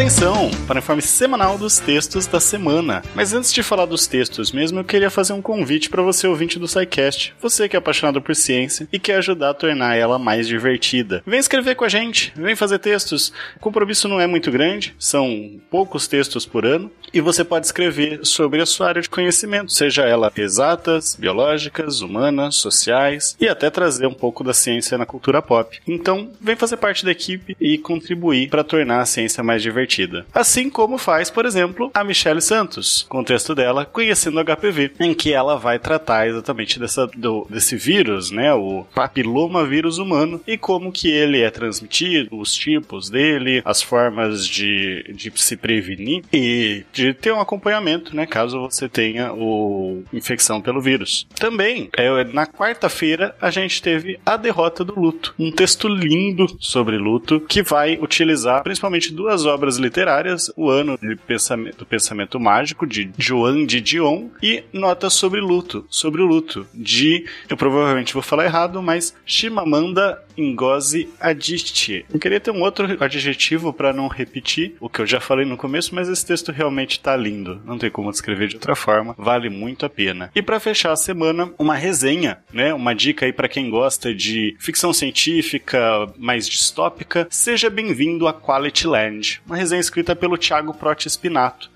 Atenção para o informe semanal dos textos da semana. Mas antes de falar dos textos mesmo, eu queria fazer um convite para você ouvinte do SciCast, você que é apaixonado por ciência e quer ajudar a tornar ela mais divertida. Vem escrever com a gente, vem fazer textos. O compromisso não é muito grande, são poucos textos por ano, e você pode escrever sobre a sua área de conhecimento, seja ela exatas, biológicas, humanas, sociais e até trazer um pouco da ciência na cultura pop. Então, vem fazer parte da equipe e contribuir para tornar a ciência mais divertida. Assim como faz, por exemplo, a Michelle Santos, com o texto dela Conhecendo HPV, em que ela vai tratar exatamente dessa, do, desse vírus, né, o papiloma vírus humano e como que ele é transmitido, os tipos dele, as formas de, de se prevenir e de ter um acompanhamento, né, caso você tenha o infecção pelo vírus. Também, é, na quarta-feira, a gente teve A Derrota do Luto, um texto lindo sobre luto que vai utilizar principalmente duas obras literárias, O Ano pensamento, do Pensamento Mágico, de Joan de Dion, e Notas sobre Luto, sobre o luto, de, eu provavelmente vou falar errado, mas Shimamanda Ngozi Adichie. Eu queria ter um outro adjetivo para não repetir o que eu já falei no começo, mas esse texto realmente tá lindo. Não tem como descrever de outra forma. Vale muito a pena. E para fechar a semana, uma resenha, né? Uma dica aí para quem gosta de ficção científica mais distópica. Seja bem-vindo a Quality Land. Uma resenha escrita pelo Thiago Proti Spinato.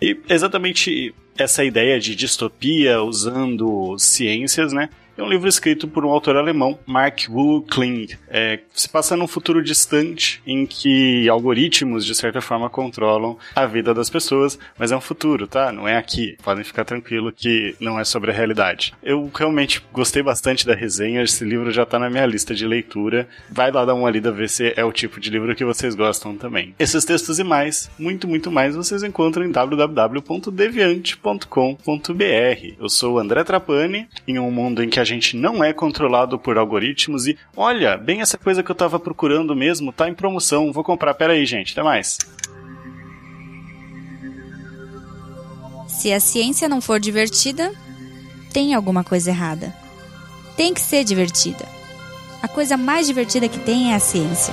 E exatamente essa ideia de distopia usando ciências, né? É um livro escrito por um autor alemão, Mark Kling. É, se passa num futuro distante em que algoritmos, de certa forma, controlam a vida das pessoas, mas é um futuro, tá? Não é aqui. Podem ficar tranquilo que não é sobre a realidade. Eu realmente gostei bastante da resenha, esse livro já tá na minha lista de leitura. Vai lá dar uma lida, ver se é o tipo de livro que vocês gostam também. Esses textos e mais, muito, muito mais, vocês encontram em www.deviante.com.br. Eu sou o André Trapani, em um mundo em que a gente não é controlado por algoritmos e olha, bem essa coisa que eu tava procurando mesmo, tá em promoção, vou comprar. Pera aí, gente, até mais. Se a ciência não for divertida, tem alguma coisa errada. Tem que ser divertida. A coisa mais divertida que tem é a ciência.